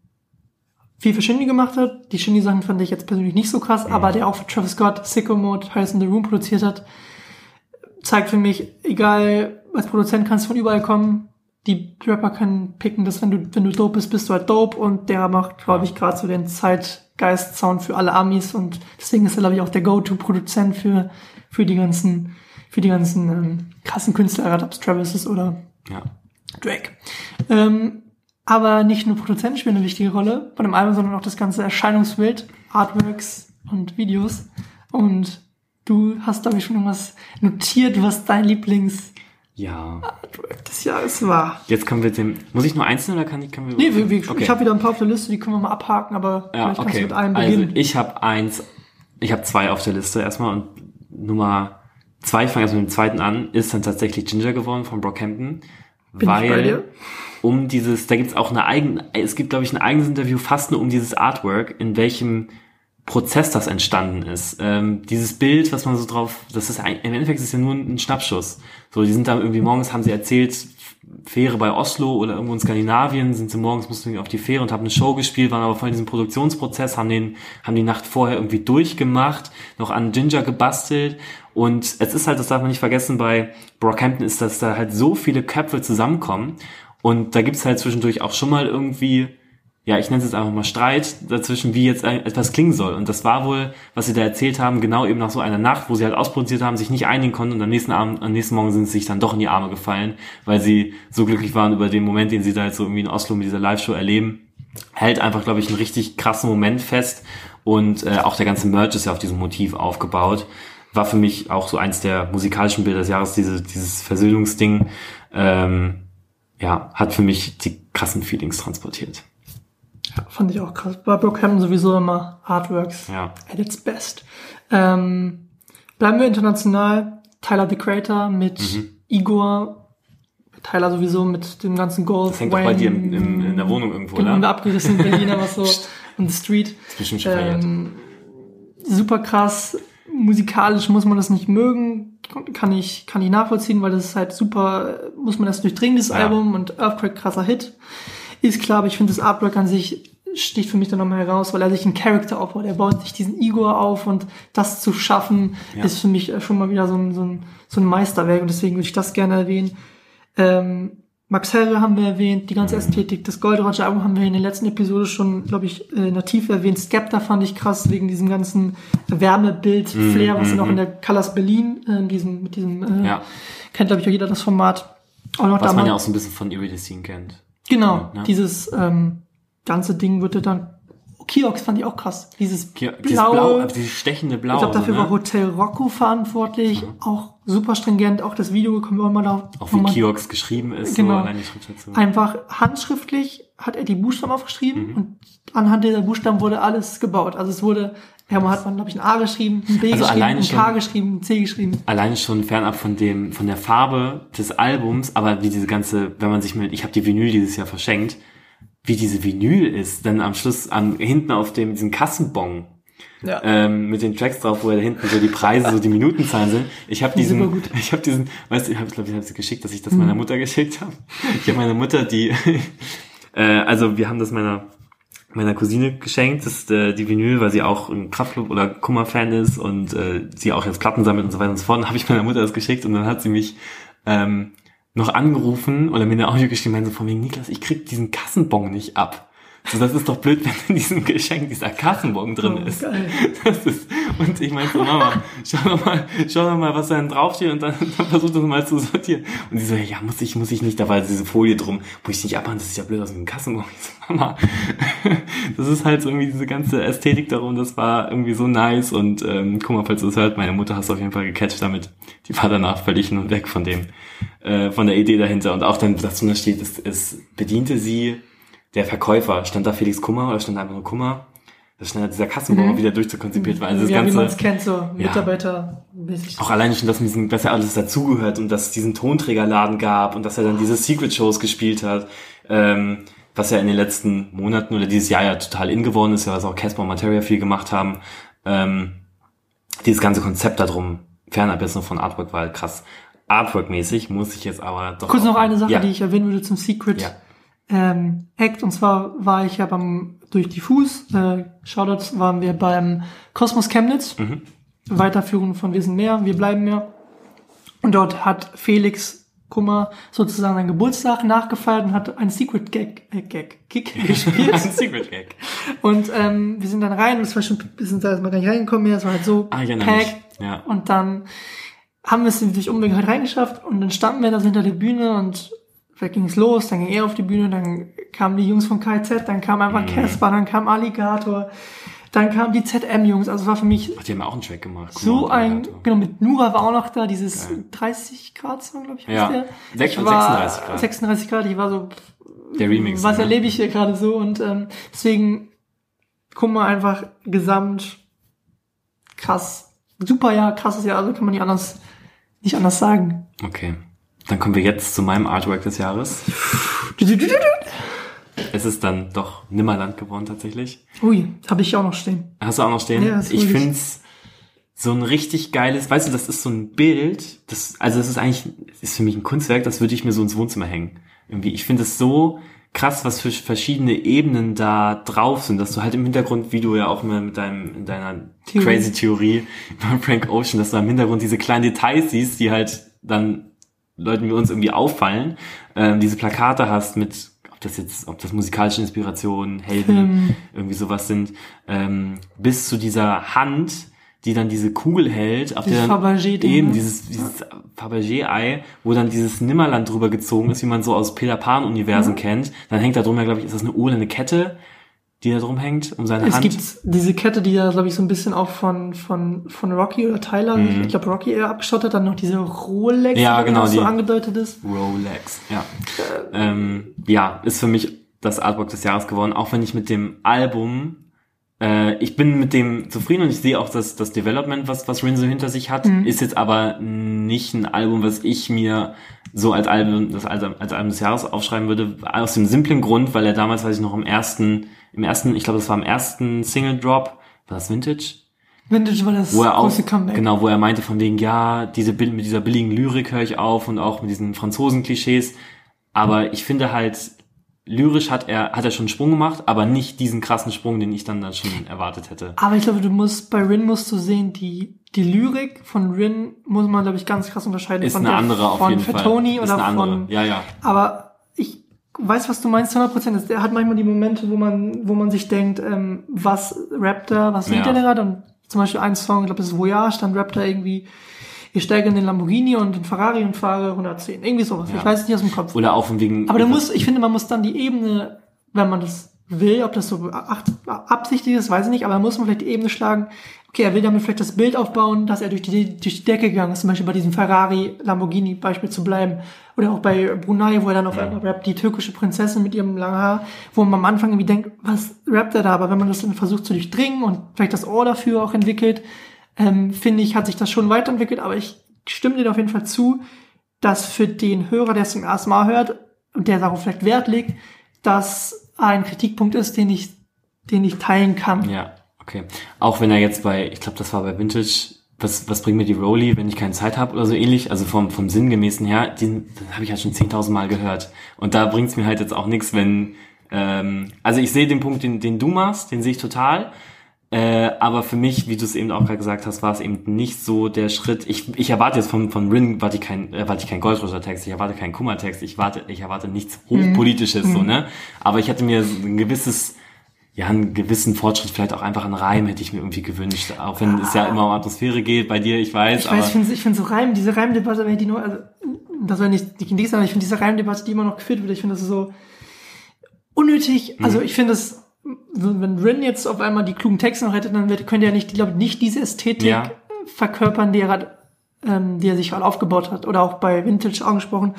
viel für Shindy gemacht hat. Die Shindy-Sachen fand ich jetzt persönlich nicht so krass, aber der auch für Travis Scott, Sicko Mode, in the Room produziert hat, zeigt für mich, egal, als Produzent kannst du von überall kommen. Die Rapper können picken, dass wenn du, wenn du dope bist, bist du halt dope und der macht, glaube ich, gerade so den Zeitgeist-Sound für alle Amis und deswegen ist er, glaube ich, auch der Go-To-Produzent für, für die ganzen, für die ganzen ähm, krassen Künstler, gerade ob es Travis ist oder Ja. Drake. Ähm, aber nicht nur Produzenten spielen eine wichtige Rolle bei dem Album, sondern auch das ganze Erscheinungsbild, Artworks und Videos. Und du hast, glaube ich, schon irgendwas notiert, was dein Lieblings-Artwork Ja. des Jahres war. Jetzt kommen wir dem, muss ich nur einzeln oder kann ich, können wir? Nee, wir, wir, Okay. ich habe wieder ein paar auf der Liste, die können wir mal abhaken, aber Ja, vielleicht kannst okay. du mit einem Also beginnen. ich habe eins, ich habe zwei auf der Liste erstmal und Nummer zwei, ich fange erst mit dem zweiten an, ist dann tatsächlich Ginger geworden von Brockhampton. Bin weil um dieses, da gibt's auch eine eigene, es gibt glaube ich ein eigenes Interview fast nur um dieses Artwork, in welchem Prozess das entstanden ist. Ähm, dieses Bild, was man so drauf, das ist ein, im Endeffekt ist ja nur ein Schnappschuss. So, die sind da irgendwie morgens, haben sie erzählt, Fähre bei Oslo oder irgendwo in Skandinavien, sind sie morgens, mussten irgendwie auf die Fähre und haben eine Show gespielt, waren aber voll in diesem Produktionsprozess, haben den, haben die Nacht vorher irgendwie durchgemacht, noch an Ginger gebastelt und es ist halt, das darf man nicht vergessen, bei Brockhampton ist, dass da halt so viele Köpfe zusammenkommen und da gibt's halt zwischendurch auch schon mal irgendwie ja, ich nenne es jetzt einfach mal Streit dazwischen, wie jetzt etwas klingen soll. Und das war wohl, was sie da erzählt haben, genau eben nach so einer Nacht, wo sie halt ausproduziert haben, sich nicht einigen konnten und am nächsten Abend, am nächsten Morgen sind sie sich dann doch in die Arme gefallen, weil sie so glücklich waren über den Moment, den sie da jetzt so irgendwie in Oslo mit dieser Live-Show erleben. Hält einfach, glaube ich, einen richtig krassen Moment fest und äh, auch der ganze Merch ist ja auf diesem Motiv aufgebaut. War für mich auch so eins der musikalischen Bilder des Jahres, diese, dieses Versöhnungsding. Ähm, ja, hat für mich die krassen Feelings transportiert. Fand ich auch krass. Bei Brockhampton sowieso immer Artworks Ja. at its best. Ähm, bleiben wir international. Tyler the Creator mit Mhm. Igor. Tyler sowieso mit dem ganzen Golf. Das hängt doch bei dir im, im, in der Wohnung irgendwo, Genau, in der abgerissenen Berliner, was so on the street. ist bestimmt schon verjährt. Ähm, super krass. Musikalisch muss man das nicht mögen. Kann ich, kann ich nachvollziehen, weil das ist halt super, muss man das durchdringen, das Ja. Album und Earthquake krasser Hit. Ist klar, aber ich finde das Artwork an sich sticht für mich dann nochmal heraus, weil er sich einen Charakter aufbaut. Er baut sich diesen Igor auf und das zu schaffen, Ja. ist für mich schon mal wieder so ein, so ein, so ein Meisterwerk und deswegen würde ich das gerne erwähnen. Ähm, Max Herre haben wir erwähnt, die ganze Ästhetik, das Gold Roger Album haben wir in der letzten Episode schon, glaube ich, äh, nativ erwähnt. Skepta fand ich krass wegen diesem ganzen Wärmebild, Flair, was ja noch in der Colors Berlin, äh, diesem, mit diesem, äh, Mhm, Ja. kennt glaube ich auch jeder das Format. Auch noch Was man damals- ja auch so ein bisschen von Iridescene kennt. Genau, Ja. dieses ähm, ganze Ding wird ja dann. Kiox fand ich auch krass. Dieses Hier, blaue. dieses Blau, äh, dieses stechende Blau. ich glaube, dafür ne? war Hotel Rocco verantwortlich. Auch super stringent. Auch das Video kommen wir mal da. Auch wie Kiox geschrieben ist, Genau. so. Einfach handschriftlich hat er die Buchstaben aufgeschrieben Mhm. und anhand dieser Buchstaben wurde alles gebaut. Also es wurde, ja, man hat man, glaube ich, ein A geschrieben, ein B Also geschrieben, ein K schon- geschrieben, ein C geschrieben. Alleine schon fernab von dem, von der Farbe des Albums, aber wie diese ganze, wenn man sich mit, ich habe die Vinyl dieses Jahr verschenkt, wie diese Vinyl ist, dann am Schluss am hinten auf dem diesen Kassenbon Ja. ähm, mit den Tracks drauf, wo da hinten so die Preise, so die Minutenzahlen sind. Ich habe diesen, ich habe diesen, weißt du, ich habe glaube ich habe sie geschickt, dass ich das meiner Mutter geschickt habe. Ich habe meiner Mutter die, äh, also wir haben das meiner meiner Cousine geschenkt, das ist äh, die Vinyl, weil sie auch ein Kraftclub oder Kummer-Fan ist und äh, sie auch jetzt Platten sammelt und so weiter und so fort. Dann habe ich meiner Mutter das geschickt und dann hat sie mich ähm, noch angerufen oder mir eine Audio geschrieben, meinte so von wegen, Niklas, ich krieg diesen Kassenbon nicht ab. So, das ist doch blöd, wenn in diesem Geschenk dieser Kassenbon drin Oh, ist. geil. Das ist. Und ich meinte so, Mama, schau doch mal, schau doch mal, was da denn draufsteht und dann, dann versuch das mal zu sortieren. Und sie so, ja, muss ich, muss ich nicht, da war diese Folie drum, muss ich nicht abmachen, das ist ja blöd aus dem Kassenbon. Ich so, Mama, das ist halt so irgendwie diese ganze Ästhetik darum, das war irgendwie so nice und ähm, guck mal, falls du es hört, meine Mutter hast auf jeden Fall gecatcht damit. Die war danach völlig hin und weg von dem, äh, von der Idee dahinter. Und auch dann, dass da steht, es, es bediente sie der Verkäufer. Stand da Felix Kummer oder stand da einfach nur Kummer? Das stand dieser Kassenbon wieder durchzukonzipiert war. Also das ja, wie ganze, man es kennt, so Mitarbeiter. mäßig. auch alleine schon, dass, mit diesem, dass er alles dazugehört und dass es diesen Tonträgerladen gab und dass er dann diese Secret-Shows gespielt hat, ähm, was ja in den letzten Monaten oder dieses Jahr ja total in geworden ist, ja, was auch Casper und Materia viel gemacht haben. Ähm, dieses ganze Konzept darum, fernab jetzt noch von Artwork, war halt krass. Artwork-mäßig muss ich jetzt aber doch... Kurz noch eine Sache, ja. die ich erwähnen würde zum Secret Ja. Ähm, Act. Und zwar war ich ja beim durch Diffus, äh, Shoutouts waren wir beim Kosmos Chemnitz. Mhm. Weiterführung von Wir sind mehr, wir bleiben mehr. Und dort hat Felix Kummer sozusagen seinen Geburtstag nachgefeiert und hat einen Secret Gag, äh, Gag, Kick Ein gespielt. Secret Gag. und ähm, wir sind dann rein und es war schon, wir sind da erstmal gar nicht reingekommen mehr, es war halt so Ah, mich. packed. Ja. Und dann haben wir es durch Umwege halt reingeschafft und dann standen wir da so hinter der Bühne und vielleicht ging es los, dann ging er auf die Bühne, dann kamen die Jungs von KZ, dann kam Mhm. einfach Casper, dann kam Alligator, dann kamen die ZM-Jungs. Also es war für mich Ach, die haben auch einen Track gemacht. Guck so ein, genau, mit Nura war auch noch da, dieses Geil. 30 Grad Song, glaube ich, heißt Ja. der. Ich war 36 Grad. 36 Grad, ich war so, Der Remix. was ne? erlebe ich hier gerade so und ähm, deswegen guck mal einfach gesamt krass, super Jahr, krasses Jahr, also kann man nicht anders, nicht anders sagen. Okay. Dann kommen wir jetzt zu meinem Artwork des Jahres. Es ist dann doch Nimmerland geworden tatsächlich. Ui, habe ich auch noch stehen. Hast du auch noch stehen? Ja, das ich ich. find's so ein richtig geiles, weißt du, das ist so ein Bild, das, also das ist eigentlich, ist für mich ein Kunstwerk, das würde ich mir so ins Wohnzimmer hängen. Irgendwie, ich finde es so krass, was für verschiedene Ebenen da drauf sind, dass du halt im Hintergrund, wie du ja auch mal mit deinem, in deiner Theorie. crazy Theorie über Frank Ocean, dass du im Hintergrund diese kleinen Details siehst, die halt dann Leuten wie uns irgendwie auffallen, ähm, diese Plakate hast mit, ob das jetzt, ob das musikalische Inspirationen, Helden, Film. irgendwie sowas sind, ähm, bis zu dieser Hand, die dann diese Kugel hält, auf Dieses der eben ne? dieses, dieses Fabergé-Ei, wo dann dieses Nimmerland drüber gezogen ist, wie man so aus Peter Pan-Universen Mhm. kennt. Dann hängt da ja, glaube ich, ist das eine Uhr eine Kette, die da drum hängt, um seine Es Hand. gibt diese Kette, die ja, glaube ich, so ein bisschen auch von, von, von Rocky oder Tyler, ich glaube Rocky eher abgeschottet, dann noch diese Rolex, Mhm. Ja, die genau, noch so die- angedeutet ist. Rolex, ja. Ähm, ja, ist für mich das Artwork des Jahres geworden, auch wenn ich mit dem Album, äh, ich bin mit dem zufrieden und ich sehe auch das, das Development, was, was Rin so hinter sich hat, ist jetzt aber nicht ein Album, was ich mir so als Album, das als, als Album des Jahres aufschreiben würde, aus dem simplen Grund, weil er damals, weiß ich noch, im ersten, im ersten, ich glaube, das war im ersten Single Drop, war das Vintage? Vintage war das wo er auch, große Comeback. genau, wo er meinte von wegen, ja, diese, mit dieser billigen Lyrik höre ich auf und auch mit diesen Franzosen-Klischees. Aber ich finde halt, lyrisch hat er, hat er schon einen Sprung gemacht, aber nicht diesen krassen Sprung, den ich dann, dann schon erwartet hätte. Aber ich glaube, du musst, bei Rin musst du sehen, die, die Lyrik von Rin muss man, glaube ich, ganz krass unterscheiden Ist von eine der andere auf von jeden Fall. Fatoni Ist oder eine andere. von, Ja, ja. aber ich weiß, was du meinst, 100 Prozent. Er hat manchmal die Momente, wo man, wo man sich denkt, ähm, was rappt er, was singt Ja. er denn gerade? Und zum Beispiel ein Song, ich glaube, das ist Voyage, dann rappt er irgendwie, ich steige in den Lamborghini und den Ferrari und fahre 110. Irgendwie sowas. Ja. Ich weiß es nicht aus dem Kopf. Oder auch von wegen. Aber du musst, ich finde, man muss dann die Ebene, wenn man das will, ob das so absichtlich ist, weiß ich nicht, aber da muss man vielleicht die Ebene schlagen. Okay, er will damit vielleicht das Bild aufbauen, dass er durch die, durch die Decke gegangen ist, zum Beispiel bei diesem Ferrari, Lamborghini Beispiel zu bleiben. Oder auch bei Brunei, wo er dann auf einmal rappt, die türkische Prinzessin mit ihrem langen Haar, wo man am Anfang irgendwie denkt, was rappt er da? Aber wenn man das dann versucht zu durchdringen und vielleicht das Ohr dafür auch entwickelt, ähm, finde ich, hat sich das schon weiterentwickelt, aber ich stimme dir auf jeden Fall zu, dass für den Hörer, der es zum ersten Mal hört und der darauf vielleicht Wert legt, das ein Kritikpunkt ist, den ich, den ich teilen kann. Ja, okay. Auch wenn er jetzt bei, ich glaube, das war bei Vintage, was, was bringt mir die Rolli, wenn ich keine Zeit habe oder so ähnlich, also vom, vom Sinngemäßen her, den, den habe ich halt schon 10.000 Mal gehört. Und da bringt's mir halt jetzt auch nichts, wenn, ähm, also ich sehe den Punkt, den, den du machst, den sehe ich total. Äh, aber für mich, wie du es eben auch gerade gesagt hast, war es eben nicht so der Schritt. Ich, ich erwarte jetzt von, von Rin erwarte ich kein, erwarte ich kein Goldroger-Text, ich erwarte keinen Kummer-Text, ich warte, ich erwarte nichts Hochpolitisches, so, ne? Aber ich hatte mir ein gewisses, ja, einen gewissen Fortschritt, vielleicht auch einfach einen Reim hätte ich mir irgendwie gewünscht. Auch wenn es ja immer um Atmosphäre geht, bei dir, ich weiß, Ich weiß, ich finde ich find so Reim, diese Reimdebatte, wenn ich die nur, also, das soll nicht die sein, aber ich finde diese Reimdebatte, die immer noch geführt wird, ich finde das so unnötig. Also ich finde es, wenn Rin jetzt auf einmal die klugen Texte noch hätte, dann könnte er nicht, glaube ich, nicht diese Ästhetik Ja. verkörpern, die er, ähm, die er sich gerade aufgebaut hat. Oder auch bei Vintage angesprochen.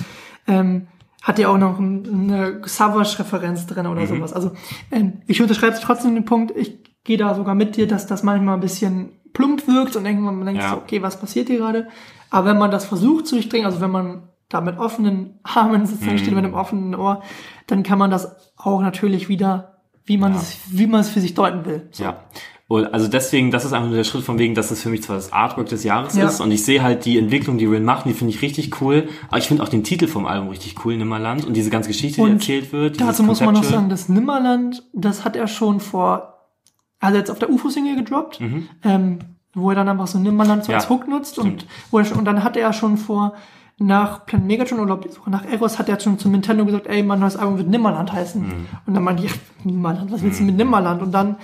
Ähm, hat ja auch noch ein, eine Savage-Referenz drin oder sowas. Also ähm, ich unterschreibe trotzdem den Punkt, ich gehe da sogar mit dir, dass das manchmal ein bisschen plump wirkt und irgendwann man denkt Ja. so, okay, was passiert hier gerade? Aber wenn man das versucht zu durchdringen, also wenn man da mit offenen Armen sozusagen steht, mit einem offenen Ohr, dann kann man das auch natürlich wieder, wie man es, wie man es für sich deuten will. So. Ja. Und also deswegen, das ist einfach nur der Schritt von wegen, dass es für mich zwar das Artwork des Jahres Ja. ist und ich sehe halt die Entwicklung, die Rin macht, die finde ich richtig cool. Aber ich finde auch den Titel vom Album richtig cool, Nimmerland und diese ganze Geschichte, die Und erzählt wird. Dazu muss man noch sagen, das Nimmerland, das hat er schon vor, also jetzt auf der UFO-Single gedroppt, ähm, wo er dann einfach so Nimmerland so Mhm. Ja, als Hook nutzt und, wo er schon, und dann hat er schon vor, nach Planet Megatron oder nach Eros hat er schon zu Nintendo gesagt, ey, mein neues Album wird Nimmerland heißen. Mhm. Und dann meinte ich, Nimmerland, was willst du mit Nimmerland? Und dann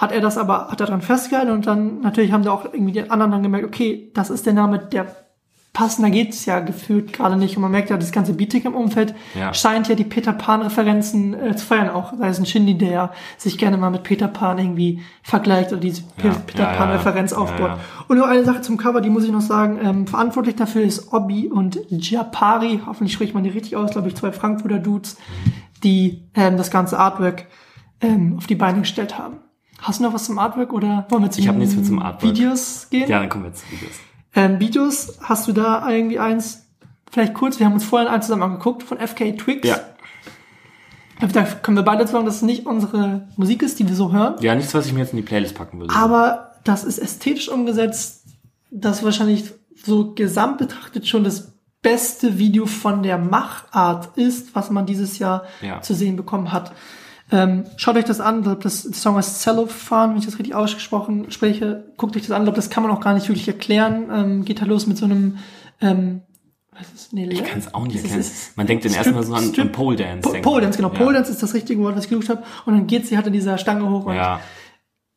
hat er das aber, hat er dran festgehalten und dann natürlich haben da auch irgendwie die anderen dann gemerkt, okay, das ist der Name, der passender geht's ja gefühlt gerade nicht. Und man merkt ja, das ganze Beating im Umfeld Ja. scheint ja die Peter Pan-Referenzen äh, zu feiern. Auch sei es ein Shindy, der sich gerne mal mit Peter Pan irgendwie vergleicht oder diese Ja, Peter ja, ja, Pan-Referenz ja, aufbaut. ja. Und noch eine Sache zum Cover, die muss ich noch sagen. Ähm, verantwortlich dafür ist Obi und Japari. Hoffentlich spricht man die richtig aus, glaube ich, zwei Frankfurter Dudes, die ähm, das ganze Artwork ähm, auf die Beine gestellt haben. Hast du noch was zum Artwork oder wollen wir zu Ich hab nichts mehr zum Artwork. Videos gehen? Ja, dann kommen wir jetzt zu Videos. Ähm, Videos, hast du da irgendwie eins? Vielleicht kurz, wir haben uns vorhin eins zusammen angeguckt von FK Twigs. Ja. Da können wir beide sagen, dass es nicht unsere Musik ist, die wir so hören. Ja, nichts, was ich mir jetzt in die Playlist packen würde. Aber das ist ästhetisch umgesetzt. Das wahrscheinlich so gesamt betrachtet schon das beste Video von der Machart ist, was man dieses Jahr Ja. zu sehen bekommen hat. Ähm, schaut euch das an. Glaube, das Song heißt Cellophane, wenn ich das richtig ausgesprochen spreche. Guckt euch das an. Ich glaube, das kann man auch gar nicht wirklich erklären. Ähm, geht da los mit so einem ähm, was ist das? Nee, ich kann es auch nicht erklären. Man denkt dann Strip- erstmal so an, an Pole Dance. Po Pole. Dance, genau. Ja. Pole Dance ist das richtige Wort, was ich gesucht habe. Und dann geht sie halt in dieser Stange hoch und Ja,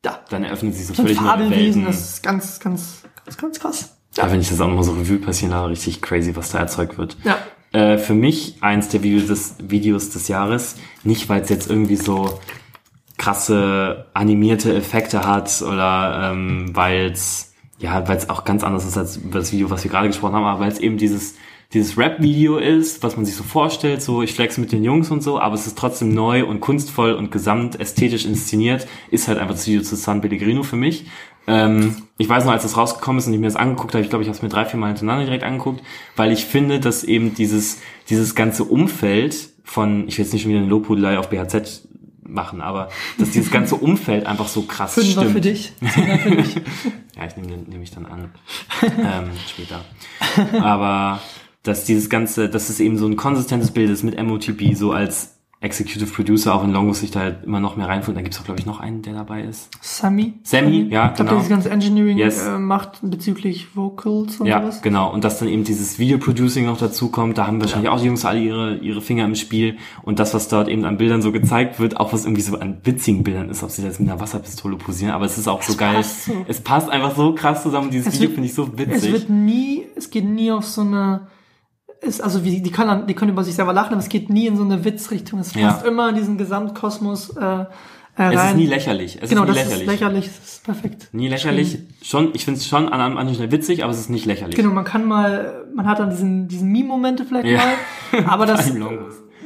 da. dann eröffnen sich so völlig Fabelwesen, das ist ganz, ganz, ganz, ganz krass. Ja, wenn ich das auch nochmal so Revue passieren lasse, richtig crazy, was da erzeugt wird. Ja. Äh, für mich eins der Videos des, Videos des Jahres, nicht weil es jetzt irgendwie so krasse animierte Effekte hat oder ähm, weil es ja, weil es auch ganz anders ist als das Video, was wir gerade gesprochen haben, aber weil es eben dieses dieses Rap-Video ist, was man sich so vorstellt, so ich flex mit den Jungs und so, aber es ist trotzdem neu und kunstvoll und gesamt ästhetisch inszeniert, ist halt einfach das Video zu San Pellegrino für mich. Ähm, ich weiß noch, als das rausgekommen ist und ich mir das angeguckt habe, ich glaube, ich habe es mir drei, vier Mal hintereinander direkt angeguckt, weil ich finde, dass eben dieses, dieses ganze Umfeld von, ich will jetzt nicht schon wieder eine Lobhudelei auf BHZ machen, aber dass dieses ganze Umfeld einfach so krass Fünfer stimmt. für dich. Für dich. Ja, ich nehme nehm ich dann an. ähm, später. Aber dass dieses ganze, dass es eben so ein konsistentes Bild ist mit MOTB, so als Executive Producer, auch wenn Longos sich da halt immer noch mehr reinfindet. Da gibt's auch, glaube ich, noch einen, der dabei ist. Sammy. Sammy, ja, Ich glaube, genau. der das ganze Engineering Yes. äh, macht bezüglich Vocals und Ja, sowas. genau. Und dass dann eben dieses Video-Producing noch dazu kommt, da haben wahrscheinlich auch die Jungs alle ihre, ihre Finger im Spiel. Und das, was dort eben an Bildern so gezeigt wird, auch was irgendwie so an witzigen Bildern ist, ob sie jetzt mit einer Wasserpistole posieren, aber es ist auch so geil. so. Es passt einfach so krass zusammen. Dieses Es Video finde ich so Es witzig. wird nie, es geht nie auf so eine, es, also wie, die können, dann- die können über sich selber lachen, aber es geht nie in so eine Witzrichtung. Es Ja. passt immer in diesen Gesamtkosmos äh, äh, es rein. ist nie lächerlich. Es genau, ist nie das lächerlich. ist lächerlich, das ist perfekt. Nie lächerlich. Schon, ich finde es schon an einem anderen Stelle witzig, aber es ist nicht lächerlich. Genau, man kann mal, man hat dann diesen, diesen Meme-Momente vielleicht Ja. mal, aber das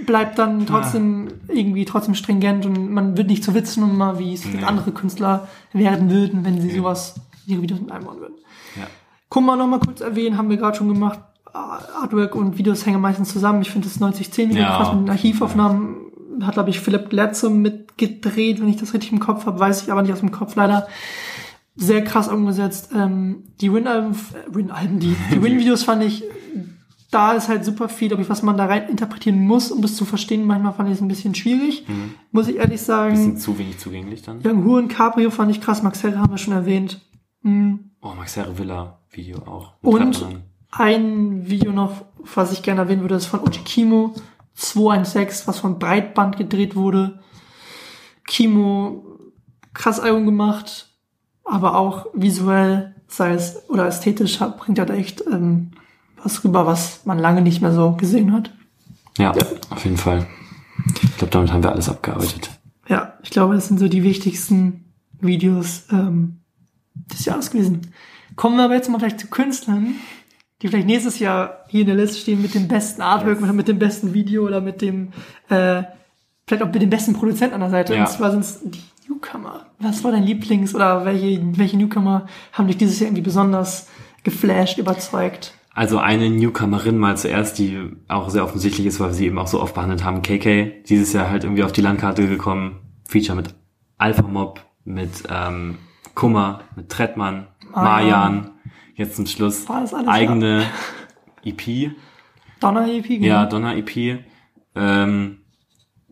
bleibt dann trotzdem irgendwie trotzdem stringent und man wird nicht zur Witznummer, wie es Nee. andere Künstler werden würden, wenn sie sowas in ihre Videos mit einbauen würden. Ja. Kummer noch mal kurz erwähnen, haben wir gerade schon gemacht. Artwork und Videos hängen meistens zusammen. Ich finde das 9010 Video Ja. krass mit den Archivaufnahmen. Hat, glaube ich, Philipp Glatze mitgedreht, wenn ich das richtig im Kopf habe, weiß ich aber nicht aus dem Kopf leider. Sehr krass umgesetzt. Ähm, die Win-Alben, äh, Win-Alben, die, die Win-Videos fand ich da ist halt super viel, glaube ich, was man da rein interpretieren muss, um das zu verstehen. Manchmal fand ich es ein bisschen schwierig, muss ich ehrlich sagen. Bisschen zu wenig zugänglich dann. Young Hu und Cabrio fand ich krass, Max Herre haben wir schon erwähnt. Mhm. Oh, Max Herre Villa Video auch. Und. Ein Video noch, was ich gerne erwähnen würde, ist von Uchi Kimo 216, was von Breitband gedreht wurde. Kimo, krass Album gemacht, aber auch visuell, sei es oder ästhetisch, bringt er da echt ähm, was rüber, was man lange nicht mehr so gesehen hat. Ja, auf jeden Fall. Ich glaube, damit haben wir alles abgearbeitet. Ja, ich glaube, das sind so die wichtigsten Videos ähm, des Jahres gewesen. Kommen wir aber jetzt mal vielleicht zu Künstlern, die vielleicht nächstes Jahr hier in der Liste stehen mit dem besten Artwork oder mit dem besten Video oder mit dem, äh, vielleicht auch mit dem besten Produzenten an der Seite. Ja. Und zwar sind es die Newcomer. Was war dein Lieblings- oder welche, welche Newcomer haben dich dieses Jahr irgendwie besonders geflasht, überzeugt? Also eine Newcomerin mal zuerst, die auch sehr offensichtlich ist, weil wir sie eben auch so oft behandelt haben, KK, dieses Jahr halt irgendwie auf die Landkarte gekommen, Feature mit Alpha Mob, mit ähm, Kummer, mit Trettmann, Marjan. Marjan, jetzt zum Schluss eigene EP, Donner EP? ja, genau. Donner EP. Ähm,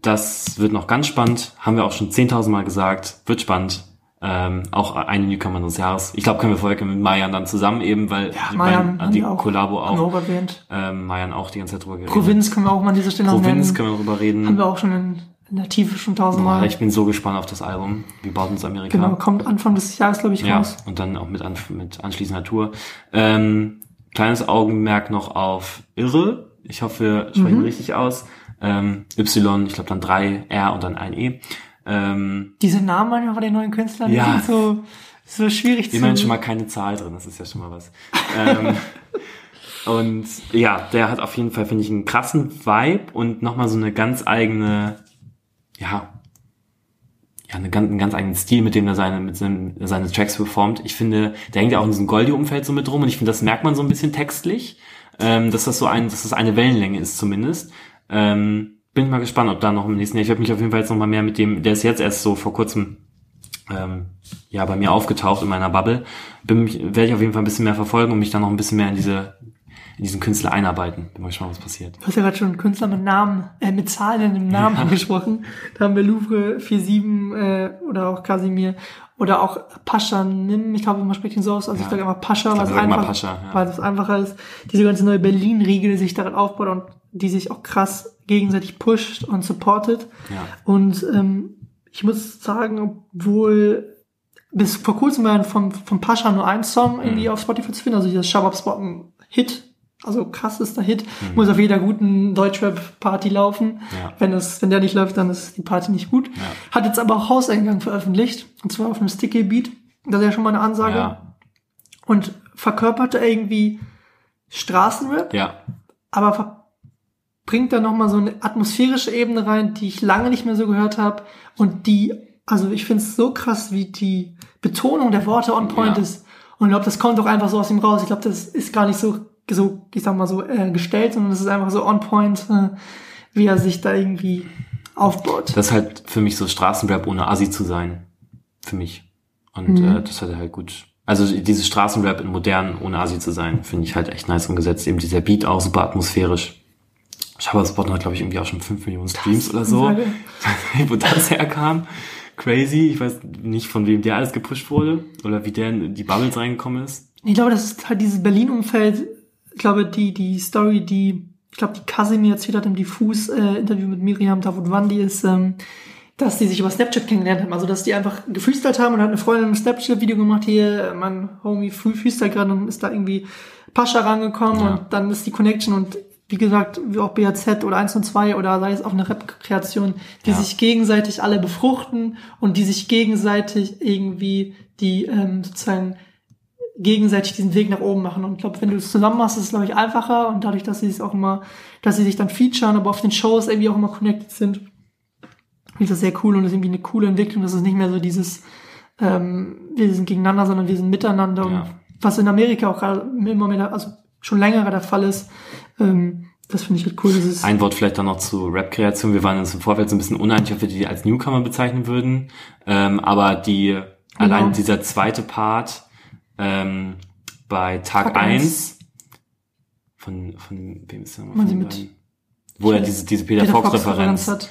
das wird noch ganz spannend, haben wir auch schon 10.000 Mal gesagt, wird spannend. Ähm, auch eine Newcomer des Jahres. Ich glaube, können wir vorher mit Mayan dann zusammen eben, weil Ja, weil haben die auch, Kollabo auch, erwähnt. ähm, Mayan auch die ganze Zeit drüber geredet. Provinz können wir auch mal an dieser Stelle Provinz nennen. können wir drüber reden. Haben wir auch schon in, in der Tiefe schon tausendmal. Boah, ich bin so gespannt auf das Album. Wie baut uns Amerika? Genau, kommt Anfang des Jahres, glaube ich, Ja, raus. und dann auch mit, an, mit anschließender Tour. Ähm, kleines Augenmerk noch auf Irre. Ich hoffe, wir sprechen Mhm. richtig aus. Ähm, y, ich glaube dann drei R und dann ein E. Ähm, Diese Namen manchmal von den neuen Künstlern die Ja. sind so, so schwierig zu... immerhin schon mal keine Zahl drin, das ist ja schon mal was. ähm, und ja, der hat auf jeden Fall, finde ich, einen krassen Vibe und nochmal so eine ganz eigene, ja, ja, eine ganz, einen ganz eigenen Stil, mit dem er seine, mit seinem, seine Tracks performt. Ich finde, der hängt ja auch in diesem Goldie-Umfeld so mit drum und ich finde, das merkt man so ein bisschen textlich, ähm, dass das so ein, dass das eine Wellenlänge ist zumindest. Ähm, bin mal gespannt, ob da noch im nächsten Jahr, ich werde mich auf jeden Fall jetzt noch mal mehr mit dem, der ist jetzt erst so vor kurzem ähm, ja bei mir aufgetaucht in meiner Bubble, bin mich, werde ich auf jeden Fall ein bisschen mehr verfolgen und mich dann noch ein bisschen mehr in diese in diesen Künstler einarbeiten. Bin mal gespannt, was passiert. Du hast ja gerade schon einen Künstler mit Namen, äh, mit Zahlen im Namen angesprochen. Da haben wir Louvre 47 äh, oder auch Casimir oder auch Pascha Nim. Ich glaube, man spricht ihn so aus. Also ich Ja. sage immer Pascha, Ich weil es einfach, Pascha, ja. weil es einfacher ist. Diese ganze neue Berlin-Riegel, die sich daran aufbaut und die sich auch krass gegenseitig pusht und supportet. Ja. Und ähm, ich muss sagen, obwohl bis vor kurzem war von, von Pascha nur ein Song irgendwie Mhm. auf Spotify zu finden, also dieses Shabab Spot ein Hit, also krassester Hit, Mhm. muss auf jeder guten Deutschrap-Party laufen. Ja. Wenn, es, wenn der nicht läuft, dann ist die Party nicht gut. Ja. Hat jetzt aber auch Hauseingang veröffentlicht, und zwar auf einem Sticky Beat. Das ist ja schon mal eine Ansage. Ja, Und verkörperte irgendwie Straßenrap, ja, aber bringt da nochmal so eine atmosphärische Ebene rein, die ich lange nicht mehr so gehört habe und die, also ich finde es so krass, wie die Betonung der Worte on point Ja. ist. Und ich glaube, das kommt auch einfach so aus ihm raus. Ich glaube, das ist gar nicht so, so ich sag mal so äh, gestellt, sondern es ist einfach so on point, äh, wie er sich da irgendwie aufbaut. das ist halt für mich so Straßenrap ohne Assi zu sein. Für mich. Und Mhm. äh, das hat er halt gut. Also dieses Straßenrap in modern ohne Assi zu sein, finde ich halt echt nice umgesetzt. Eben dieser Beat auch super atmosphärisch. Shabba-Spot hat, glaube ich, irgendwie auch schon 5 Millionen Streams oder so. Wo das herkam. Crazy. Ich weiß nicht, von wem der alles gepusht wurde. Oder wie der in die Bubbles reingekommen ist. Ich glaube, das ist halt dieses Berlin-Umfeld. Ich glaube, die, die Story, die, ich glaube, die Casimir erzählt hat im Diffus-Interview mit Miriam Davutwandi ist, ähm, dass die sich über Snapchat kennengelernt haben. Also, dass die einfach gefreestylt haben und hat eine Freundin ein Snapchat-Video gemacht. Hier, mein Homie früh freestylt gerade und ist da irgendwie Pascha rangekommen Ja. und dann ist die Connection und wie gesagt, wie auch BAZ oder 1 und 2 oder sei es auch eine Rap-Kreation, die Ja. sich gegenseitig alle befruchten und die sich gegenseitig irgendwie die ähm, sozusagen gegenseitig diesen Weg nach oben machen. Und ich glaube, wenn du es zusammen machst, ist es, glaube ich, einfacher. Und dadurch, dass sie es auch immer, dass sie sich dann featuren, aber auf den Shows irgendwie auch immer connected sind, finde ich das sehr cool und das ist irgendwie eine coole Entwicklung. Das ist nicht mehr so dieses, ähm, wir sind gegeneinander, sondern wir sind miteinander. Ja. Und was in Amerika auch gerade immer mehr, also schon länger der Fall ist, ähm, das finde ich halt cool. Ist, Ein Wort vielleicht dann noch zu Rap-Kreation. Wir waren uns im Vorfeld so ein bisschen uneinig, ob wir die als Newcomer bezeichnen würden. Ähm, aber die, allein dieser zweite Part ähm, bei Tag Tag 1 eins. von, von wem ist der nochmal? Von mit-? Wo er diese, diese Peter, Peter Fox Fox Referenz, hat.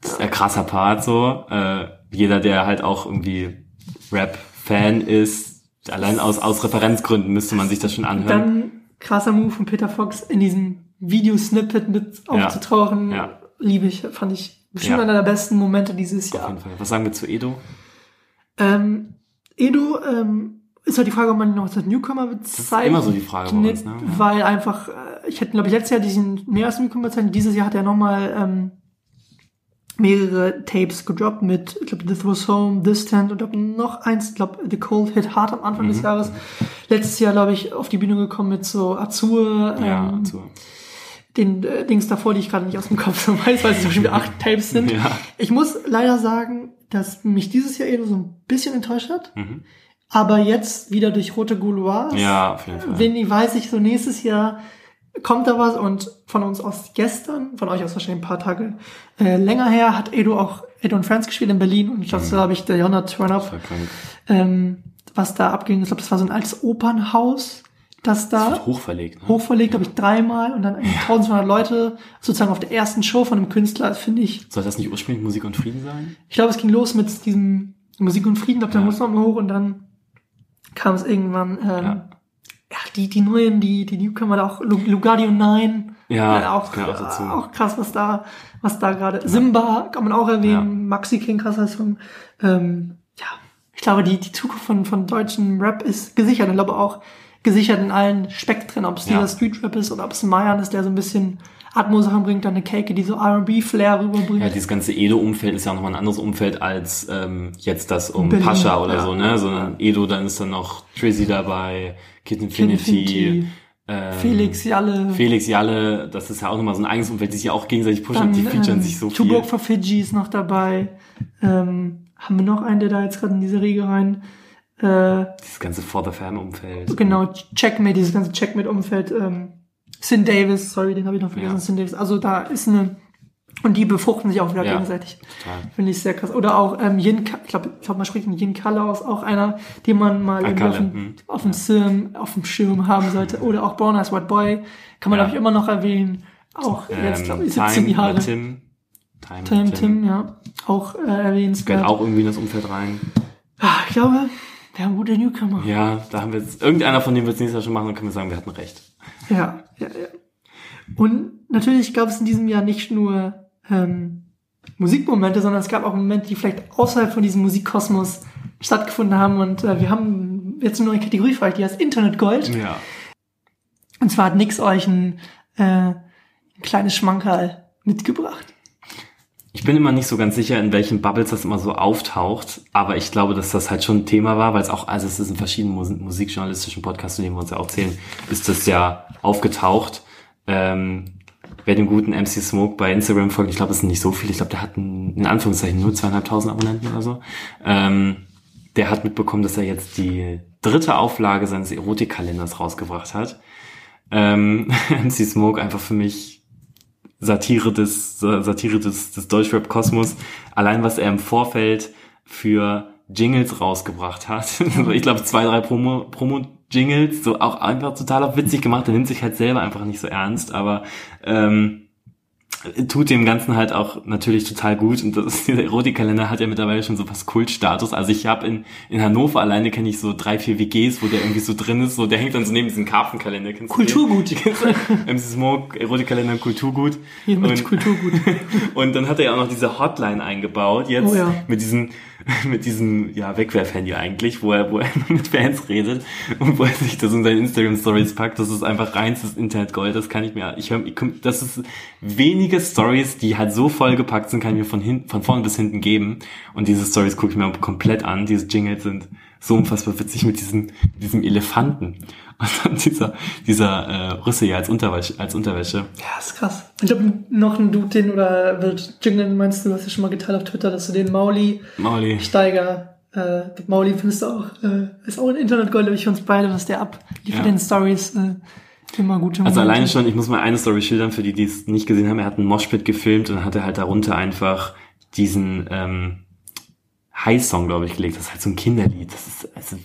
das ist ein krasser Part so. Äh, jeder, der halt auch irgendwie Rap-Fan ist, allein aus, aus Referenzgründen müsste man sich das schon anhören. Dann krasser Move von Peter Fox in diesem Videosnippet mit Ja. aufzutauchen. Ja. Liebe ich, fand ich bestimmt Ja. einer der besten Momente dieses Auf Jahr. jeden Fall. Was sagen wir zu Edo? Ähm, Edo, ähm, ist halt die Frage, ob man ihn noch als Newcomer bezeichnet. immer so die Frage bei uns, ne? Ja. Weil einfach, äh, ich hätte, glaube ich, letztes Jahr diesen mehr als Newcomer bezeichnet. Dieses Jahr hat er nochmal ähm, mehrere Tapes gedroppt mit, ich glaube, This Was Home, Distant und glaub, noch eins, ich glaube, The Cold Hit Hard am Anfang Mhm. des Jahres. Letztes Jahr, glaube ich, auf die Bühne gekommen mit so Azur, Ja, ähm, zu. den äh, Dings davor, die ich gerade nicht aus dem Kopf so weiß, weil es zum Beispiel acht Tapes sind. Ja. Ich muss leider sagen, dass mich dieses Jahr eher so ein bisschen enttäuscht hat. Mhm. Aber jetzt wieder durch Rote Gouloirs. Ja, auf jeden Fall. Wenn weiß ich, so nächstes Jahr kommt da was und von uns aus gestern, von euch aus wahrscheinlich ein paar Tage äh, länger her, hat Edo auch Edo und Friends gespielt in Berlin und ich glaube, da habe ich der Jonna Turn-Up, ähm, was da abging. Ich glaube, das war so ein altes Opernhaus, das da Wird hochverlegt. Ne? hochverlegt, glaube ich, dreimal und dann 1200 Leute sozusagen auf der ersten Show von einem Künstler, das finde ich. Soll das nicht ursprünglich Musik und Frieden sein? Ich glaube, es ging los mit diesem Musik und Frieden, ich glaube, da Ja. muss man mal hoch und dann kam es irgendwann, ähm, Ja. ja. die, die neuen, die, die Newcomer, da auch Lu- Lugardio 9, Ja, äh, auch, genau, auch dazu. äh, auch krass, was da, was da gerade, Simba kann man auch erwähnen, Ja. Maxi King, krasser Song, ähm, ja, ich glaube, die, die Zukunft von, von deutschen Rap ist gesichert, ich glaube auch gesichert in allen Spektren, ob es Ja. dieser Street Rap ist oder ob es Mayan ist, der so ein bisschen Atmo-Sachen bringt, dann eine Cake, die so R&B-Flair rüberbringt. Ja, dieses ganze Edo-Umfeld ist ja auch nochmal ein anderes Umfeld als ähm, jetzt das um Berlin, Pascha oder ja. so, ne? Sondern Edo, dann ist dann noch Trizzy dabei, Kid Infinity, Infinity, ähm, Felix, Jalle, Felix Jalle, das ist ja auch nochmal so ein eigenes Umfeld, die sich ja auch gegenseitig pushen, Dann, die featuren ähm, sich so Tuborg viel. for Fiji ist noch dabei. Ähm, haben wir noch einen, der da jetzt gerade in diese Riege rein. Äh, Dieses ganze For the Fam-Umfeld. genau, Checkmate, dieses ganze Checkmate-Umfeld. Ähm, Sin Davis, sorry, den habe ich noch vergessen, Ja. Sin Davis. Also da ist eine, und die befruchten sich auch wieder Ja. gegenseitig. Finde ich sehr krass. Oder auch ähm, Yin, ich glaube, ich glaub, man spricht von Yin Kalle aus, auch einer, den man mal auf, dem, hm. auf, dem Schirm, auf dem Schirm haben sollte. Oder auch Born as White Boy, kann man, Ja. glaube ich, immer noch erwähnen. Auch jetzt, glaube ich, 17 Time, Jahre. Tim. Time, Tim, Tim, ja, auch äh, erwähnenswert. Gehört auch irgendwie in das Umfeld rein. Ah, Ich glaube, wir haben gute Newcomer. Ja, da haben wir jetzt, irgendeiner von denen wird es nächstes Jahr schon machen, dann können wir sagen, wir hatten recht. Ja, ja, ja. Und natürlich gab es in diesem Jahr nicht nur ähm, Musikmomente, sondern es gab auch Momente, die vielleicht außerhalb von diesem Musikkosmos stattgefunden haben. Und äh, wir haben jetzt eine neue Kategorie für euch, die heißt Internet Gold. Ja. Und zwar hat Nix euch ein, äh, ein kleines Schmankerl mitgebracht. Ich bin immer nicht so ganz sicher, in welchen Bubbles das immer so auftaucht, aber ich glaube, dass das halt schon ein Thema war, weil es auch, also es ist in verschiedenen Mus musikjournalistischen Podcasts, zu denen wir uns ja auch zählen, ist das ja aufgetaucht. Ähm, wer dem guten MC Smoke bei Instagram folgt, ich glaube, das sind nicht so viele, ich glaube, der hat ein, in Anführungszeichen nur zweieinhalbtausend Abonnenten oder so. Ähm, der hat mitbekommen, dass er jetzt die dritte Auflage seines Erotikkalenders rausgebracht hat. Ähm, MC Smoke einfach für mich Satire des, Satire des, des Deutschrap-Kosmos. Allein was er im Vorfeld für Jingles rausgebracht hat. ich glaube, zwei, drei Promo, Promo-Jingles, so auch einfach total auf witzig gemacht. Er nimmt sich halt selber einfach nicht so ernst, aber ähm, tut dem Ganzen halt auch natürlich total gut und das ist, dieser Erotikkalender hat ja mittlerweile schon so was Kultstatus. Also ich habe in, in Hannover alleine kenne ich so drei, vier WGs, wo der irgendwie so drin ist, so der hängt dann so neben diesem Karpfenkalender. Kennst du den? Kulturgut. MC Smoke, Erotikkalender, Kulturgut. Hier mit Und- Kulturgut. und dann hat er ja auch noch diese Hotline eingebaut, jetzt Oh ja. mit diesem, mit diesem, ja, Wegwerfhandy eigentlich, wo er, wo er mit Fans redet und wo er sich das in seine Instagram Stories packt. Das ist einfach reinstes Internetgold. Das kann ich mir, ich höre, das ist wenige Stories, die halt so vollgepackt sind, kann ich mir von hinten, von vorne bis hinten geben. Und diese Stories gucke ich mir komplett an. Diese Jingles sind so unfassbar witzig mit diesem, diesem Elefanten. Und dann dieser, dieser äh, Rüssel ja als Unterwäsche, als Unterwäsche. Ja, ist krass. Ich glaube, noch ein Dude, den oder Jingle meinst du, hast ja schon mal geteilt auf Twitter, dass du den Mauli Mauli. Steiger, äh, Mauli findest du auch, äh, ist auch ein Internetgold, glaube ich, für uns beide, was der abliefert Ja. in Stories, äh, immer gute Also Momente. alleine schon, ich muss mal eine Story schildern, für die, die es nicht gesehen haben. Er hat einen Moshpit gefilmt und hat er halt darunter einfach diesen ähm, High-Song, glaube ich, gelegt. Das ist halt so ein Kinderlied. Das ist also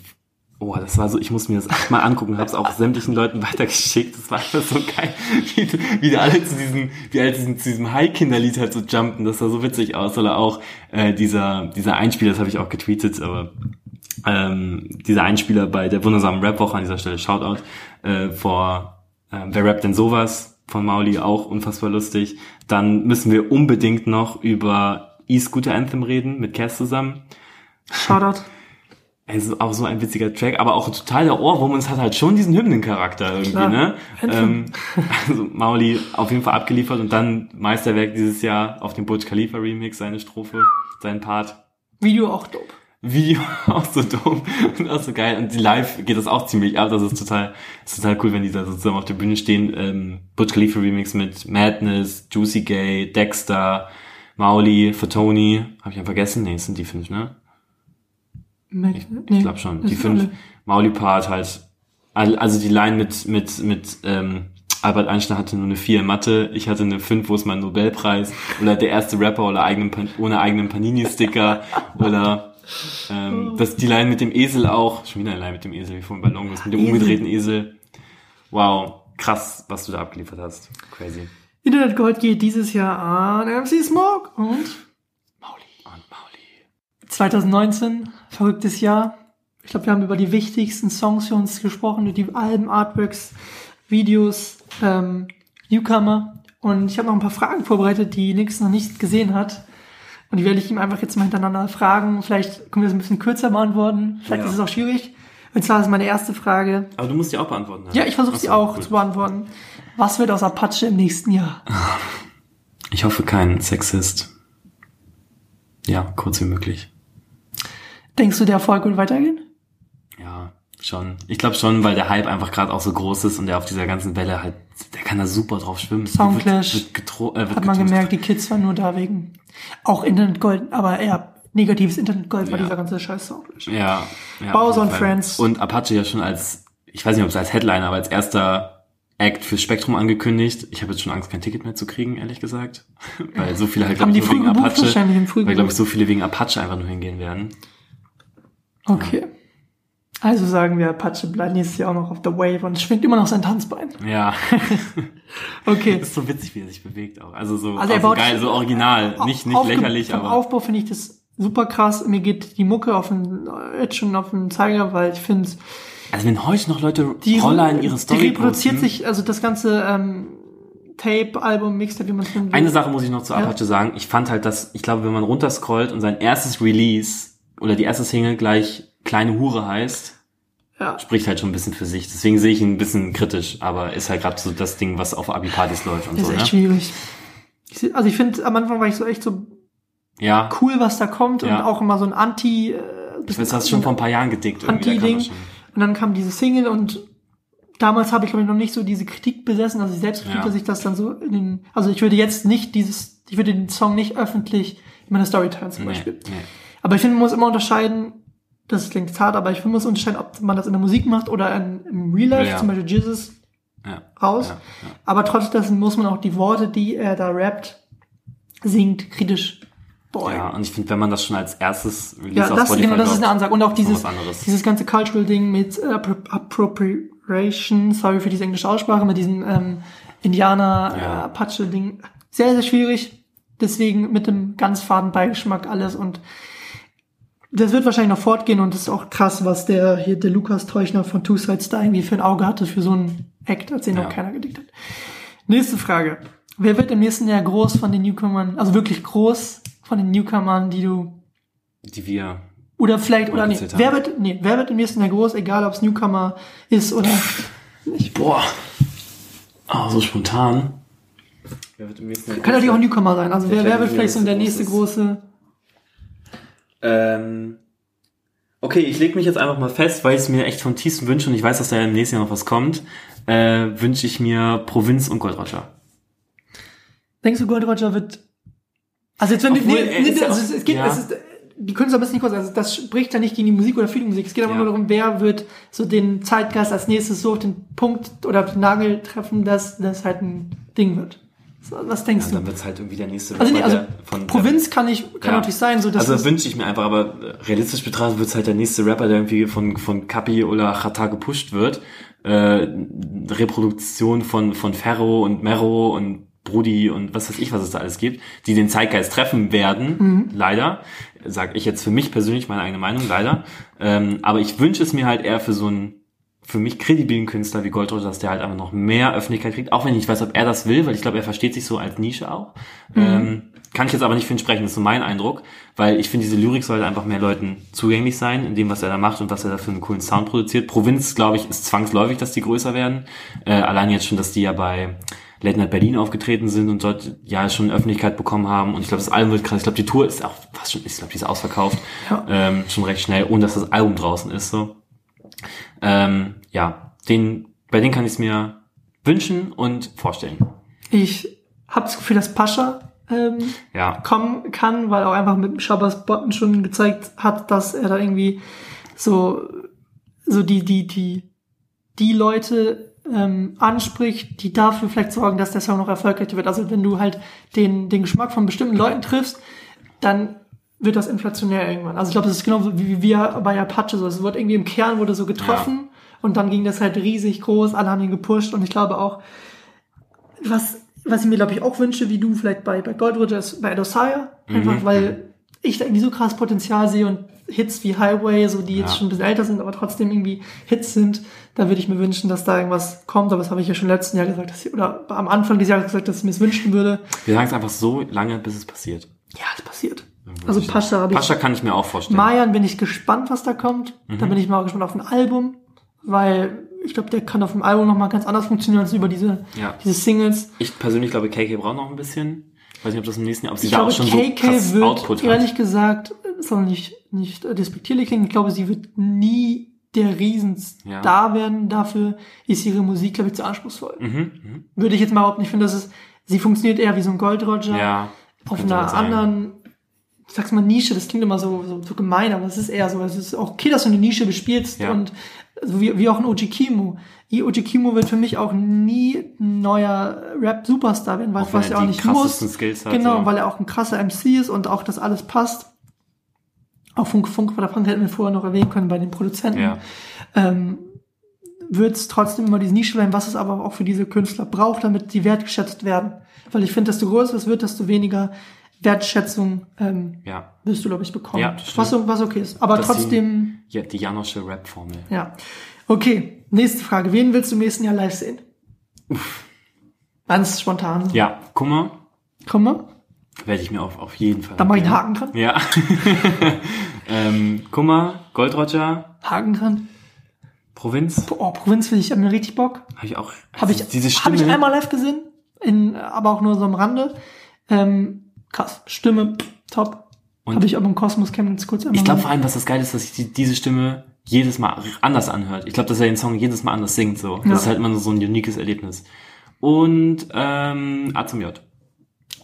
Oh, das war so, ich muss mir das echt mal angucken, hab's auch sämtlichen Leuten weitergeschickt. Das war einfach so geil, wie, wie alle zu diesem, wie alle zu diesem High-Kinderlied halt so jumpen. Das sah so witzig aus. Oder auch äh, dieser, dieser Einspieler, das habe ich auch getweetet, aber ähm, dieser Einspieler bei der wundersamen Rap-Woche an dieser Stelle, Shoutout, äh, vor äh, Wer rappt denn sowas von Mauli, auch unfassbar lustig. Dann müssen wir unbedingt noch über E-Scooter Anthem reden, mit Cass zusammen. Shoutout. Also auch so ein witziger Track, aber auch total der Ohrwurm und es hat halt schon diesen Hymnencharakter irgendwie, Klar. ne? Ähm, also Mauli auf jeden Fall abgeliefert und dann Meisterwerk dieses Jahr auf dem Burj Khalifa Remix, seine Strophe, sein Part. Video auch dope. Video auch so dumm und auch so geil. Und die live geht das auch ziemlich ab. Das ist total, ist total cool, wenn die da so zusammen auf der Bühne stehen. Ähm, Burj Khalifa Remix mit Madness, Juicy Gay, Dexter, Mauli, Fatoni. Hab ich einen vergessen? Nee, es sind die fünf, ne? Mit, Ich, ich glaube schon. Die fünf. Alle. Mauli Part halt. Al- Also die Line mit, mit, mit, ähm, Albert Einstein hatte nur eine 4 in Mathe, ich hatte eine 5, wo ist mein Nobelpreis? Oder der erste Rapper oder eigenen, ohne eigenen Panini-Sticker. oder ähm, das, die Line mit dem Esel auch. Schon wieder eine Line mit dem Esel, wie vorhin bei Longos, mit dem umgedrehten Esel. Wow, krass, was du da abgeliefert hast. Crazy. Internet Gold geht dieses Jahr an MC Smoke und. 2019, verrücktes Jahr. Ich glaube, wir haben über die wichtigsten Songs für uns gesprochen, die Alben, Artworks, Videos, ähm, Newcomer. Und ich habe noch ein paar Fragen vorbereitet, die Nix noch nicht gesehen hat. Und die werde ich ihm einfach jetzt mal hintereinander fragen. Vielleicht können wir das ein bisschen kürzer beantworten. Vielleicht Ja. ist es auch schwierig. Und zwar ist meine erste Frage. Aber du musst die auch beantworten. ne? Ja, ich versuche sie auch cool. zu beantworten. Was wird aus Apache im nächsten Jahr? Ich hoffe kein Sexist. Ja, kurz wie möglich. Denkst du, der Erfolg wird weitergehen? Ja, schon. Ich glaube schon, weil der Hype einfach gerade auch so groß ist und der auf dieser ganzen Welle halt, der kann da super drauf schwimmen. Soundclash. Wird, wird äh, wird Hat man gemerkt, die Kids waren nur da wegen auch Internetgold, aber eher negatives Internetgold war Ja. dieser ganze Scheiß Song. Ja. ja Bowser und. Friends. Und Apache ja schon als, ich weiß nicht, ob es als Headliner, aber als erster Act fürs Spektrum angekündigt. Ich habe jetzt schon Angst, kein Ticket mehr zu kriegen, ehrlich gesagt. weil so viele halt, glaube ich, nur wegen Apache. Weil, glaube ich, so viele wegen Apache einfach nur hingehen werden. Okay. Also sagen wir, Apache bleibt nächstes Jahr auch noch auf der Wave und schwingt immer noch sein Tanzbein. Ja. Okay. ist so witzig, wie er sich bewegt auch. Also so, Also auch so baut geil, so original. Nicht, nicht Aufge- lächerlich, vom aber. Aufbau finde ich das super krass. Mir geht die Mucke auf den, jetzt schon auf den Zeiger, weil ich finde, Also wenn heute noch Leute die, Roller in ihre Story die reproduziert posten, sich, also das ganze ähm, Tape, Album, Mixtape, wie man es nennt. Eine Sache muss ich noch zu Ja. Apache sagen. Ich fand halt, dass, ich glaube, wenn man runterscrollt und sein erstes Release oder die erste Single gleich Kleine Hure heißt, Ja. spricht halt schon ein bisschen für sich. Deswegen sehe ich ihn ein bisschen kritisch, aber ist halt gerade so das Ding, was auf Abi-Partys läuft und Das so, ist echt ne? schwierig. Ich Also ich finde, am Anfang war ich so echt so Ja. cool, was da kommt und Ja. auch immer so ein Anti. Äh, Ich weiß, du hast schon vor ein paar Jahren gedickt. da Anti-Ding. schon. Und dann kam diese Single und damals habe ich glaube ich noch nicht so diese Kritik besessen, also ich selbst Ja. dass ich das dann so in den, also ich würde jetzt nicht dieses, ich würde den Song nicht öffentlich in meiner Story teilen zum Nee, Beispiel. nee. Aber ich finde, man muss immer unterscheiden, das klingt hart, aber ich finde, man muss unterscheiden, ob man das in der Musik macht oder in, im Real Life, Ja. zum Beispiel Jesus Ja. raus. Ja. Aber trotzdem muss man auch die Worte, die er da rappt, singt, kritisch beäugen. Ja, und ich finde, wenn man das schon als erstes Release Ja, das, Spotify genau, das ist eine Ansage. Und auch dieses, dieses ganze Cultural-Ding mit äh, Appro- Appropriation, sorry für diese englische Aussprache, mit diesem ähm, Indianer, Ja. äh. Sehr, sehr schwierig. Deswegen mit dem ganz faden Beigeschmack alles und das wird wahrscheinlich noch fortgehen und das ist auch krass, was der hier, der Lukas Teuchner von Two Sides da irgendwie für ein Auge hatte für so einen Act, als den Ja. noch keiner gedickt hat. Nächste Frage. Wer wird im nächsten Jahr groß von den Newcomern, also wirklich groß von den Newcomern, die du die wir oder vielleicht, oder nee, haben. wer wird, nee, wer wird im nächsten Jahr groß, egal ob es Newcomer ist oder nicht. Boah. Oh, so spontan. Wer wird im nächsten Jahr Kann natürlich auch Newcomer sein. Also wer, wer wird vielleicht so der nächste groß große. Ähm, okay, ich lege mich jetzt einfach mal fest, weil ich es mir echt vom tiefsten wünsche und ich weiß, dass da im nächsten Jahr noch was kommt, äh, wünsche ich mir Provinz und Gold Roger. Denkst du, Gold Roger wird. Also jetzt wenn Obwohl, nee, er nee, ist ja also es geht, ja. es ist, die Künstler müssen nicht kurz, also das spricht ja nicht gegen die Musik oder für die Musik. Es geht aber Ja. nur darum, wer wird so den Zeitgeist als nächstes so auf den Punkt oder auf den Nagel treffen, dass das halt ein Ding wird. Was denkst Ja, du? dann wird's halt irgendwie der nächste Also, nee, Rapper, also von Provinz kann ich kann Ja. natürlich sein, so dass also es- wünsche ich mir einfach, aber äh, realistisch betrachtet wird's halt der nächste Rapper, der irgendwie von, von Kapi oder Chata gepusht wird. Äh, Reproduktion von, von Ferro und Mero und Brudi und was weiß ich, was es da alles gibt, die den Zeitgeist treffen werden, Mhm. leider. Sag ich jetzt für mich persönlich meine eigene Meinung, leider. Ähm, aber ich wünsche es mir halt eher für so einen für mich kredibilen Künstler wie Goldroger, dass der halt einfach noch mehr Öffentlichkeit kriegt, auch wenn ich nicht weiß, ob er das will, weil ich glaube, er versteht sich so als Nische auch. Ähm, kann ich jetzt aber nicht für ihn sprechen, das ist so mein Eindruck, weil ich finde, diese Lyrik sollte einfach mehr Leuten zugänglich sein, in dem, was er da macht und was er da für einen coolen Sound produziert. Provinz, glaube ich, ist zwangsläufig, dass die größer werden. Äh, allein jetzt schon, dass die ja bei Late Night Berlin aufgetreten sind und dort ja schon Öffentlichkeit bekommen haben. Und ich glaube, das Album wird krass. Ich glaube, die Tour ist auch fast schon, ich glaube, die ist ausverkauft. Ja. Ähm, schon recht schnell, ohne dass das Album draußen ist. so. Ähm, ja, den, bei denen kann ich es mir wünschen und vorstellen. ich habe das Gefühl, dass Pascha ähm, Ja, kommen kann, weil er auch einfach mit Shabbas Botten schon gezeigt hat, dass er da irgendwie so so die die die die Leute ähm, anspricht, die dafür vielleicht sorgen, dass der Song noch erfolgreicher wird. Also wenn du halt den den Geschmack von bestimmten Leuten triffst, dann wird das inflationär irgendwann. Also ich glaube, das ist genau wie, wie wir bei Apache so. Es wird irgendwie im Kern wurde so getroffen und dann ging das halt riesig groß, alle haben ihn gepusht und ich glaube auch, was, was ich mir, glaube ich, auch wünsche, wie du vielleicht bei, bei Gold Roger ist bei Edosaya. Einfach weil ich da irgendwie so krass Potenzial sehe und Hits wie Highway, so die jetzt Ja. schon ein bisschen älter sind, aber trotzdem irgendwie Hits sind, da würde ich mir wünschen, dass da irgendwas kommt. Aber das habe ich ja schon letzten Jahr gesagt, dass ich, oder am Anfang dieses Jahres gesagt, dass ich mir es wünschen würde. wir sagen es einfach so lange, bis es passiert. Ja, es passiert. Also Pascha habe ich. Pascha kann ich mir auch vorstellen. Mayan bin ich gespannt, was da kommt. Mhm. Da bin ich mal gespannt auf ein Album, weil ich glaube, der kann auf dem Album noch mal ganz anders funktionieren als über diese, Ja. diese Singles. Ich persönlich glaube, KK braucht noch ein bisschen. Ich weiß nicht, ob das im nächsten Jahr, ob sie Ich da glaube, auch schon so KK krass wird, Output ehrlich hat. gesagt, es soll nicht, nicht äh, despektierlich klingen, ich glaube, sie wird nie der Riesenstar werden. Dafür ist ihre Musik, glaube ich, zu anspruchsvoll. Mhm, mhm. Würde ich jetzt mal überhaupt nicht finden, dass es, sie funktioniert eher wie so ein Gold Roger. Ja. auf einer sagen. anderen, ich sag's mal Nische, das klingt immer so, so, so gemein, aber es ist eher so, es ist auch okay, dass du eine Nische bespielst Ja. und so wie, wie auch ein Oji Kimo. Die Oji Kimo wird für mich auch nie ein neuer Rap-Superstar werden, Auch wenn was er auch nicht muss. Skills hat, Genau, so. weil er auch ein krasser MC ist und auch das alles passt. Auch Funk, Funk oder Funk hätten wir vorher noch erwähnen können bei den Produzenten. Ja. Ähm, wird es trotzdem immer diese Nische bleiben, was es aber auch für diese Künstler braucht, damit die wertgeschätzt werden. Weil ich finde, desto größer es wird, desto weniger Wertschätzung ähm, Ja. wirst du, glaube ich, bekommen. Ja, was, was okay ist. Aber Das trotzdem, Die, ja, die Janosche Rap-Formel. ja. Okay, nächste Frage. Wen willst du im nächsten Jahr live sehen? Ganz spontan. Ja, Komm mal, werde ich mir auf, auf jeden Fall. da mach ich einen Haken dran. Ja. ähm, guck mal, Gold Roger, Haken dran. Provinz, Oh, Provinz will ich, hab mir richtig Bock. habe ich auch. Habe ich, diese hab ich einmal live gesehen, in, aber auch nur so am Rande. Ähm, krass, Stimme, top. Und- Habe ich aber im Kosmos Chemnitz kurz einmal Ich glaube vor allem, was das Geile ist, dass sich die, diese Stimme jedes Mal anders anhört. Ich glaube, dass er den Song jedes Mal anders singt. So, das Ja. ist halt immer so ein uniques Erlebnis. Und ähm, A zum J.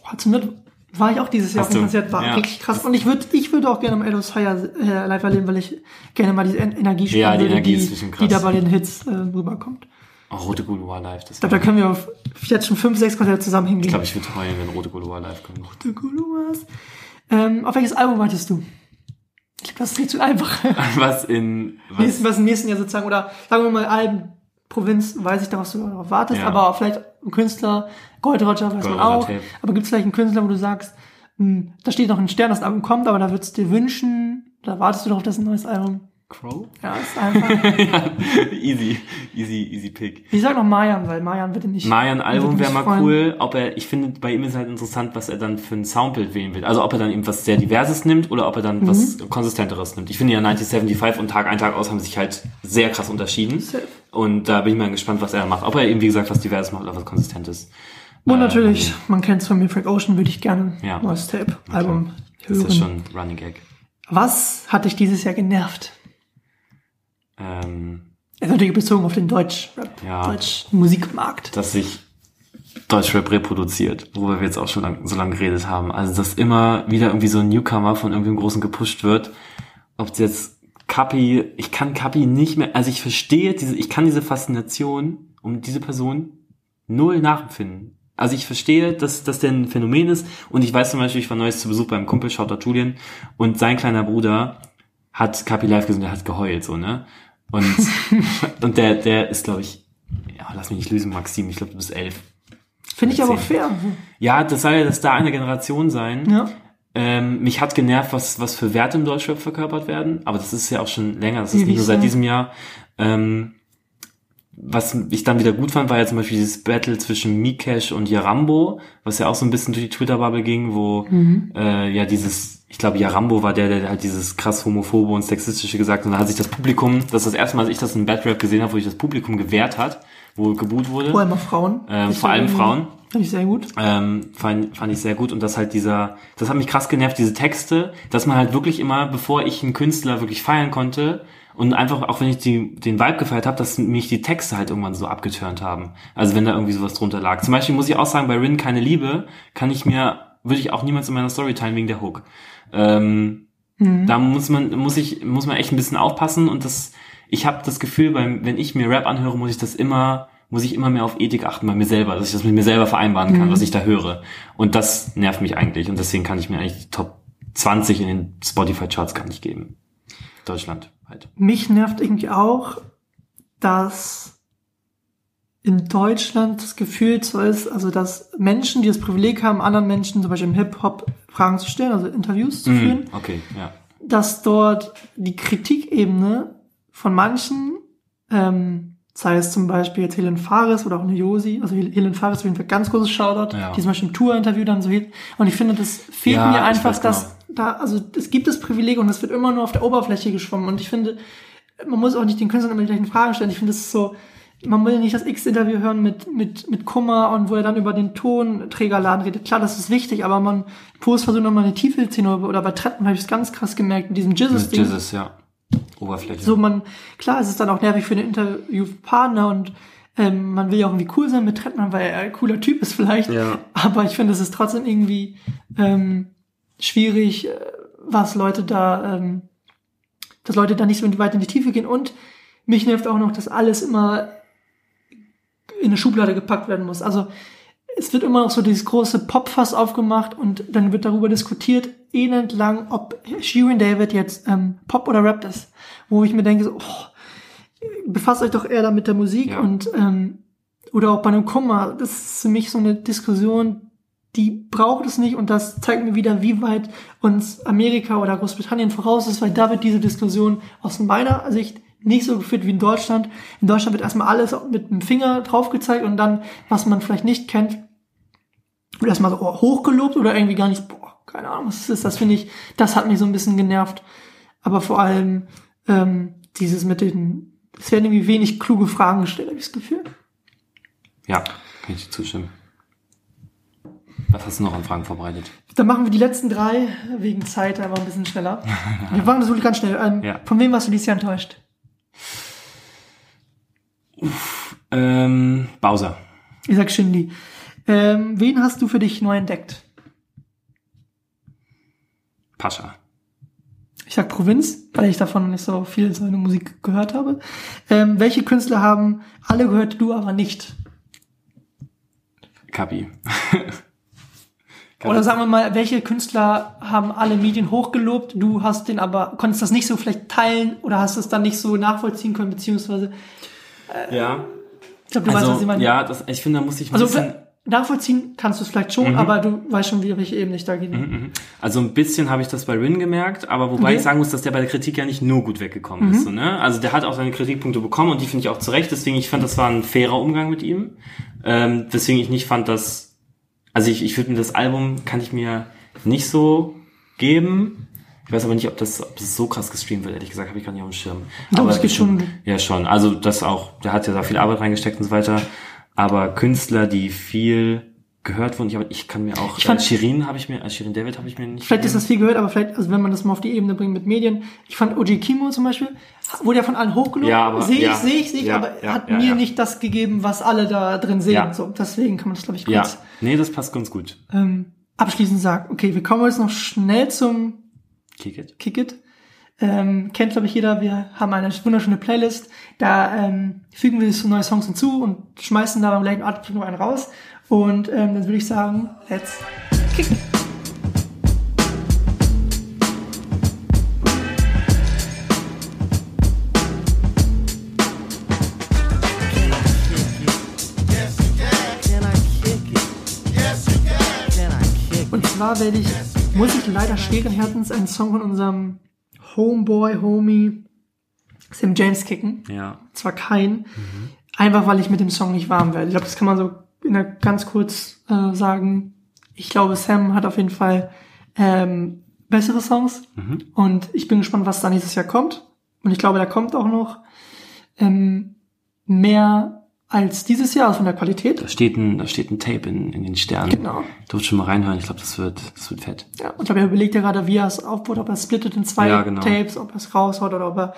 Oh, zum Glück war ich auch dieses Jahr auf dem? Konzert, war Ja. richtig krass. Und ich würde ich würde auch gerne am Edos Fire äh, live erleben, weil ich gerne mal diese En- Energie spüren Ja, die würde, Energie die, ist bisschen krass. die da bei den Hits äh, rüberkommt. Oh, Rote Gulua live. Das Ich glaube, da können wir auf, jetzt schon fünf, sechs Konzerte zusammen ich hingehen. glaube, ich würde heulen, wenn Rote Gulua live kommt. Rote Guluas. Ähm, auf welches Album wartest du? Ich glaube, das ist nicht zu einfach. Was in was, Nächsten, was im nächsten Jahr sozusagen, oder sagen wir mal Alben, Provinz, weiß ich da, was du darauf wartest, Ja. aber vielleicht ein Künstler, Gold Roger weiß Gold man auch, Tape. aber gibt es vielleicht einen Künstler, wo du sagst, hm, da steht noch ein Stern, das Album kommt, aber da würdest du dir wünschen, da wartest du darauf, dass ein neues Album, Crow? ja, ist einfach. ja, easy, easy, easy pick. ich sag noch Mayan, weil Mayan wird nicht. Mayan Album wäre mal freuen. cool, ob er, ich finde, bei ihm ist halt interessant, was er dann für ein Soundbild wählen will. Also ob er dann eben was sehr Diverses nimmt oder ob er dann was Mhm. Konsistenteres nimmt. Ich finde ja 1975 und Tag ein, Tag aus haben sich halt sehr krass unterschieden. Und da bin ich mal gespannt, was er macht. Ob er eben, wie gesagt, was Diverses macht oder was Konsistentes. Und natürlich, man kennt es von mir, Frank Ocean, würde ich gerne Ja. neues Tape, Album Das hören. ist schon Running Gag. Was hat dich dieses Jahr genervt? Ähm, Also natürlich bezogen auf den Deutsch, Ja. Deutsch Musikmarkt. dass sich Deutschrap reproduziert, worüber wir jetzt auch schon lang, so lange geredet haben. Also, dass immer wieder irgendwie so ein Newcomer von irgendwem Großen gepusht wird. Ob es jetzt Kapi, ich kann Kapi nicht mehr, also ich verstehe diese, ich kann diese Faszination um diese Person null nachempfinden. Also ich verstehe, dass dass der ein Phänomen ist und ich weiß zum Beispiel, ich war neues zu Besuch beim Kumpel, Shoutout Julian, und sein kleiner Bruder hat Kapi live gesehen, der hat geheult, so, ne? Und, und der, der ist, glaube ich, ja, lass mich nicht lösen, Maxim, ich glaube, du bist elf. Finde ich aber fair. Ja, das soll ja das da eine Generation sein. Ja. Ähm, mich hat genervt, was, was für Werte im Deutschrap verkörpert werden, aber das ist ja auch schon länger, das ist Ewig nicht nur seit diesem Jahr. Ähm, was ich dann wieder gut fand, war ja zum Beispiel dieses Battle zwischen Mikesh und Yarambo, was ja auch so ein bisschen durch die Twitter-Bubble ging, wo Mhm. äh, ja dieses, ich glaube Yarambo war der, der halt dieses krass homophobe und sexistische gesagt hat. und da hat sich das Publikum, das ist das erste Mal, als ich das in Bad Rap gesehen habe, wo sich das Publikum gewehrt hat, wo geboot wurde. Vor allem Frauen. Ähm, vor allem Frauen. Finde ich sehr gut. Ähm, fand, fand ich sehr gut und das halt dieser, das hat mich krass genervt, diese Texte, dass man halt wirklich immer, bevor ich einen Künstler wirklich feiern konnte und einfach, auch wenn ich die, den Vibe gefeiert habe, dass mich die Texte halt irgendwann so abgeturnt haben. Also wenn da irgendwie sowas drunter lag. Zum Beispiel muss ich auch sagen, bei Rin keine Liebe kann ich mir, würde ich auch niemals in meiner Story teilen wegen der Hook. Ähm, Da muss man, muss ich, muss man echt ein bisschen aufpassen und das, ich habe das Gefühl, beim, wenn ich mir Rap anhöre, muss ich das immer, muss ich immer mehr auf Ethik achten bei mir selber, dass ich das mit mir selber vereinbaren kann, was ich da höre. Und das nervt mich eigentlich und deswegen kann ich mir eigentlich die Top 20 in den Spotify Charts gar nicht geben. Deutschland halt. Mich nervt irgendwie auch, dass in Deutschland das Gefühl so ist, also dass Menschen, die das Privileg haben, anderen Menschen, zum Beispiel im Hip-Hop, Fragen zu stellen, also Interviews zu führen, Mhm, okay, ja. dass dort die Kritikebene von manchen, ähm, sei es zum Beispiel jetzt Helen Fares oder auch eine Josi, also Hel- Helen Fares auf jeden Fall ganz großes Shoutout, Ja. die zum Beispiel im Tour-Interview dann so hielt. Und ich finde, das fehlt Ja, mir einfach, dass da, also es gibt das Privileg und es wird immer nur auf der Oberfläche geschwommen. Und ich finde, man muss auch nicht den Künstlern immer die gleichen Fragen stellen. Ich finde, das ist so, man will nicht das X-Interview hören mit, mit, mit Kummer und wo er dann über den Tonträgerladen redet. Klar, das ist wichtig, aber man muss versuchen, nochmal eine Tiefe zu ziehen. Oder bei Treppen habe ich es ganz krass gemerkt, mit diesem Jizzes-Ding. Jesus, ja. Oberfläche. So, man, klar, es ist dann auch nervig für den Interviewpartner und ähm, man will ja auch irgendwie cool sein mit Trettmann, weil er ein cooler Typ ist vielleicht. Ja. Aber ich finde, es ist trotzdem irgendwie ähm, schwierig, äh, was Leute da, ähm, dass Leute da nicht so weit in die Tiefe gehen. Und mich nervt auch noch, dass alles immer in eine Schublade gepackt werden muss. Also es wird immer noch so dieses große Popfass aufgemacht und dann wird darüber diskutiert, elend lang, ob Shirin David jetzt ähm, Pop oder Rap ist. Wo ich mir denke, so, oh, befasst euch doch eher da mit der Musik Ja. und ähm, oder auch bei einem Kummer. Das ist für mich so eine Diskussion, die braucht es nicht und das zeigt mir wieder, wie weit uns Amerika oder Großbritannien voraus ist, weil da wird diese Diskussion aus meiner Sicht nicht so geführt wie in Deutschland. In Deutschland wird erstmal alles mit dem Finger drauf gezeigt und dann, was man vielleicht nicht kennt, wird erstmal so oh, hochgelobt oder irgendwie gar nicht, boah, keine Ahnung, was das ist. Das finde ich, das hat mich so ein bisschen genervt. Aber vor allem ähm, dieses mit den, es werden irgendwie wenig kluge Fragen gestellt, habe ich das Gefühl. Ja, kann ich dir zustimmen. Was hast du noch an Fragen vorbereitet? Dann machen wir die letzten drei, wegen Zeit einfach ein bisschen schneller. Wir machen das wirklich ganz schnell. Ähm, Ja. Von wem warst du dieses Jahr enttäuscht? Ähm, Bowser. Ich sag Shindy. Ähm, wen hast du für dich neu entdeckt? Pascha. Ich sag Provinz, weil ich davon nicht so viel seine Musik gehört habe. Ähm, welche Künstler haben alle gehört, du aber nicht? Kapi. Oder sagen wir mal, welche Künstler haben alle Medien hochgelobt, du hast den aber, konntest das nicht so vielleicht teilen oder hast es dann nicht so nachvollziehen können, beziehungsweise, Ja. ich glaube, du weißt, was Also, ich meine. ja, das, ich finde, da muss ich ein Also bisschen, nachvollziehen kannst du es vielleicht schon, aber du weißt schon, wie welche Ebene ich da gehe. also ein bisschen habe ich das bei Rin gemerkt, aber wobei Okay. ich sagen muss, dass der bei der Kritik ja nicht nur gut weggekommen ist, so, ne? Also der hat auch seine Kritikpunkte bekommen und die finde ich auch zurecht, deswegen ich fand, das war ein fairer Umgang mit ihm, ähm, weswegen ich nicht fand, dass, also ich, ich würde mir das Album, kann ich mir nicht so geben, ich weiß aber nicht, ob das, ob das so krass gestreamt wird, ehrlich gesagt, habe ich gar nicht auf dem Schirm. Doch, aber es geht schon. Ja, schon. Also das auch, der hat ja da viel Arbeit reingesteckt und so weiter. Aber Künstler, die viel gehört wurden, ich, aber ich kann mir auch, Ich fand- äh, Shirin habe ich mir, äh, Shirin David habe ich mir nicht Vielleicht ist gegeben. das viel gehört, aber vielleicht, also wenn man das mal auf die Ebene bringt mit Medien, ich fand OG Kimo zum Beispiel, wurde ja von allen hochgelobt, Ja, aber- sehe ich, ja, sehe ich, sehe ich, ja, aber ja, hat ja, mir ja. nicht das gegeben, was alle da drin sehen. Ja. So, deswegen kann man das, glaube ich, Ja, kurz nee, das passt ganz gut. ähm, abschließend sagen. Okay, wir kommen jetzt noch schnell zum Kick it. Kick It. Ähm, kennt, glaube ich, jeder. Wir haben eine wunderschöne Playlist. Da ähm, fügen wir so neue Songs hinzu und schmeißen da beim gleichen Atemzug noch einen raus. Und ähm, dann würde ich sagen, let's kick. Und zwar werde ich, muss ich leider schweren Herzens einen Song von unserem Homeboy, Homie Sam James kicken. Ja. Zwar kein, einfach weil ich mit dem Song nicht warm werde. Ich glaube, das kann man so ganz kurz äh, sagen. Ich glaube, Sam hat auf jeden Fall ähm, bessere Songs und ich bin gespannt, was da nächstes Jahr kommt. Und ich glaube, da kommt auch noch ähm, mehr als dieses Jahr, also von der Qualität. Da steht ein, da steht ein Tape in, in den Sternen. Genau. Durfte schon mal reinhören. Ich glaube, das wird, das wird fett. Ja, und ich glaube, er überlegt ja gerade, wie er es aufbaut, ob er es splittet in zwei Ja, genau. Tapes, ob er es raushaut oder ob er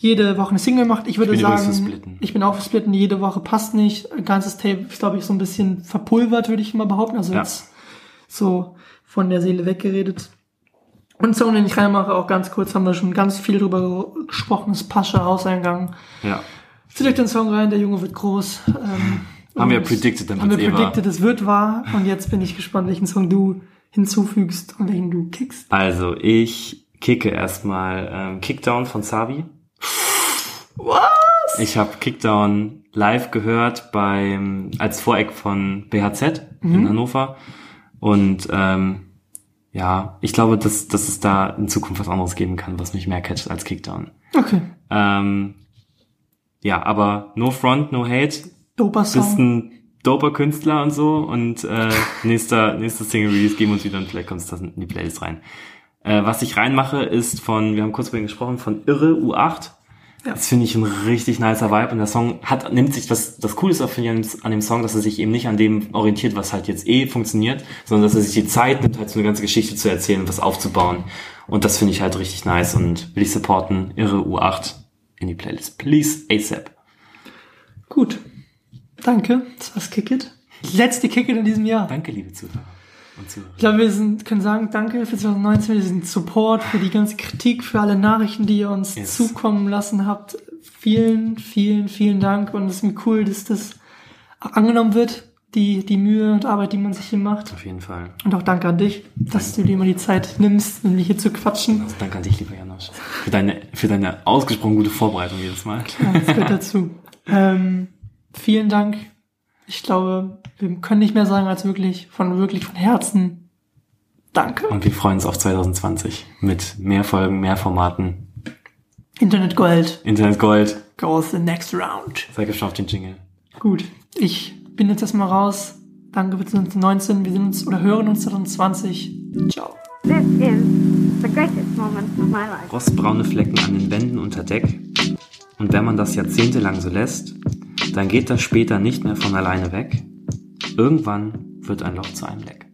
jede Woche eine Single macht. Ich würde übrigens sagen, ich bin auch für Splitten. Jede Woche passt nicht. Ein ganzes Tape ist, glaube ich, so ein bisschen verpulvert, würde ich mal behaupten. Also Ja. jetzt so von der Seele weggeredet. Und Song, den ich reinmache, auch ganz kurz, haben wir schon ganz viel drüber gesprochen, ist Pascha Hauseingang. Ja. Zieht euch den Song rein, der Junge wird groß. Ähm, Haben wir und predicted, dann Haben wir eh predicted, es wird wahr. Und jetzt bin ich gespannt, welchen Song du hinzufügst und welchen du kickst. Also, ich kicke erstmal ähm, Kickdown von Savi. Was? Ich habe Kickdown live gehört beim als Voreck von BHZ in Hannover. Und ähm, ja, ich glaube, dass, dass es da in Zukunft was anderes geben kann, was mich mehr catcht als Kickdown. Okay. Ähm, ja, aber no front, no hate. Doper Bist Song. ein doper Künstler und so. Und äh, nächster, nächster Single Release geben wir uns wieder und vielleicht kommt das in die Playlist rein. Äh, was ich reinmache, ist von, wir haben kurz vorhin gesprochen, von Irre U8. Ja. Das finde ich ein richtig nicer Vibe und der Song hat, nimmt sich das, das Coole ist an dem Song, dass er sich eben nicht an dem orientiert, was halt jetzt eh funktioniert, sondern dass er sich die Zeit nimmt, halt so eine ganze Geschichte zu erzählen und was aufzubauen. Und das finde ich halt richtig nice und will ich supporten. Irre U8 in die Playlist. Please ASAP. Gut. Danke. Das war's Kick It. Letzte Kick It in diesem Jahr. Danke, liebe Zuhörer. Ich glaube, wir sind, können sagen, danke für 2019, für diesen Support, für die ganze Kritik, für alle Nachrichten, die ihr uns Yes. zukommen lassen habt. Vielen, vielen, vielen Dank. Und es ist mir cool, dass das angenommen wird, die, die Mühe und Arbeit, die man sich hier macht. Auf jeden Fall. Und auch danke an dich, dass du dir immer die Zeit nimmst, um hier zu quatschen. Also danke an dich, lieber Janosch. Für deine, für deine ausgesprochen gute Vorbereitung jedes Mal. Ja, das gehört dazu. Ähm, vielen Dank. Ich glaube, wir können nicht mehr sagen als wirklich, von wirklich von Herzen. Danke. Und wir freuen uns auf 2020 mit mehr Folgen, mehr Formaten. Internet Gold Internet Gold. goes the next round. Sei auf den Jingle. Gut, ich bin jetzt erstmal raus. Danke für 2019. Wir sehen uns oder hören uns 2020. Ciao. This is the greatest moment of my life. Rostbraune Flecken an den Wänden unter Deck. Und wenn man das jahrzehntelang so lässt, dann geht das später nicht mehr von alleine weg. Irgendwann wird ein Loch zu einem Leck.